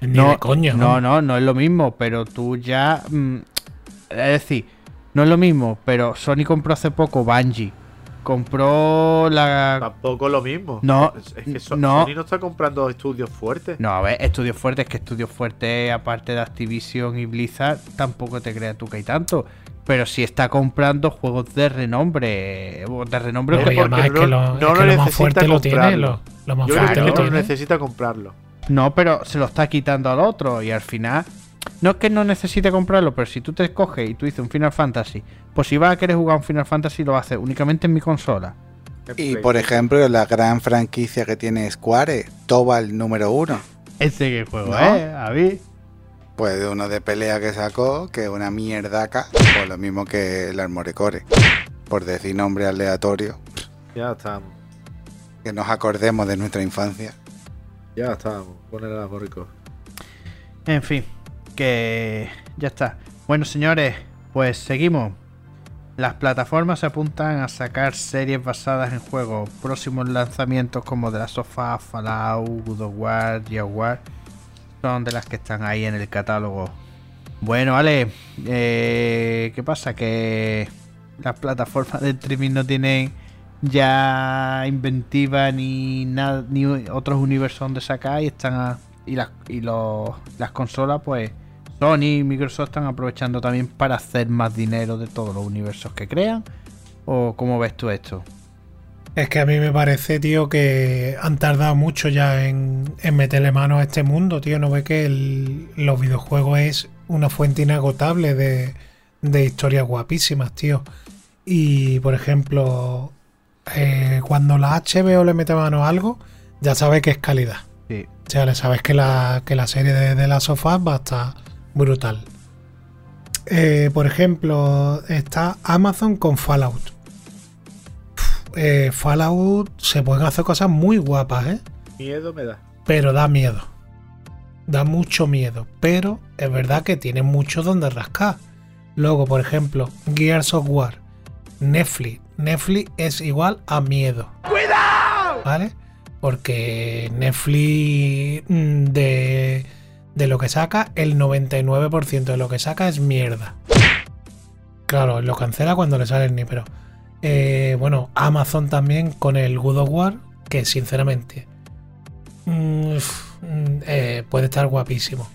Ni No, de coña. no, no, no es lo mismo, pero tú ya. mm, es decir, no es lo mismo, pero Sony compró hace poco Bungie. Compró la. Tampoco es lo mismo. No, es, es que So- no. Sony no está comprando estudios fuertes. No, a ver, Estudios Fuertes, que Estudios Fuertes, aparte de Activision y Blizzard, tampoco te creas tú que hay tanto. Pero sí está comprando juegos de renombre. De renombre No, porque- además es porque que no- lo, no es lo que lo más necesita fuerte lo tiene. comprarlo. Lo, lo más Yo fuerte creo lo no necesita comprarlo. No, pero se lo está quitando al otro y al final. No es que no necesite comprarlo, pero si tú te escoges y tú dices un Final Fantasy, pues si vas a querer jugar un Final Fantasy lo haces únicamente en mi consola. Y por ejemplo, la gran franquicia que tiene Square, Tobal número uno. Ese que juego, ¿No? ¿eh? A mí. Pues de uno de pelea que sacó, que es una mierdaca, pues lo mismo que el Armorecore. Por decir nombre aleatorio, Ya estamos. que nos acordemos de nuestra infancia. Ya estamos. Poner a Borico. En fin, que ya está. Bueno, señores, pues seguimos. Las plataformas se apuntan a sacar series basadas en juegos. Próximos lanzamientos como de la Sofá, Fallout, God of War, War son de las que están ahí en el catálogo. Bueno, vale. eh, ¿Qué pasa? Que las plataformas de streaming no tienen ya inventiva ni nada ni otros universos donde sacar y están a- y las y los, las consolas pues Sony y Microsoft están aprovechando también para hacer más dinero de todos los universos que crean o cómo ves tú esto Es que a mí me parece, tío, que han tardado mucho ya en, en meterle mano a este mundo, tío. No ve que el- los videojuegos es una fuente inagotable de, de historias guapísimas, tío. Y, por ejemplo, eh, cuando la HBO le mete mano a algo, ya sabe que es calidad. sí O sea, le sabes que la, que la serie de, de las sofás va a estar brutal. Eh, por ejemplo, está Amazon con Fallout. Uf, eh, Fallout se pueden hacer cosas muy guapas, ¿eh? Miedo me da. Pero da miedo. Da mucho miedo. Pero es verdad que tiene mucho donde rascar. Luego, por ejemplo, Gears of War. Netflix. Netflix es igual a miedo. ¡Cuidado! ¿Vale? Porque Netflix mm, de, de lo que saca, el 99% de lo que saca es mierda. Claro, lo cancela cuando le sale el pero. eh, bueno, Amazon también con el God of War, que sinceramente mm, mm, eh, puede estar guapísimo.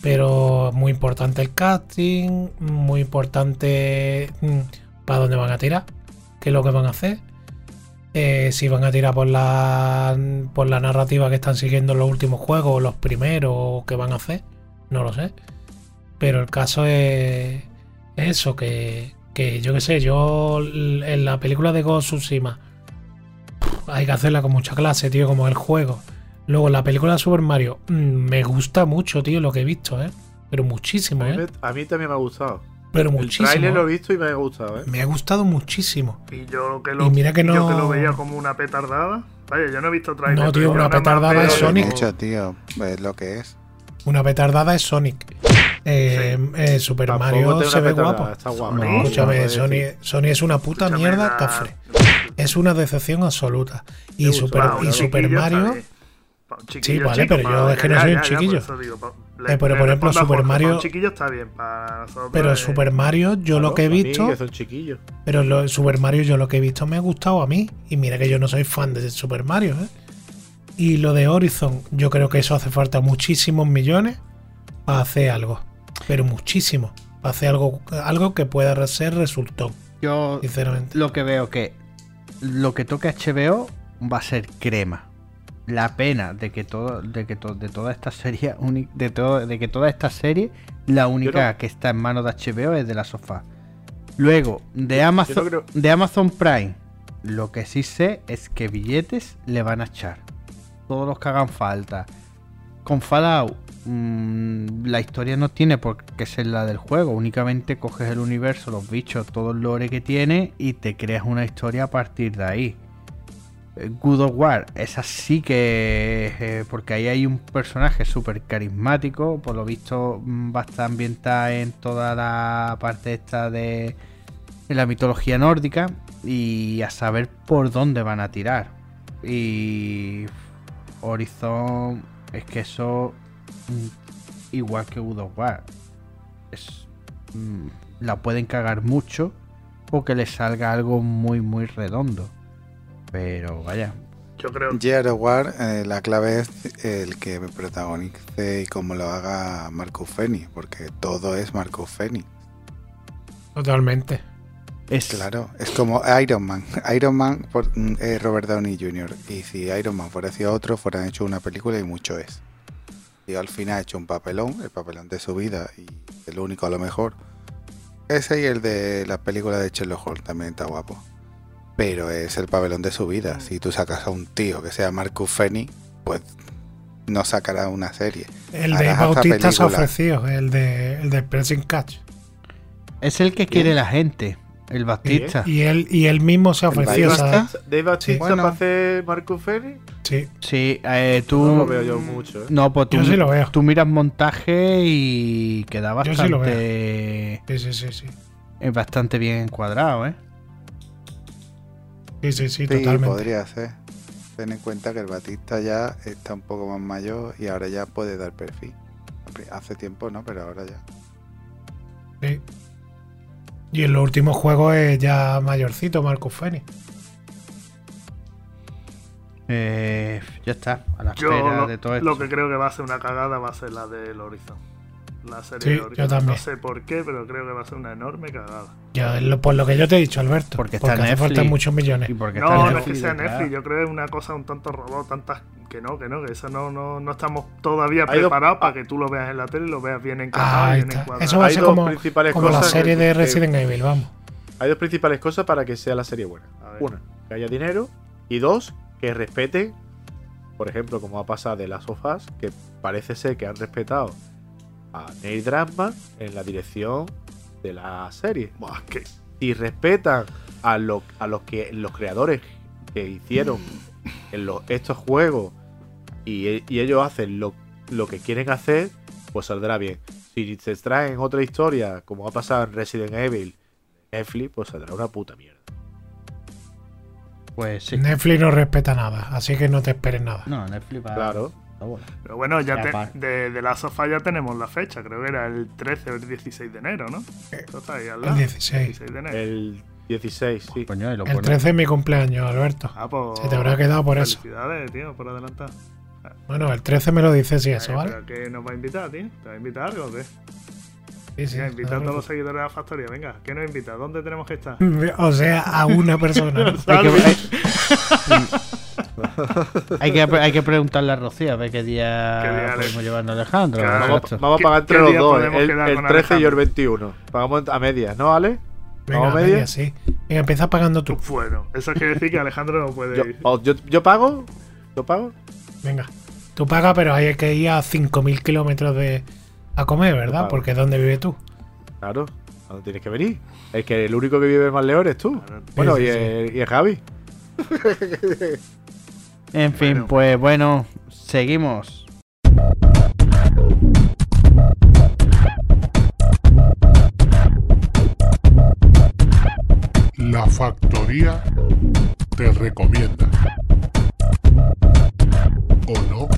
Pero muy importante el casting, muy importante mm, para dónde van a tirar, qué es lo que van a hacer. Eh, si van a tirar por la, por la narrativa que están siguiendo en los últimos juegos, los primeros, o qué van a hacer, no lo sé. Pero el caso es, es eso, que, que yo qué sé, yo en la película de Ghost Tsushima hay que hacerla con mucha clase, tío, como el juego. Luego en la película de Super Mario, mm, me gusta mucho, tío, lo que he visto, ¿eh? Pero muchísimo, A mí, ¿eh? me- a mí también me ha gustado. Pero El muchísimo. trailer lo he ¿eh? visto y me ha gustado, ¿eh? Me ha gustado muchísimo. Y yo que lo, Y mira que y yo no- que lo veía como una petardada. Vaya, yo no he visto trailer. No, tío, una petardada es el- Sonic. Mucho, tío. Es lo que es. Una petardada es Sonic. Eh, eh, Super Tampoco Mario se ve guapo. Está guapo. No, Escúchame, Joder, Sony, sí. Sony es una puta Escúchame, mierda la- cafre. Es una decepción absoluta. Y Super, y Super Mario. bien. Un chiquillo vale, chico, pero yo es que no ya, soy un ya, ya, por chiquillo. Eh, pero, por ejemplo, Super Jorge, Mario- Un chiquillo está bien. Para nosotros, Pero eh, Super Mario, yo Claro, lo que he mí, visto. que son chiquillos. Pero lo, Super Mario, yo lo que he visto me ha gustado a mí. Y mira que yo no soy fan de Super Mario, ¿eh? Y lo de Horizon, yo creo que eso hace falta muchísimos millones para hacer algo. Pero muchísimo. Para hacer algo, algo que pueda ser resultón, yo sinceramente. lo que veo que lo que toque HBO va a ser crema. La pena de que todo, de que to- de toda esta serie, [LAUGHS] de todo, de que toda esta serie, la única no- que está en manos de HBO es de la sofá. Luego, de Amazon, creo- de Amazon Prime, lo que sí sé es que billetes le van a echar. Todos los que hagan falta. Con Fallout, mm, la historia no tiene por qué ser la del juego. Únicamente coges el universo, los bichos, todo el lore que tiene y te creas una historia a partir de ahí. Good of War, esa sí que. eh, porque ahí hay un personaje súper carismático. Por lo visto, mm, va a ambientada en toda la parte esta de. en la mitología nórdica. Y a saber por dónde van a tirar. Y. Horizon. Es que eso. mm, Igual que God of War. Es, mm, la pueden cagar mucho. O que les salga algo muy, muy redondo. Pero vaya. Yo creo Gear of War, eh, la clave es el que protagonice y cómo lo haga Marcus Fenix, porque todo es Marcus Fenix. Totalmente. Es, Claro, es como Iron Man. [LAUGHS] Iron Man por- mm, es Robert Downey Jr. Y si Iron Man fuera sido otro, fueran hecho una película y mucho es. Y al final ha hecho un papelón, el papelón de su vida, y el único a lo mejor. Ese y el de la película de Sherlock Holmes también está guapo. Pero es el papelón de su vida. Si tú sacas a un tío que sea Marcus Fenix, pues no sacará una serie. El de Harás Bautista se ha ofrecido, el de, el de Pressing Catch. es el que quiere la gente. El Baptista. Y él, y él mismo se ha ofrecido, Bautista. Dave Bautista Bueno. para hacer Marcus Fenix. Sí. Sí, eh, tú. No lo veo yo mucho, ¿eh? No, pues tú, Yo sí lo veo. tú miras montaje y queda Yo sí lo bastante. Sí, sí, sí, sí. es bastante bien encuadrado, ¿eh? Sí, sí, sí, Sí, totalmente. podría ser. Ten en cuenta que el Batista ya está un poco más mayor y ahora ya puede dar perfil. Hace tiempo no, pero ahora ya. Sí. Y en los últimos juegos es ya mayorcito Marcus Fenix. Eh, ya está, a la Yo espera lo, de todo esto. lo que creo que va a ser una cagada va a ser la del Horizon. La serie Sí, de yo también. No sé por qué, pero creo que va a ser una enorme cagada. Lo- por lo que yo te he dicho, Alberto. Porque está hace Netflix. falta muchos millones. Y porque está No, no es que sea. Netflix, yo creo que es una cosa un tanto robot, tantas que no, que no, que eso no, no, no estamos todavía preparados ah. para que tú lo veas en la tele y lo veas bien encajado y Ahí bien está. encuadrado. Eso va a Hay ser dos como, como la serie de que- Resident Evil, vamos. Hay dos principales cosas para que sea la serie buena. Una, que haya dinero. Y dos, que respeten, por ejemplo, como ha pasado de las sofás, que parece ser que han respetado a Neil Druckmann en la dirección de la serie. Buah, que Si respetan a, lo- a los que los creadores que hicieron [LAUGHS] en los- estos juegos y, y ellos hacen lo, lo que quieren hacer, pues saldrá bien. Si se traen otra historia, como ha pasado en Resident Evil, Netflix, pues saldrá una puta mierda. Pues sí. Netflix no respeta nada, así que no te esperes nada. No, Netflix va. Claro. Está bueno. Pero bueno, ya Ya, te- de, de la sofá ya tenemos la fecha, creo que era el 13 o el 16 de enero, ¿no? Está ahí al El lado. 16. de enero. El 16, sí. Y lo El pone- 13 es mi cumpleaños, Alberto. Ah, pues, Se te habrá quedado por eso. Felicidades, tío, por adelantar. Bueno, el 13 me lo dices y eso, Eh, ¿vale? ¿Pero qué nos va a invitar, tío? ¿Te va a invitar algo o qué? Sí, sí, Venga, invita a todos los seguidores de la factoría. Venga, ¿qué nos invita? ¿Dónde tenemos que estar? [LAUGHS] O sea, a una persona. ¿no? [LAUGHS] [LAUGHS] [LAUGHS] Hay que, hay, que, preguntarle a Rocío a ver qué día, ¿Qué día le- podemos llevarnos a Alejandro. Claro. Vamos, a ¿Qué- pagar entre los dos, el, el con 13 y el Alejandro? 21. Pagamos a medias, ¿no, Ale? Venga, ¿Vamos a media? media, sí. Venga, empieza pagando tú. Bueno, eso quiere decir que Alejandro no puede Yo, ir. o yo, yo pago. ¿Yo pago? Venga. Tú pagas, pero hay que ir a 5.000 kilómetros de a comer, ¿verdad? Porque ¿dónde vives tú? Claro. ¿Dónde tienes que venir? Es que el único que vive más león eres tú. Claro. Bueno, Sí, y, sí, sí. El, y el Javi. [LAUGHS] En fin, Bueno. pues bueno, seguimos. La factoría te recomienda. ¿O no?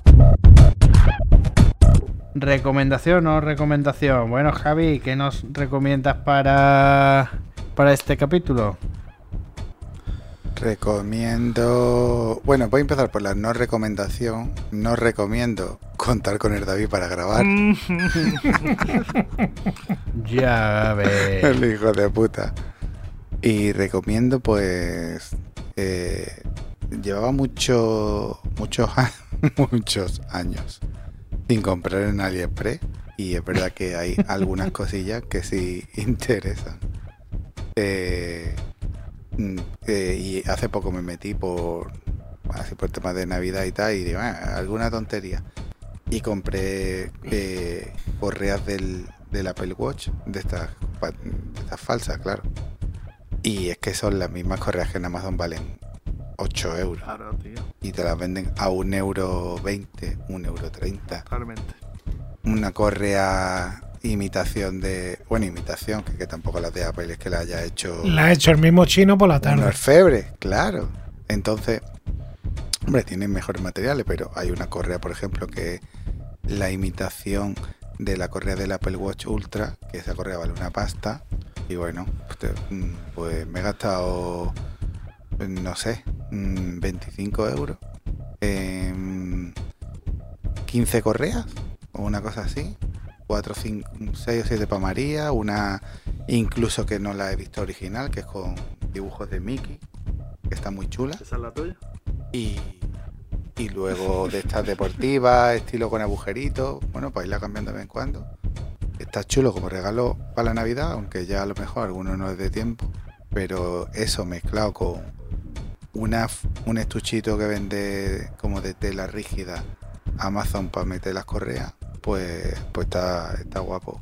¿Recomendación o recomendación? Bueno, Javi, ¿qué nos recomiendas para, para este capítulo? Recomiendo. Bueno, voy a empezar por la no recomendación. No recomiendo contar con el David para grabar. [LAUGHS] Ya ves. El hijo de puta. Y recomiendo, pues. eh, llevaba mucho, muchos, [LAUGHS] muchos años sin comprar en AliExpress. Y es verdad que hay algunas cosillas que sí [LAUGHS] interesan. Eh, eh, y hace poco me metí por. Así por temas de Navidad y tal. Y digo, "Ah, alguna tontería. Y compré eh, correas del, del Apple Watch, de estas, de estas falsas, claro. Y es que son las mismas correas que en Amazon valen 8 euros. Claro, tío, Y te las venden a 1,20 euro, 1,30 euro. totalmente. Una correa imitación de. Bueno, imitación, que, que tampoco las de Apple es que la haya hecho. La ha hecho el mismo chino por la tarde. orfebre, claro. Entonces, hombre, tienen mejores materiales, pero hay una correa, por ejemplo, que es la imitación de la correa del Apple Watch Ultra, que esa correa vale una pasta. Y bueno, pues, mm, pues me he gastado, pues, no sé, mm, 25 euros en 15 correas o una cosa así. 4, 5, 6 o 7 para María, una incluso que no la he visto original, que es con dibujos de Mickey, que está muy chula. ¿Esa es la tuya? Y, y luego de estas deportivas, [LAUGHS] estilo con agujeritos, bueno, para irla cambiando de vez en cuando. Está chulo como regalo para la Navidad, aunque ya a lo mejor alguno no es de tiempo. Pero eso mezclado con una, un estuchito que vende como de tela rígida Amazon para meter las correas, pues, pues está, está guapo.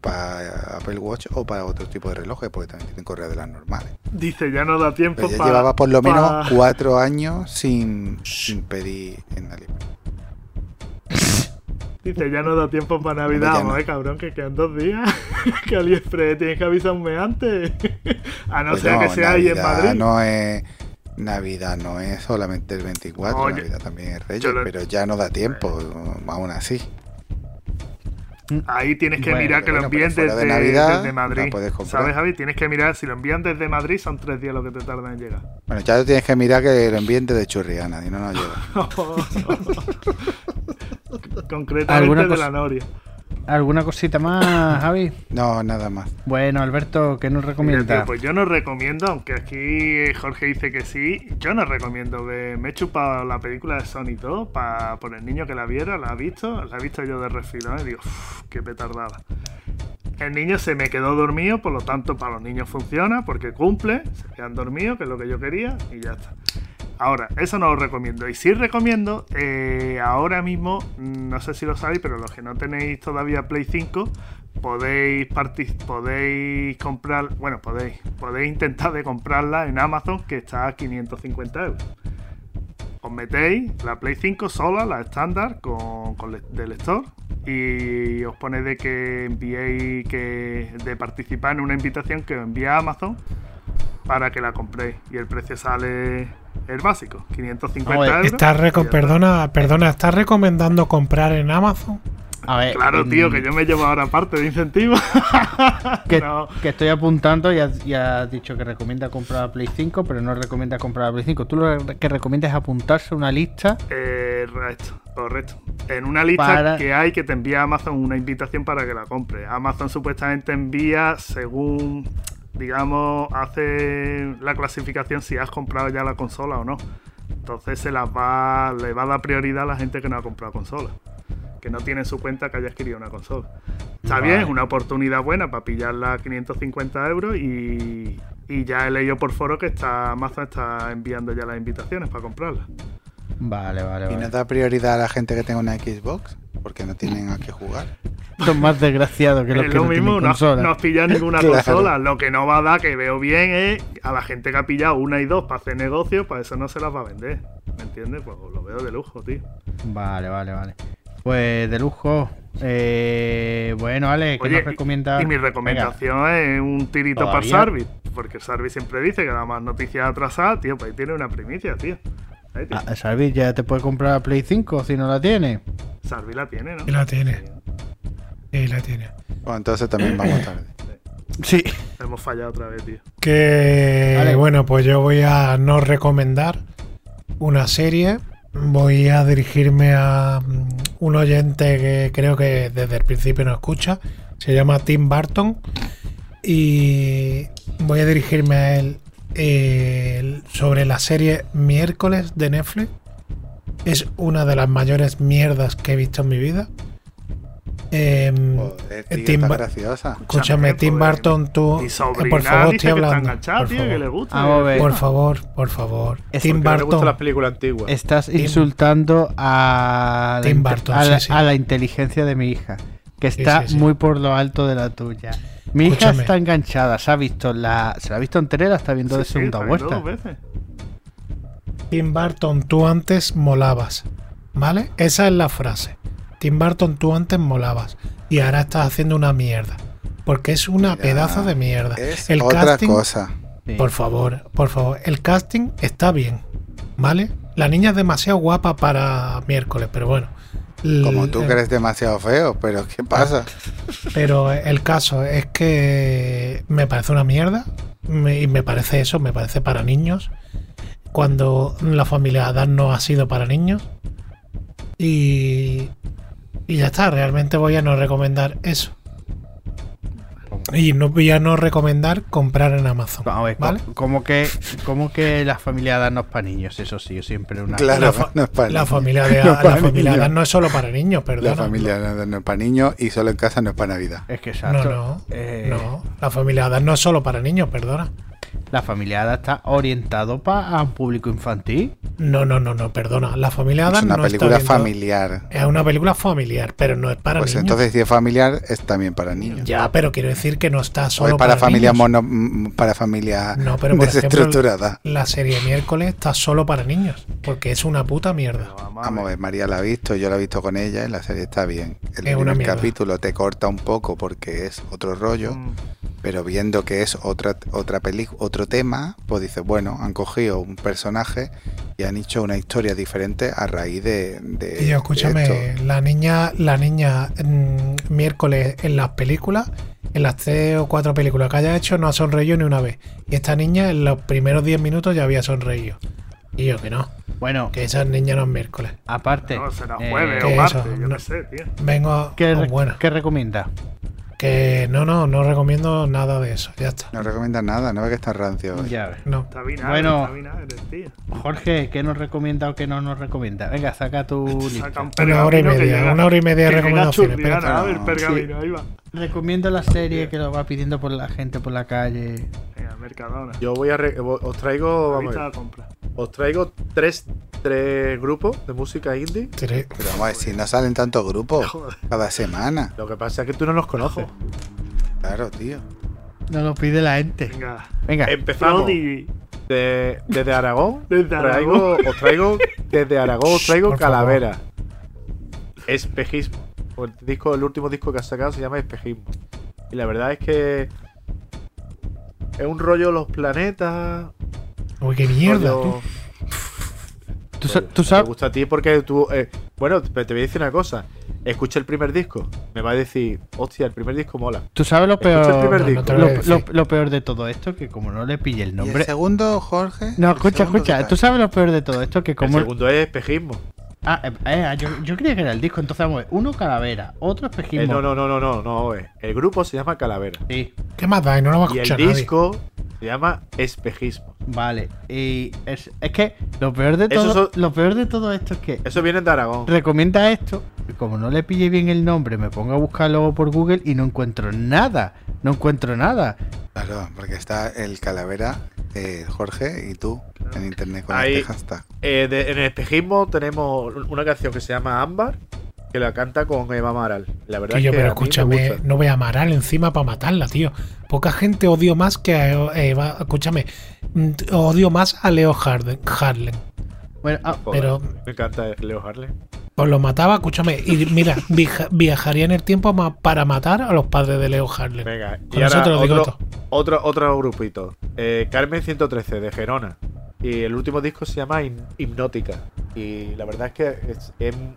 Para Apple Watch o para otro tipo de relojes, porque también tienen correas de las normales. Dice, ya no da tiempo Pero ya para. llevaba por lo menos cuatro años sin, sin pedir en AliExpress. [LAUGHS] Dice, ya no da tiempo para Navidad. No. Eh, cabrón, que quedan dos días. [LAUGHS] que AliExpress tienes que avisarme antes. [LAUGHS] a no Pues ser que sea ahí en Navidad Madrid. No es, Navidad no es solamente el 24, Oye, Navidad también es Reyes, lo- pero ya no da tiempo, aún así. Ahí tienes que Bueno, mirar que lo bueno, envíen desde, de Navidad desde la Madrid. ¿Sabes, Javi? Tienes que mirar, si lo envían desde Madrid, son tres días lo que te tardan en llegar. Bueno, ya tienes que mirar que el ambiente de Churriana, y no nos llega. [LAUGHS] [LAUGHS] Concretamente ¿Alguna de la Noria. ¿Alguna cosita más, Javi? No, nada más. Bueno, Alberto, ¿qué nos Mira, recomienda? tío, pues yo no recomiendo, aunque aquí Jorge dice que sí, yo no recomiendo que me he chupado la película de Sony y todo pa- por el niño que la viera, la ha visto, la he visto yo de refilón y digo, "Uf, qué petardada. El niño se me quedó dormido, por lo tanto para los niños funciona porque cumple, se quedan dormidos, que es lo que yo quería y ya está. Ahora, eso no lo recomiendo. Y sí recomiendo, eh, ahora mismo, no sé si lo sabéis, pero los que no tenéis todavía Play 5, podéis podéis comprar, bueno, podéis, podéis intentar de comprarla en Amazon, que está a 550 euros. Os metéis la Play 5 sola, la estándar, con, con le- lector, y os pone de que enviéis, que de participar en una invitación que os envía Amazon para que la compréis. Y el precio sale el básico, 550 Oye, euros. Reco- está. perdona, perdona, ¿estás recomendando comprar en Amazon? A ver, Claro, mm, tío, que yo me llevo ahora parte de incentivo. [LAUGHS] que, [LAUGHS] no. que estoy apuntando y has, y has dicho que recomienda comprar la Play 5, pero no recomienda comprar la Play 5. Tú lo que recomiendas es apuntarse a una lista. Eh, correcto, correcto. En una lista Para- que hay que te envía Amazon una invitación para que la compre. Amazon supuestamente envía según, digamos, hace la clasificación si has comprado ya la consola o no. Entonces se las va, le va a dar prioridad a la gente que no ha comprado consola. Que no tiene en su cuenta que haya adquirido una consola. Está Vale. bien, es una oportunidad buena para pillarla a 550 euros y, y ya he leído por foro que está, Amazon está enviando ya las invitaciones para comprarla. Vale, vale, ¿Y vale. no da prioridad a la gente que tenga una Xbox? Porque no tienen a qué jugar. Son más desgraciados que los es que lo no mismo, tienen no, consola. no has pillado ninguna [LAUGHS] Claro. consola. Lo que no va a dar, que veo bien, es a la gente que ha pillado una y dos para hacer negocio, para eso no se las va a vender. ¿Me entiendes? Pues lo veo de lujo, tío. Vale, vale, vale. Pues de lujo. Eh, bueno, Ale, ¿qué Oye, nos recomienda? y mi recomendación es un tirito para. Sarvi. Porque Sarvi siempre dice que da más noticias atrasadas, tío. Pues ahí tiene una primicia, tío. Ahí. Ah, Salvi, ya te puede comprar la Play 5 si no la tiene. Sarvi la tiene, ¿no? Y la tiene. Y la tiene. Bueno, entonces también vamos tarde. Sí. Hemos fallado otra vez, tío. Que Vale. bueno, pues yo voy a no recomendar una serie. Voy a dirigirme a mm, un oyente que creo que desde el principio no escucha. Se llama Tim Burton. Y voy a dirigirme a él eh, sobre la serie Miércoles de Netflix. Es una de las mayores mierdas que he visto en mi vida. Joder, tío, Tim graciosa. Escúchame, Tim Burton, tú. Eh, sobrina por favor, estoy que hablando. Por tío, que favor. Por favor, por favor. Es Tim las películas antiguas. Estás insultando a la, Tim inte- Burton, a la- sí, sí. a la inteligencia de mi hija, que Sí, está sí, sí. muy por lo alto de la tuya. Mi hija está enganchada, se ha visto la, se la ha visto entera, la está viendo Sí, de segunda vuelta. Tim Burton, tú antes molabas. ¿Vale? Esa es la frase. Tim Burton, tú antes molabas. Y ahora estás haciendo una mierda. Porque es una Mira, pedazo de mierda. Es el otra casting, cosa. Por favor, por favor. El casting está bien. ¿Vale? La niña es demasiado guapa para miércoles, pero bueno. Como tú eh, que eres demasiado feo, pero ¿qué pasa? Pero el caso es que me parece una mierda. me- y me parece eso, me parece para niños. Cuando la familia Adán no ha sido para niños. Y, y ya está, realmente voy a no recomendar eso. Y no voy a no recomendar comprar en Amazon. Vamos a ver, ¿vale? co- ¿cómo que, cómo que la familia no es para niños? Eso sí, yo siempre una. Claro, La, fa- no es para la niños. familia de [LAUGHS] No la familia niños. Adán no es solo para niños, perdón. La familia no, no es para niños y solo en casa no es para Navidad. Es que No, exacto. no, eh, no. La familia Adán no es solo para niños, perdona. La familia Ada está orientado para un público infantil. No, no, no, no, perdona. La familia Es Adams una no película está familiar. Es una película familiar, pero no es para Pues niños. entonces, si es familiar, es también para niños. Ya, pero quiero decir que no está O es solo para, familias niños. mono, para familias No, pero por ejemplo, desestructuradas. la serie miércoles está solo para niños, porque es una puta mierda. Vamos a ver, María la ha visto, yo la he visto con ella y la serie está bien. El Es una primer capítulo te corta un poco porque es otro rollo, Mm. pero viendo que es otra otra película, otro tema, pues dices, bueno, han cogido un personaje y han hecho una historia diferente a raíz de, de- Y yo, de escúchame, esto. la niña, la niña mm, miércoles en las películas, en las tres o cuatro películas que haya hecho, no ha sonreído ni una vez. Y esta niña en los primeros 10 minutos ya había sonreído. Y yo que no, Bueno, que esa niña no es miércoles. aparte. No, será eh, jueves ¿qué o es martes, yo No. sé, tío. Vengo a... ¿qué, oh, bueno, qué recomienda? Que no, no, no recomiendo nada de eso. Ya está. No recomiendas nada, no ves que está rancio hoy. Ya ves. No. Está vinagre, Bueno. está vinagre, tío. Jorge, ¿qué nos recomienda o qué no nos recomienda? Venga, saca tu lista. Saca un Una hora y media, llega- una hora y media de recomendaciones. Espérate. a ver, No, pergamino, ahí va. Recomiendo la serie que lo va pidiendo por la gente por la calle. Venga, Mercadona. Yo voy a. re- os traigo. Vamos a la ver, compra. Os traigo tres, tres grupos de música indie. Tres- Pero vamos a ver, si no salen tantos grupos [LAUGHS] Joder. cada semana. Lo que pasa es que tú no los conoces. Claro, tío. No lo pide la gente. Venga. Venga, Empezamos. De- desde Aragón. [LAUGHS] Desde traigo- Aragón. os traigo. Desde Aragón os traigo Por favor. Calavera. Espejismo. El, disco, el último disco que has sacado se llama Espejismo. Y la verdad es que. Es un rollo los planetas. Uy, qué mierda, rollo- tú. [LAUGHS] tú, sabes. gusta a ti porque tú. eh, bueno, te, te voy a decir una cosa. Escucha el primer disco. Me va a decir, hostia, el primer disco mola. Tú sabes lo peor. el primer no, no disco. te lo peor de todo esto, que como no le pille el ¿Y el nombre. segundo, Jorge? No, ¿El escucha, escucha. Tú sabes lo peor de todo esto, que como. El segundo es espejismo. Ah, eh, eh, yo, yo creía que era el disco, entonces vamos a ver. Uno calavera, otro espejismo. Eh, no, no, no, no, no, no. eh. El grupo se llama Calavera. Sí, ¿Qué más da? Y no lo va a Y el escuchar nadie. disco se llama Espejismo. vale. Y es, es que lo peor de todo. son- Lo peor de todo esto es que Eso viene de Aragón. recomienda esto. Y como no le pille bien el nombre, me pongo a buscarlo por Google y no encuentro nada. No encuentro nada. Claro, porque está el calavera, eh, Jorge y tú en internet con Ahí- este hashtag. Eh, de- en el espejismo tenemos una canción que se llama Ámbar, que la canta con Eva Amaral. La verdad es que pero a mí me escúchame, gusta. no voy a amaral encima para matarla, tío. Poca gente odio más que a Eva. Escúchame, mm, odio más a Leo Harden, Harlem. Bueno, ah, Joder, pero- Me encanta Leo Harley. Pues lo mataba, escúchame. Y mira, viaja- viajaría en el tiempo ma- para matar a los padres de Leo Harlem. Venga, Con y ahora te lo digo otro, otro, otro grupito. Eh, Carmen 113 de Gerona. Y el último disco se llama Hipnótica. Y la verdad es que es, es un,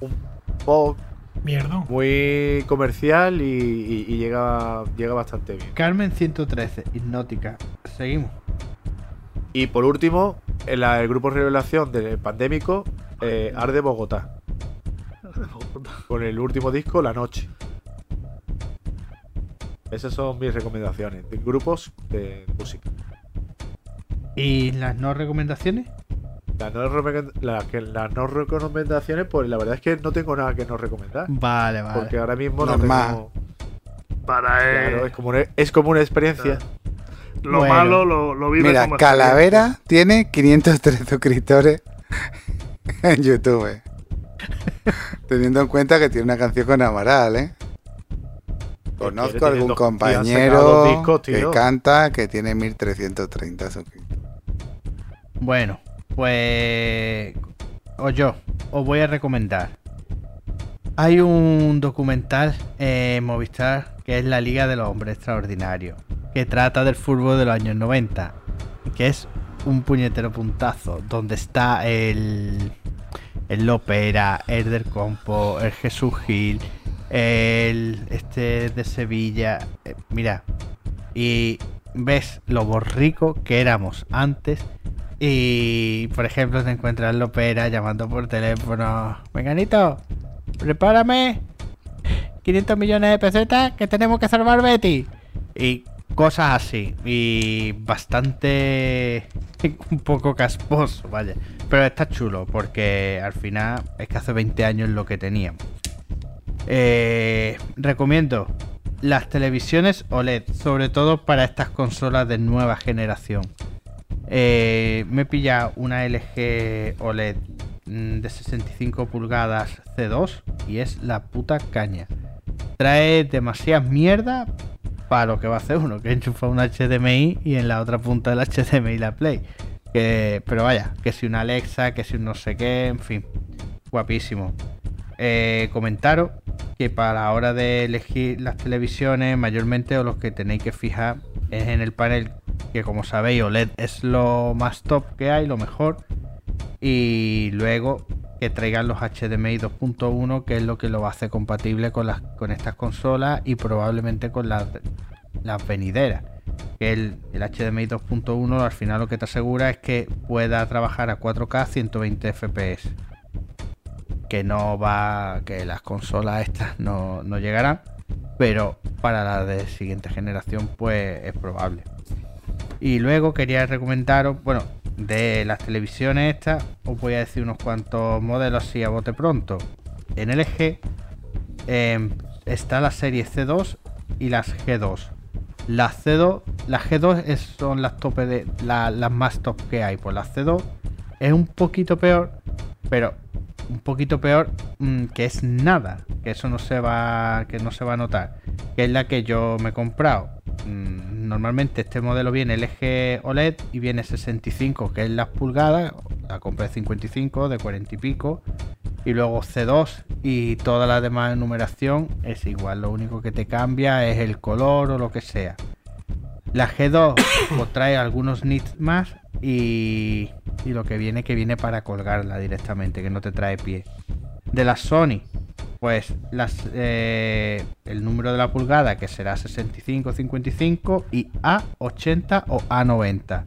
un pop Mierda. muy comercial y, y- y llega, llega bastante bien. Carmen 113, hipnótica. Seguimos. Y por último, el, el grupo Revelación del Pandémico, eh, Arde Bogotá. Con el último disco, La Noche. Esas son mis recomendaciones. De grupos de música. ¿Y las no recomendaciones? Las no, las que- las no recomendaciones, pues la verdad es que no tengo nada que no recomendar. Vale, vale. Porque ahora mismo Normal. no tengo. Para Claro, es como una, es como una experiencia. Lo Bueno. malo lo, lo vive Mira, como Calavera tiene 503 suscriptores en YouTube. Teniendo en cuenta que tiene una canción con Amaral, ¿eh? Conozco algún compañero discos, que canta que tiene 1330 suscriptores. Bueno, pues. O yo, os voy a recomendar. Hay un documental en Movistar que es La Liga de los Hombres Extraordinarios, que trata del fútbol de los años 90, que es un puñetero puntazo, donde está el. El Lopera, el del Compo, el Jesús Gil, el este de Sevilla. eh, mira, y ves lo borrico que éramos antes y, por ejemplo, te encuentras Lopera llamando por teléfono. Venganito, prepárame 500 millones de pesetas que tenemos que salvar Betty. Y cosas así. Y bastante... [LAUGHS] un poco casposo, vaya. Pero está chulo porque al final es que hace 20 años lo que teníamos. Eh, recomiendo las televisiones OLED, sobre todo para estas consolas de nueva generación. Eh, me he pillado una LG OLED mm, de 65 pulgadas C2 y es la puta caña. Trae demasiada mierda para lo que va a hacer uno, que enchufa un HDMI y en la otra punta del HDMI la Play. Que, pero vaya, que si una Alexa, que si un no sé qué, en fin, guapísimo. Eh, comentaros que para la hora de elegir las televisiones, mayormente os los que tenéis que fijar es en el panel, que como sabéis, OLED es lo más top que hay, lo mejor. Y luego que traigan los HDMI 2.1, que es lo que lo hace compatible con, las, con estas consolas y probablemente con las, las venideras. El, el HDMI 2.1 al final lo que te asegura es que pueda trabajar a 4K 120 FPS que no va, que las consolas estas no, no llegarán, pero para la de siguiente generación pues es probable. Y luego quería recomendaros, bueno, de las televisiones estas, os voy a decir unos cuantos modelos así a bote pronto. En LG eh, está la serie C2 y las G2. Las C2, las G2 es- son las tope de la- las más top que hay. Pues las C2 es un poquito peor, pero un poquito peor mm, que es nada, que eso no se va, que no se va a notar, que es la que yo me he comprado. Mm, Normalmente este modelo viene LG OLED y viene 65, que es las pulgadas, la compré 55 de 40 y pico, y luego C2 y toda la demás numeración es igual, lo único que te cambia es el color o lo que sea. La G2 [COUGHS] pues trae algunos nits más y, y lo que viene que viene para colgarla directamente, que no te trae pie. De la Sony, pues las, eh, el número de la pulgada que será 65, 55 y A80 o A90.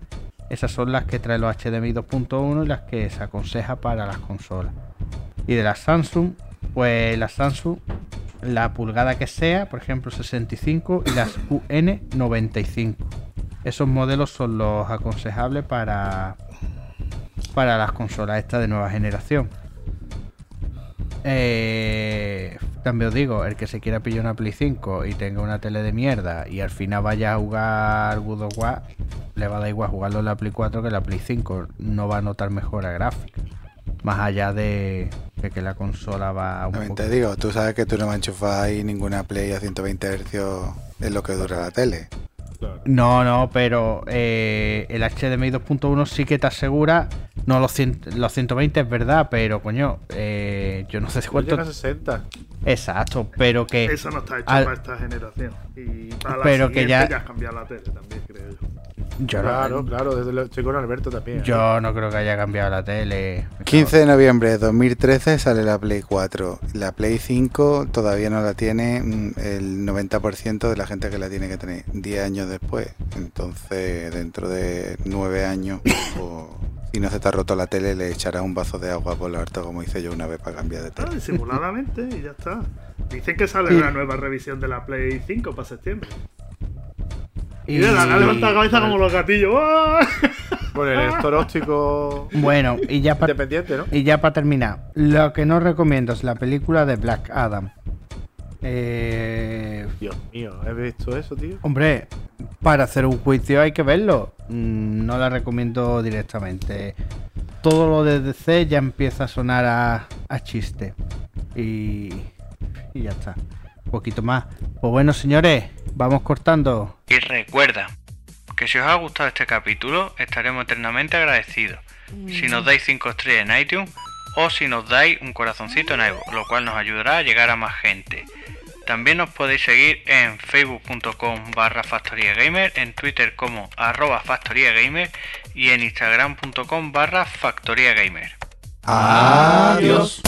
Esas son las que trae los HDMI 2.1 y las que se aconseja para las consolas. Y de la Samsung, pues la Samsung, la pulgada que sea, por ejemplo 65 y las UN95. Esos modelos son los aconsejables para, para las consolas estas de nueva generación. Eh, también os digo, el que se quiera pillar una Play 5 y tenga una tele de mierda y al final vaya a jugar God of War, le va a dar igual jugarlo en la Play 4 que en la Play 5. No va a notar mejora gráfica. Más allá de, de que la consola va un También poco... te digo, tú sabes que tú no enchufas ahí ninguna Play a 120 Hz en lo que dura la tele. No, no, pero eh, el HDMI 2.1 sí que te asegura, no los, 100 los 120 es verdad, pero coño, eh, yo no sé Pues cuánto... llega a 60. Exacto, pero que... Eso no está hecho al- para esta generación. Y para la Pero que siguiente ya- has cambiado la tele también, creo yo. Yo no- Claro, claro, desde lo, estoy con Alberto también. ¿eh? Yo no creo que haya cambiado la tele. 15 de noviembre de 2013 sale la Play 4. La Play 5 todavía no la tiene mm, el 90% de la gente que la tiene que tener 10 años después. Entonces, dentro de 9 años, o [LAUGHS] si no se te ha roto la tele, le echarás un vaso de agua por lo harto, como hice yo una vez para cambiar de Ah, tele. disimuladamente y ya está. Dicen que sale una nueva revisión de la Play 5 para septiembre. Y, mira, la levanta la cabeza como los gatillos. ¡Ah! Con el lector óptico Bueno, y ya para independiente, ¿no? y ya para terminar, lo que no recomiendo es la película de Black Adam. Eh, Dios mío, ¿has visto eso, tío? hombre, para hacer un juicio hay que verlo. Mm, No la recomiendo directamente. Todo lo de DC ya empieza a sonar a, a chiste. Y, y ya está. Un poquito más. Pues bueno, señores, vamos cortando. Y recuerda que si os ha gustado este capítulo, estaremos eternamente agradecidos. Si nos dais 5 estrellas en iTunes o si nos dais un corazoncito en iVoox, lo cual nos ayudará a llegar a más gente. También nos podéis seguir en facebook.com barra factoriagamer, en twitter como arroba factoriagamer y en instagram.com barra factoriagamer. Adiós.